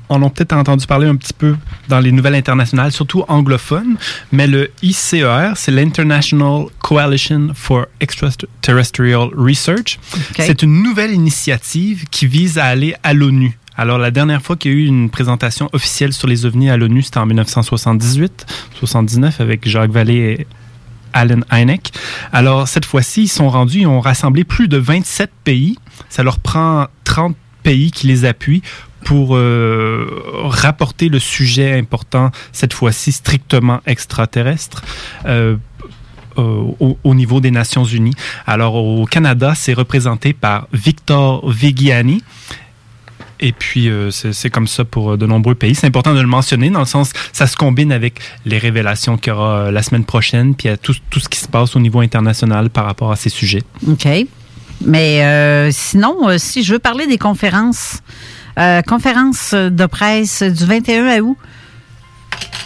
en ont peut-être entendu parler un petit peu dans les nouvelles internationales, surtout anglophones, mais le ICER, c'est l'International Coalition for Extraterrestrial Research. C'est une nouvelle initiative qui vise à aller à l'ONU. Alors, la dernière fois qu'il y a eu une présentation officielle sur les ovnis à l'ONU, c'était en 1978-79 avec Jacques Vallée et Alan Hynek. Alors, cette fois-ci, ils sont rendus, ils ont rassemblé plus de 27 pays. Ça leur prend 30 pays qui les appuient pour euh, rapporter le sujet important, cette fois-ci strictement extraterrestre. euh, euh, au, au niveau des Nations Unies. Alors, au Canada, c'est représenté par Victor Vigiani. Et puis, euh, c'est comme ça pour euh, de nombreux pays. C'est important de le mentionner dans le sens, ça se combine avec les révélations qu'il y aura euh, la semaine prochaine, puis à tout, tout ce qui se passe au niveau international par rapport à ces sujets. OK. Mais sinon, si je veux parler des conférences, euh, conférence de presse du 21 août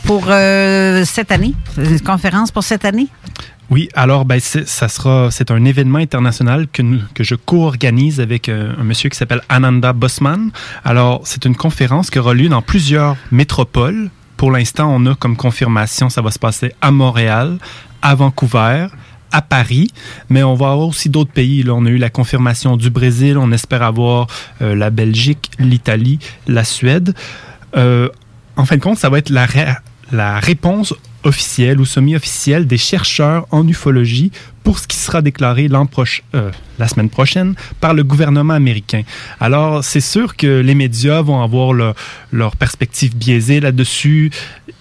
pour cette année, conférence pour cette année? Oui, alors ben ça sera c'est un événement international que nous- que je co-organise avec euh, un monsieur qui s'appelle Ananda Bosman. Alors c'est une conférence qui aura lieu dans plusieurs métropoles. Pour l'instant, on a comme confirmation ça va se passer à Montréal, à Vancouver, à Paris, mais on va avoir aussi d'autres pays. Là, on a eu la confirmation du Brésil, on espère avoir euh, la Belgique, l'Italie, la Suède. Euh, en fin de compte, ça va être la, la réponse officielle ou semi-officielle des chercheurs en ufologie pour ce qui sera déclaré l'an proche- euh, la semaine prochaine par le gouvernement américain. Alors, c'est sûr que les médias vont avoir leur, perspective biaisée là-dessus.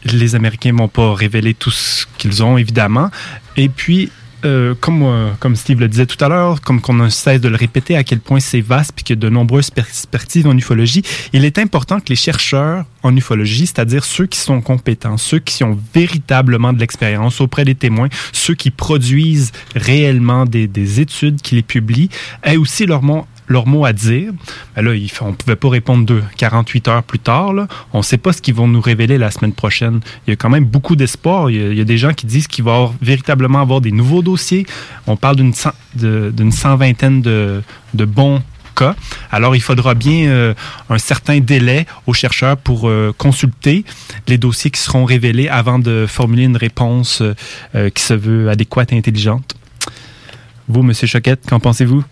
Les Américains vont pas révéler tout ce qu'ils ont, évidemment. Et puis, euh, comme, euh, comme Steve le disait tout à l'heure, comme qu'on ne cesse de le répéter, à quel point c'est vaste puis qu'il y a de nombreuses perspectives en ufologie, il est important que les chercheurs en ufologie, c'est-à-dire ceux qui sont compétents, ceux qui ont véritablement de l'expérience auprès des témoins, ceux qui produisent réellement des, des études, qui les publient, aient aussi leur mot, leur mot à dire. Ben là, on ne pouvait pas répondre de 48 heures plus tard. On ne sait pas ce qu'ils vont nous révéler la semaine prochaine. Il y a quand même beaucoup d'espoir. Il, y a- des gens qui disent qu'il va avoir, véritablement avoir des nouveaux dossiers. On parle d'une cent- cent vingtaine de, de bons cas. Alors, il faudra bien euh, un certain délai aux chercheurs pour euh, consulter les dossiers qui seront révélés avant de formuler une réponse euh, qui se veut adéquate et intelligente. Vous, Monsieur Choquette, qu'en pensez-vous?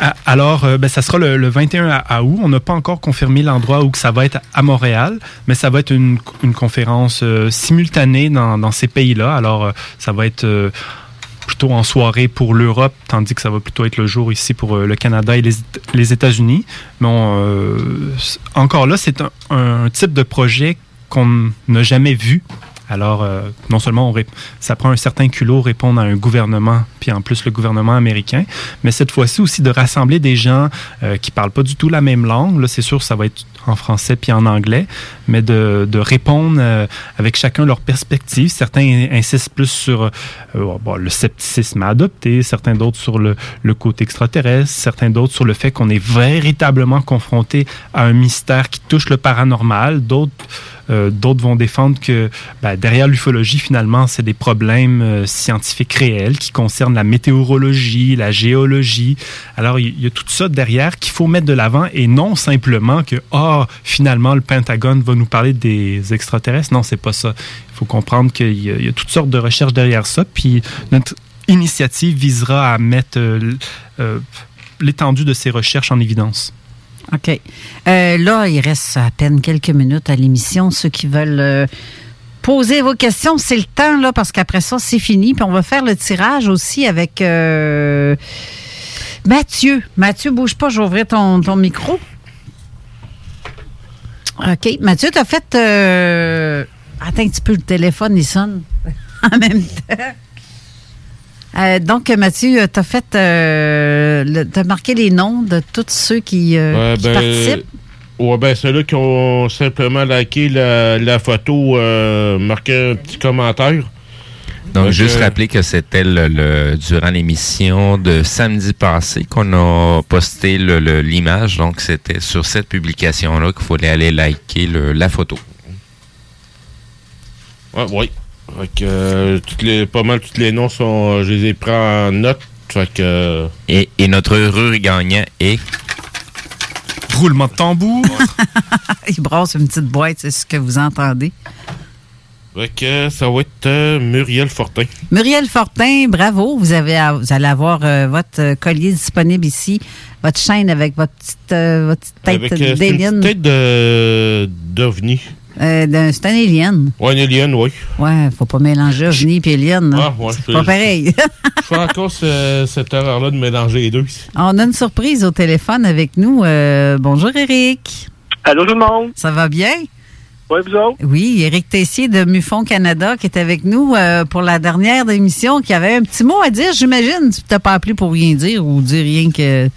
Ah, Alors, euh, ben, ça sera le, le 21 à, à août. On n'a pas encore confirmé l'endroit où que ça va être à Montréal, mais ça va être une, conférence euh, simultanée dans, ces pays-là. Alors, euh, ça va être plutôt en soirée pour l'Europe, tandis que ça va plutôt être le jour ici pour le Canada et les, États-Unis. Mais encore là, c'est un type de projet qu'on n'a jamais vu. Alors, euh, non seulement on rép- ça prend un certain culot répondre à un gouvernement, puis en plus le gouvernement américain, mais cette fois-ci aussi de rassembler des gens euh, qui parlent pas du tout la même langue. Là, c'est sûr, ça va être en français puis en anglais, mais de, de répondre euh, avec chacun leur perspective. Certains insistent plus sur euh, bon, le scepticisme à adopter, certains d'autres sur le, le côté extraterrestre, certains d'autres sur le fait qu'on est véritablement confronté à un mystère qui touche le paranormal, d'autres euh, D'autres vont défendre que ben, derrière l'ufologie, finalement, c'est des problèmes euh, scientifiques réels qui concernent la météorologie, la géologie. Alors, il y, a tout ça derrière qu'il faut mettre de l'avant et non simplement que, ah, finalement, le Pentagone va nous parler des extraterrestres. Non, c'est pas ça. Il faut comprendre qu'il y, a- toutes sortes de recherches derrière ça. Puis, notre initiative visera à mettre euh, l'étendue de ces recherches en évidence. OK. Euh, là, il reste à peine quelques minutes à l'émission. Ceux qui veulent euh, poser vos questions, c'est le temps, là, parce qu'après ça, c'est fini. Puis on va faire le tirage aussi avec euh, Mathieu. Mathieu, bouge pas, ouvrir ton, ton micro. OK. Mathieu, tu as fait. euh, Attends un petit peu, le téléphone, il sonne en même temps. Euh, donc, Mathieu, tu as fait. Euh, tu as marqué les noms de tous ceux qui, euh, Ouais, qui ben, participent? ouais, ben, ceux-là qui ont simplement liké la, la photo, euh, marqué un petit commentaire. Donc, juste rappeler que c'était le, le- durant l'émission de samedi passé qu'on a posté le- le- l'image. Donc, c'était sur cette publication-là qu'il fallait aller liker le- la photo. Ouais, oui. Fait que, euh, toutes les, pas mal tous les noms sont. Je les ai pris en note. Fait que. euh, Et, et notre heureux gagnant est? Roulement de tambour. Il brasse une petite boîte, c'est ce que vous entendez. fait que ça va être euh, Muriel Fortin. Muriel Fortin, bravo. Vous, avez, vous allez avoir euh, votre euh, collier disponible ici, votre chaîne avec votre petite, euh, votre petite tête Avec euh, c'est une petite tête de d'ovni. Euh, d'un- c'est un alien. Ouais, une alien, oui. Ouais, faut pas mélanger ovni et alien. Ah, ouais, c'est pas pareil. Je fais encore ce- cette erreur-là de mélanger les deux. On a une surprise au téléphone avec nous. Euh, bonjour, Eric. Allô, tout le monde? Ça va bien? Oui, vous autres? Oui, Éric Tessier de Mufon Canada qui est avec nous euh, pour la dernière émission, qui avait un petit mot à dire, j'imagine. Tu t'as pas appelé pour rien dire ou dire rien que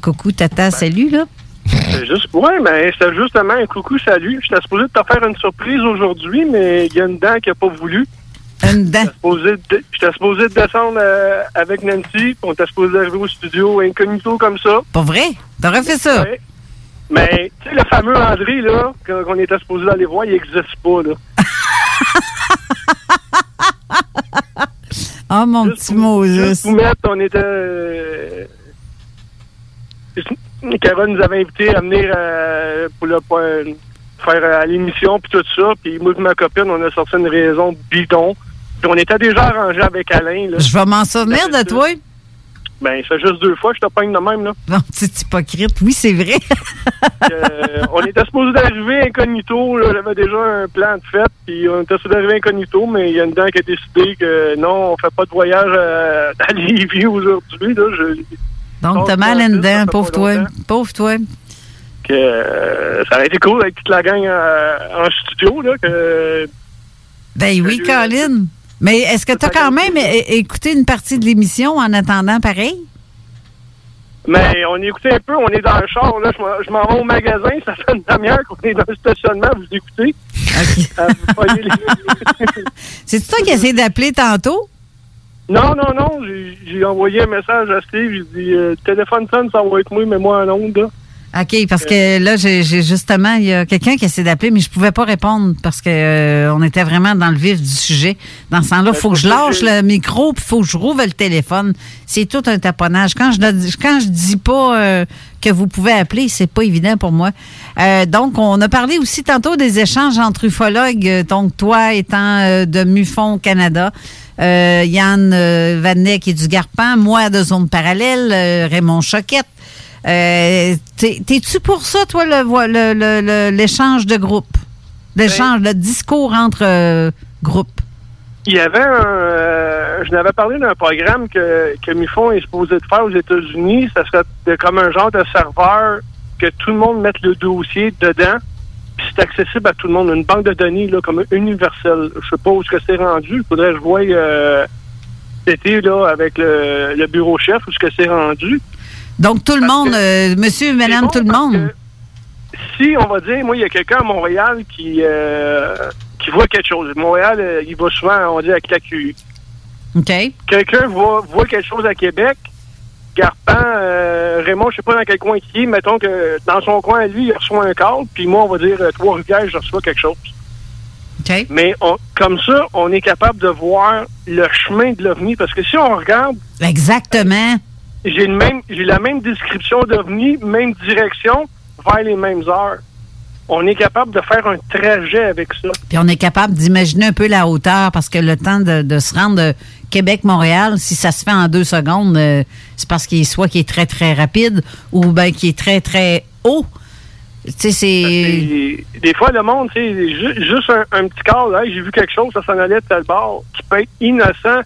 coucou, tata, salut, là. C'est juste, ouais, mais c'était justement un coucou, salut. J'étais supposé de te faire une surprise aujourd'hui, mais il y a une dent qui a pas voulu. Une dent? J'étais supposé descendre euh, avec Nancy, puis on était supposé arriver au studio incognito comme ça. Pas vrai? T'aurais fait ça? Ouais. Mais, tu sais, le fameux André, là, qu'on était supposé aller voir, il n'existe pas, là. Oh, mon petit mot, Juste vous mettre, on était... euh, Carole nous avait invités à venir euh, pour le faire euh, à l'émission, puis tout ça. Puis moi et ma copine, on a sorti une raison bidon. Puis on était déjà arrangé avec Alain. Là. Je vais m'en souvenir de toi. Ben, c'est juste deux fois que je te pogne de même, là. Non, tu es hypocrite. Oui, c'est vrai. Euh, on était supposé d'arriver incognito. là. J'avais déjà un plan de fête, puis on était supposé d'arriver incognito, mais il y a une dent qui a décidé que non, on fait pas de voyage euh, à Lévis aujourd'hui. Là. Je- Donc, t'as mal une dent, pauvre toi. Pauvre toi. que, euh, ça aurait été cool avec toute la gang euh, en studio, là, que Ben oui, Colin. Mais est-ce que tu as quand même écouté une partie de l'émission en attendant pareil? Mais on écoutait un peu, on est dans le char, là, je m'en- vais au magasin, ça fait une demi-heure qu'on est dans le stationnement, vous écoutez. Euh, les- C'est toi qui essayé d'appeler tantôt? Non, non, non, j'ai- envoyé un message à Steve, j'ai dit, euh, téléphone sonne, ça va être moi, mais moi en onde, là. OK, parce que là, j'ai justement, il y a quelqu'un qui essaie d'appeler, mais je pouvais pas répondre parce que euh, on était vraiment dans le vif du sujet. Dans ce temps-là, il faut que je lâche le micro, puis il faut que je rouvre le téléphone. C'est tout un taponnage. Quand je ne- quand je dis pas euh, que vous pouvez appeler, c'est pas évident pour moi. Euh, donc, on a parlé aussi tantôt des échanges entre ufologues, donc toi étant de MUFON Canada. Euh, Yann euh, Vanet qui est du Garpan, moi de Zone Parallèle, euh, Raymond Choquette. T'es- T'es-tu pour ça, toi, vo- le- le- l'échange de groupe? L'échange, le discours entre groupes? Il y avait un. je n'avais parlé d'un programme que, que MIFON est supposé de faire aux États-Unis. Ça serait de- comme un genre de serveur que tout le monde mette le dossier dedans. C'est accessible à tout le monde. Une banque de données là, comme universelle. Je sais pas où ce que c'est rendu. Il faudrait que je voie euh, cet été là, avec le, le bureau chef où ce que c'est rendu. Donc, tout le monde, euh, monsieur, madame, tout le monde. si on va dire, moi, il y a quelqu'un à Montréal qui, euh, qui voit quelque chose. Montréal, euh, il va souvent, on dit, la QI. OK. Quelqu'un voit, voit quelque chose à Québec. Garpan, euh, Raymond, je sais pas dans quel coin il est, mettons que dans son coin, lui, il reçoit un câble, puis moi, on va dire euh, Trois-Rivières, je reçois quelque chose. Mais on, comme ça, on est capable de voir le chemin de l'OVNI, parce que si on regarde, Exactement. j'ai même, j'ai la même description d'OVNI, même direction, vers les mêmes heures. On est capable de faire un trajet avec ça. Puis on est capable d'imaginer un peu la hauteur parce que le temps de, de se rendre Québec-Montréal, si ça se fait en deux secondes, euh, c'est parce qu'il soit qui est très, très rapide ou ben qui est très, très haut. Tu sais, c'est. Et des fois, le monde, tu sais, ju- juste un, petit cas, là, j'ai vu quelque chose, ça s'en allait de tel bord, qui peut être innocent,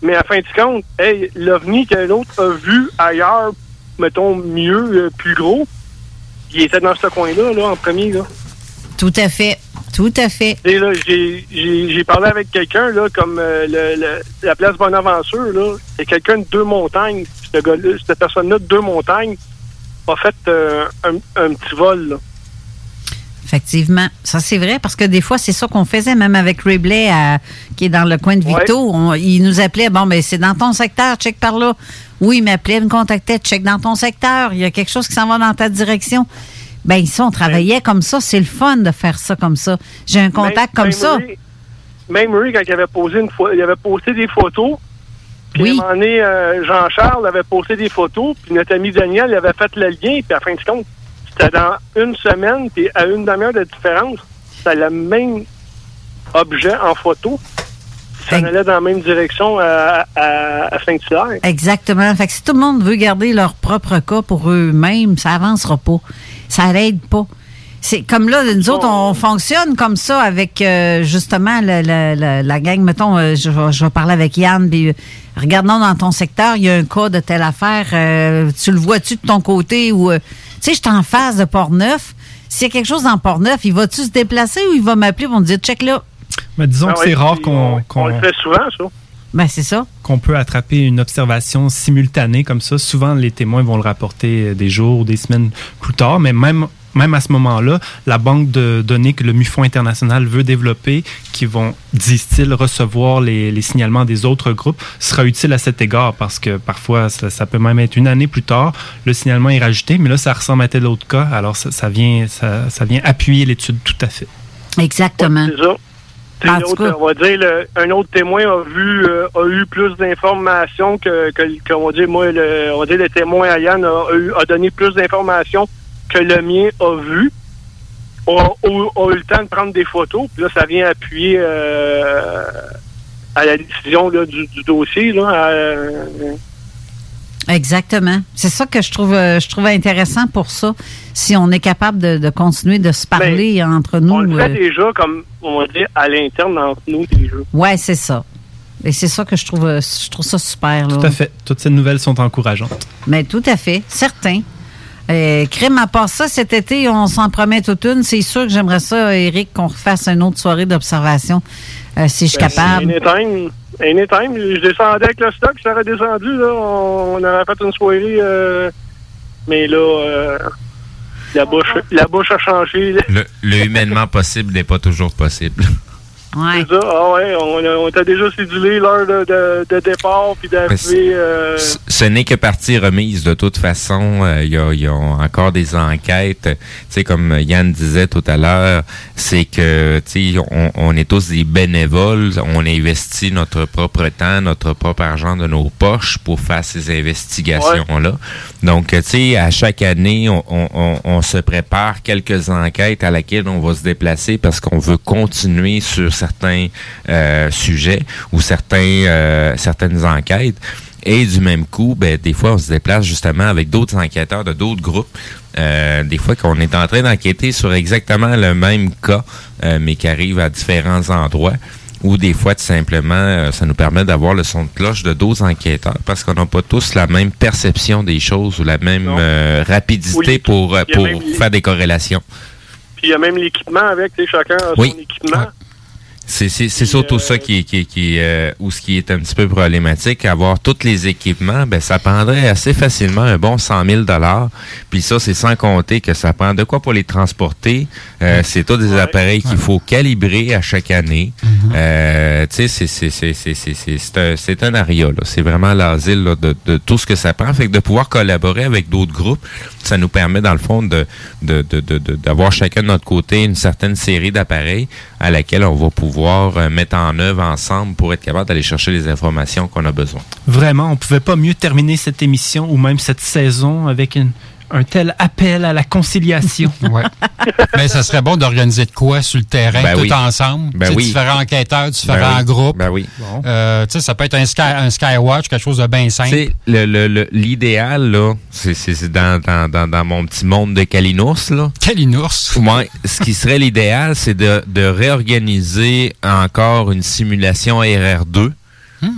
mais à fin de compte, hey, l'OVNI que l'autre a vu ailleurs, mettons, mieux, euh, plus gros, il était dans ce coin-là, là, en premier, là. Tout à fait. Tout à fait. Et là, j'ai- parlé avec quelqu'un, là, comme euh, le, le- la place Bonaventure, là. C'est quelqu'un de deux montagnes. Ce cette personne-là de deux montagnes a fait euh, un, un petit vol, là. Effectivement. Ça, c'est vrai, parce que des fois, c'est ça qu'on faisait, même avec Ribley, à- qui est dans le coin de Victo. On- il nous appelait, bon, ben c'est dans ton secteur, check par là. Oui, il m'appelait, il me contactait, check dans ton secteur. Il y a quelque chose qui s'en va dans ta direction. Ben, ici, on travaillait comme ça. C'est le fun de faire ça comme ça. J'ai un contact Même- comme même ça. Ray- même lui, quand il avait posé une fois, il avait posté des photos. Puis à un moment donné, euh, Jean-Charles avait posté des photos, puis notre ami Daniel avait fait le lien, puis à fin de compte, c'était dans une semaine, puis à une demi-heure de différence, c'était le même objet en photo. Ça allait dans la même direction à, à, à Saint-Hilaire. Exactement. Fait que si tout le monde veut garder leur propre cas pour eux-mêmes, ça avancera pas. Ça l'aide pas. C'est comme là, nous autres, on fonctionne comme ça avec euh, justement la, la, la, la gang. Mettons, euh, je, vais- je vais parler avec Yann. Puis, euh, regardons dans ton secteur, il y a un cas de telle affaire. tu le vois-tu de ton côté ou euh, tu sais, je suis en face de Port-Neuf. S'il y a quelque chose dans Port-Neuf, il va-tu se déplacer ou il va m'appeler pour me dire check là. Mais disons Ah que c'est rare qu'on on, le fait souvent, ça. Ben, c'est ça. qu'on peut attraper une observation simultanée comme ça. Souvent, les témoins vont le rapporter euh, des jours ou des semaines plus tard, mais même, même à ce moment-là, la banque de données que le MUFON international veut développer, qui vont, disent-ils, recevoir les, les signalements des autres groupes, sera utile à cet égard parce que parfois, ça, ça peut même être une année plus tard, le signalement est rajouté, mais là, ça ressemble à tel autre cas, alors ça, ça vient, ça, ça vient appuyer l'étude tout à fait. Exactement. C'est sais, l'autre, on va dire, le- un autre témoin a vu, euh, a eu plus d'informations que, que, que, on va dire, moi, le, on va dire, le témoin à Yann a, eu- a donné plus d'informations que le mien a vu. a, eu le temps de prendre des photos. Puis là, ça vient appuyer euh, à la décision là, du, du dossier. Là, euh, Exactement. C'est ça que je trouve, euh, je trouve intéressant pour ça. Si on est capable de, de continuer de se parler entre nous. on le fait euh, déjà, comme on va dire, à l'interne entre nous déjà. ouais, c'est ça. Et c'est ça que je trouve, euh, je trouve ça super. Là. Tout à fait. Toutes ces nouvelles sont encourageantes. Mais tout à fait, certain. Euh, crème, à part ça, cet été, on s'en promet toute une. C'est sûr que j'aimerais ça, Eric, qu'on refasse une autre soirée d'observation, euh, si je suis Ben, capable. Anytime. Je descendais avec le stock, ça aurait descendu. Là. On, aurait fait une soirée. euh, mais là, euh, la, bouche, la bouche a changé. là. Le, le humainement possible n'est pas toujours possible. Ouais. C'est ça. Ah ouais, on, on était déjà cédulé l'heure de, de- de départ puis d'arrivée. euh, Ce n'est que partie remise de toute façon. Euh, Il y, a, il y a encore des enquêtes. Tu sais, comme Yann disait tout à l'heure, c'est que tu sais, on, on est tous des bénévoles. On investit notre propre temps, notre propre argent de nos poches pour faire ces investigations-là. Donc, tu sais, à chaque année, on, on- on- on se prépare quelques enquêtes à laquelle on va se déplacer parce qu'on veut continuer sur certains euh, sujets ou certains euh, certaines enquêtes. Et du même coup, ben, des fois, on se déplace justement avec d'autres enquêteurs de d'autres groupes. Euh, des fois qu'on est en train d'enquêter sur exactement le même cas, euh, mais qui arrive à différents endroits. Ou des fois, tout simplement, euh, ça nous permet d'avoir le son de cloche de d'autres enquêteurs parce qu'on n'a pas tous la même perception des choses ou la même rapidité Oui, pour, faire des corrélations. Puis il y a même l'équipement avec, chacun a Oui. son équipement. C'est, c'est surtout ça qui est, qui, qui euh, ou ce qui est un petit peu problématique. Avoir tous les équipements, ben, ça prendrait assez facilement un bon 100 000 Puis ça, c'est sans compter que ça prend de quoi pour les transporter. Euh, C'est tous des appareils qu'il faut calibrer à chaque année. Euh, tu sais, c'est, c'est, c'est, c'est, c'est, c'est, c'est un, c'est un aria, là. C'est vraiment l'asile là, de, de tout ce que ça prend. Fait que de pouvoir collaborer avec d'autres groupes, ça nous permet, dans le fond, de, de, de, de, de- d'avoir chacun de notre côté une certaine série d'appareils à laquelle on va pouvoir euh, mettre en œuvre ensemble pour être capable d'aller chercher les informations qu'on a besoin. Vraiment, on pouvait pas mieux terminer cette émission ou même cette saison avec une- un tel appel à la conciliation. Ouais. Mais ça serait bon d'organiser de quoi sur le terrain, Ben tout oui. ensemble? Ben oui. Différents enquêteurs, différents Ben oui. groupes. Ben oui. Euh, tu sais, ça peut être un, sky, un Skywatch, quelque chose de bien Tu simple. sais, le, le, le- l'idéal, là, c'est, dans, dans, dans, dans mon petit monde de Kalinours, là. Kalinours? Ouais. Ce qui serait l'idéal, c'est de, de réorganiser encore une simulation RR2.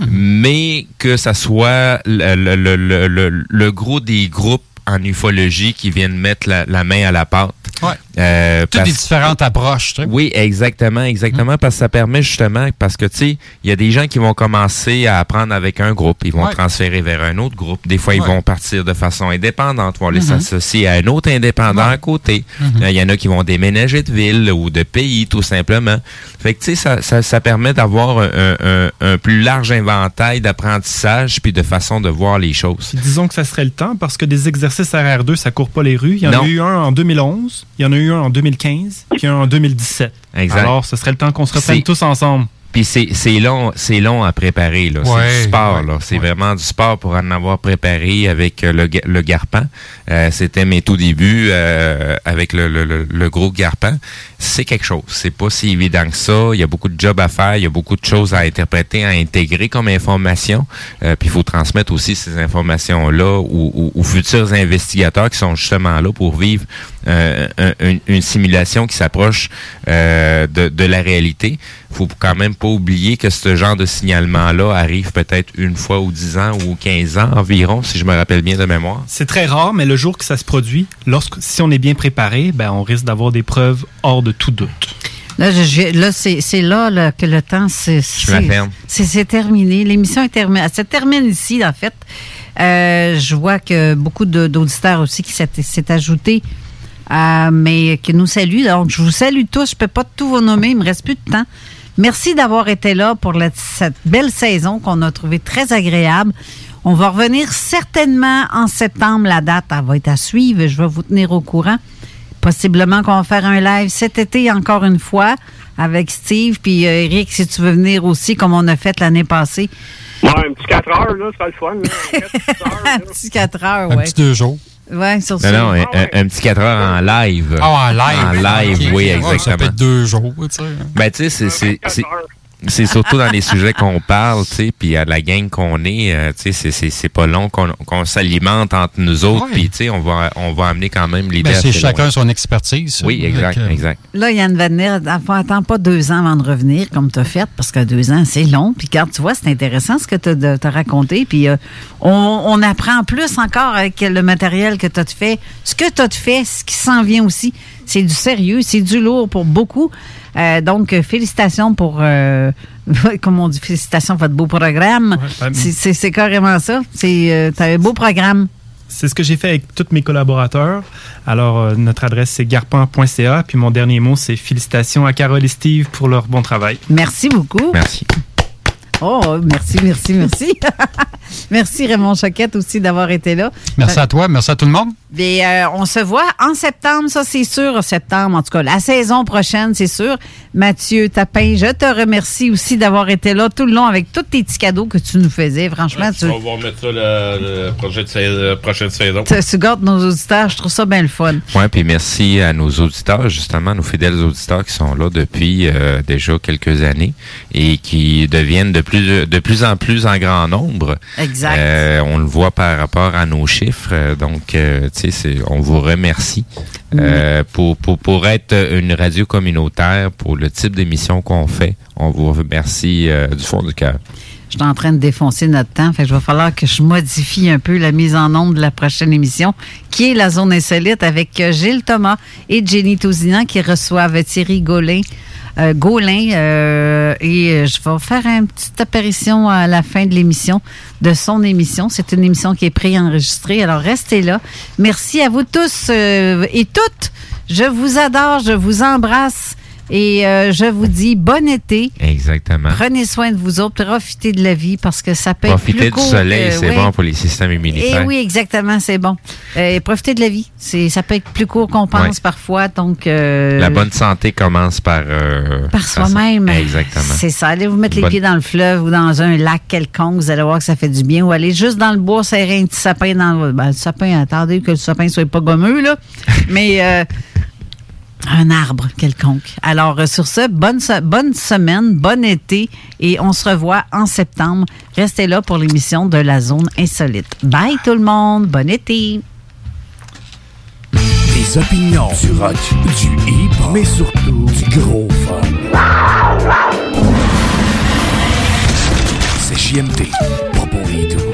Mais que ça soit le, le, le, le, le- le gros des groupes en ufologie qui viennent mettre la, main à la pâte. Ouais. Euh, Toutes parce- des différentes approches. oui, exactement, exactement, parce que ça permet justement, parce que tu sais, il y a des gens qui vont commencer à apprendre avec un groupe, ils vont Ouais. transférer vers un autre groupe. Des fois, ils vont partir de façon indépendante, vont aller Mhm. s'associer à un autre indépendant à côté. Euh. Il y en a qui vont déménager de ville ou de pays, tout simplement. Fait que tu sais, ça, ça, ça permet d'avoir un, un- un plus large inventaire d'apprentissage puis de façon de voir les choses. Disons que ça serait le temps parce que des exercices RR2, ça court pas les rues. Il y en Non. a eu un en 2011, il y en a eu un en 2015, puis un en 2017. Exact. Alors, ce serait le temps qu'on se reprenne tous ensemble. Puis c'est c'est long, c'est long à préparer là. c'est du sport ouais, là. C'est vraiment du sport pour en avoir préparé avec euh, le, le garpan. Euh, C'était mes tout débuts euh, avec le, le, le, le gros garpan. C'est quelque chose. C'est pas si évident que ça. Il y a beaucoup de jobs à faire. Il y a beaucoup de choses à interpréter, à intégrer comme information. Euh, puis il faut transmettre aussi ces informations là aux, futurs investigateurs qui sont justement là pour vivre euh, un- une, simulation qui s'approche euh, de, de la réalité. faut quand même pas oublier que ce genre de signalement-là arrive peut-être une fois ou 10 ans ou 15 ans environ, si je me rappelle bien de mémoire. C'est très rare, mais le jour que ça se produit, lorsque, si on est bien préparé, ben, on risque d'avoir des preuves hors de tout doute. Là, là, c'est là, là, que le temps, c'est terminé. L'émission est terminée. Elle se termine ici, en fait. Euh, je vois que beaucoup d'auditeurs aussi qui s'est ajouté, euh, mais qui nous saluent. Donc, je vous salue tous. Je peux pas tout vous nommer. Il me reste plus de temps. Merci d'avoir été là pour la- cette belle saison qu'on a trouvée très agréable. On va revenir certainement en septembre. La date, elle va être à suivre. Je vais vous tenir au courant. Possiblement qu'on va faire un live cet été encore une fois avec Steve. Puis euh, Eric, si tu veux venir aussi, comme on a fait l'année passée. Ouais, un petit 4 heures, là, ce sera le fun. Un petit 4 heures, Un ouais. petit deux jours. Ouais, sur Non, non, un, un- un petit 4 heures en live. Ah, en live. En live, oui, Ouais, exactement. ça peut être deux jours, tu sais. Ben, tu sais, c'est- c'est- surtout dans les sujets qu'on parle, tu sais, puis à la gang qu'on est, euh, tu sais, c'est- c'est c'est pas long qu'on qu'on s'alimente entre nous autres, Ouais. puis tu sais, on va on va amener quand même l'idée. Ben, c'est assez chacun loin. son expertise. ça. Oui, exact, que- exact. Là, Yann Vadner, attends pas deux ans avant de revenir, comme tu as fait, parce que deux ans, c'est long. Puis quand tu vois, c'est intéressant ce que tu as, raconté. Puis euh, on, on apprend plus encore avec le matériel que tu as fait. Ce que tu as fait, ce qui s'en vient aussi, c'est du sérieux, c'est du lourd pour beaucoup. Euh, donc, félicitations pour, euh, comme on dit, félicitations pour votre beau programme. ben, C'est- carrément ça. C'est euh, un beau programme. C'est ce que j'ai fait avec tous mes collaborateurs. Alors, euh, notre adresse, c'est garpan.ca. Puis mon dernier mot, c'est félicitations à Carole et Steve pour leur bon travail. Merci beaucoup. Merci. Oh, merci, merci, merci. merci Raymond Choquette aussi d'avoir été là. Merci à toi, merci à tout le monde. Et, euh, on se voit en septembre, ça c'est sûr, en septembre, en tout cas, la saison prochaine, c'est sûr. Mathieu Tapin, je te remercie aussi d'avoir été là tout le long avec tous tes petits cadeaux que tu nous faisais. Franchement, tu, On va remettre ça la, la prochaine, sais- la prochaine saison. tu, tu gardes nos auditeurs, je trouve ça bien le fun. Ouais, puis merci à nos auditeurs, justement, nos fidèles auditeurs qui sont là depuis euh, déjà quelques années et qui deviennent de plus de plus en plus en grand nombre. Exact. Euh, on le voit par rapport à nos chiffres. Donc, euh, tu sais, on vous remercie euh, pour, pour, pour être une radio communautaire, pour le type d'émission qu'on fait. On vous remercie du fond du cœur. Je suis en train de défoncer notre temps. Fait que je va falloir que je modifie un peu la mise en onde de la prochaine émission, qui est la zone insolite avec Gilles Thomas et Jenny Tousinan qui reçoivent Thierry Gaulin. Euh, Gaulin euh, et euh, je vais faire une petite apparition à la fin de l'émission, de son émission. C'est une émission qui est préenregistrée, alors restez là. Merci à vous tous euh, et toutes. Je vous adore, je vous embrasse et euh, je vous dis bon été. Exactement. Prenez soin de vous autres, profitez de la vie parce que ça peut être plus du court soleil, c'est bon pour les systèmes immunitaires. Eh oui, exactement, c'est bon. Euh, profitez de la vie. C'est, ça peut être plus court qu'on pense Ouais. parfois, donc. euh, La bonne santé commence par... par soi-même. Exactement. C'est ça. Allez vous mettre les Bonne- pieds dans le fleuve ou dans un lac quelconque, vous allez voir que ça fait du bien. Ou aller juste dans le bois, serrer un petit sapin dans le. Ben, le sapin, attendez que le sapin soit pas gommeux, là. Mais. Un arbre quelconque. Alors, euh, sur ce, bonne, bonne semaine, bon été et on se revoit en septembre. Restez là pour l'émission de la zone insolite. Bye tout le monde, bon été. Des opinions, du rock, du hip, mais surtout du gros fun. C'est JMT, pas pour les doux.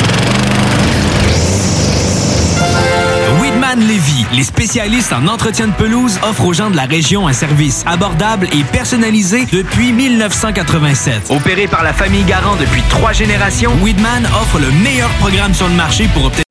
Lévy, les spécialistes en entretien de pelouse, offrent aux gens de la région un service abordable et personnalisé depuis 1987. Opéré par la famille Garant depuis trois générations, Weedman offre le meilleur programme sur le marché pour obtenir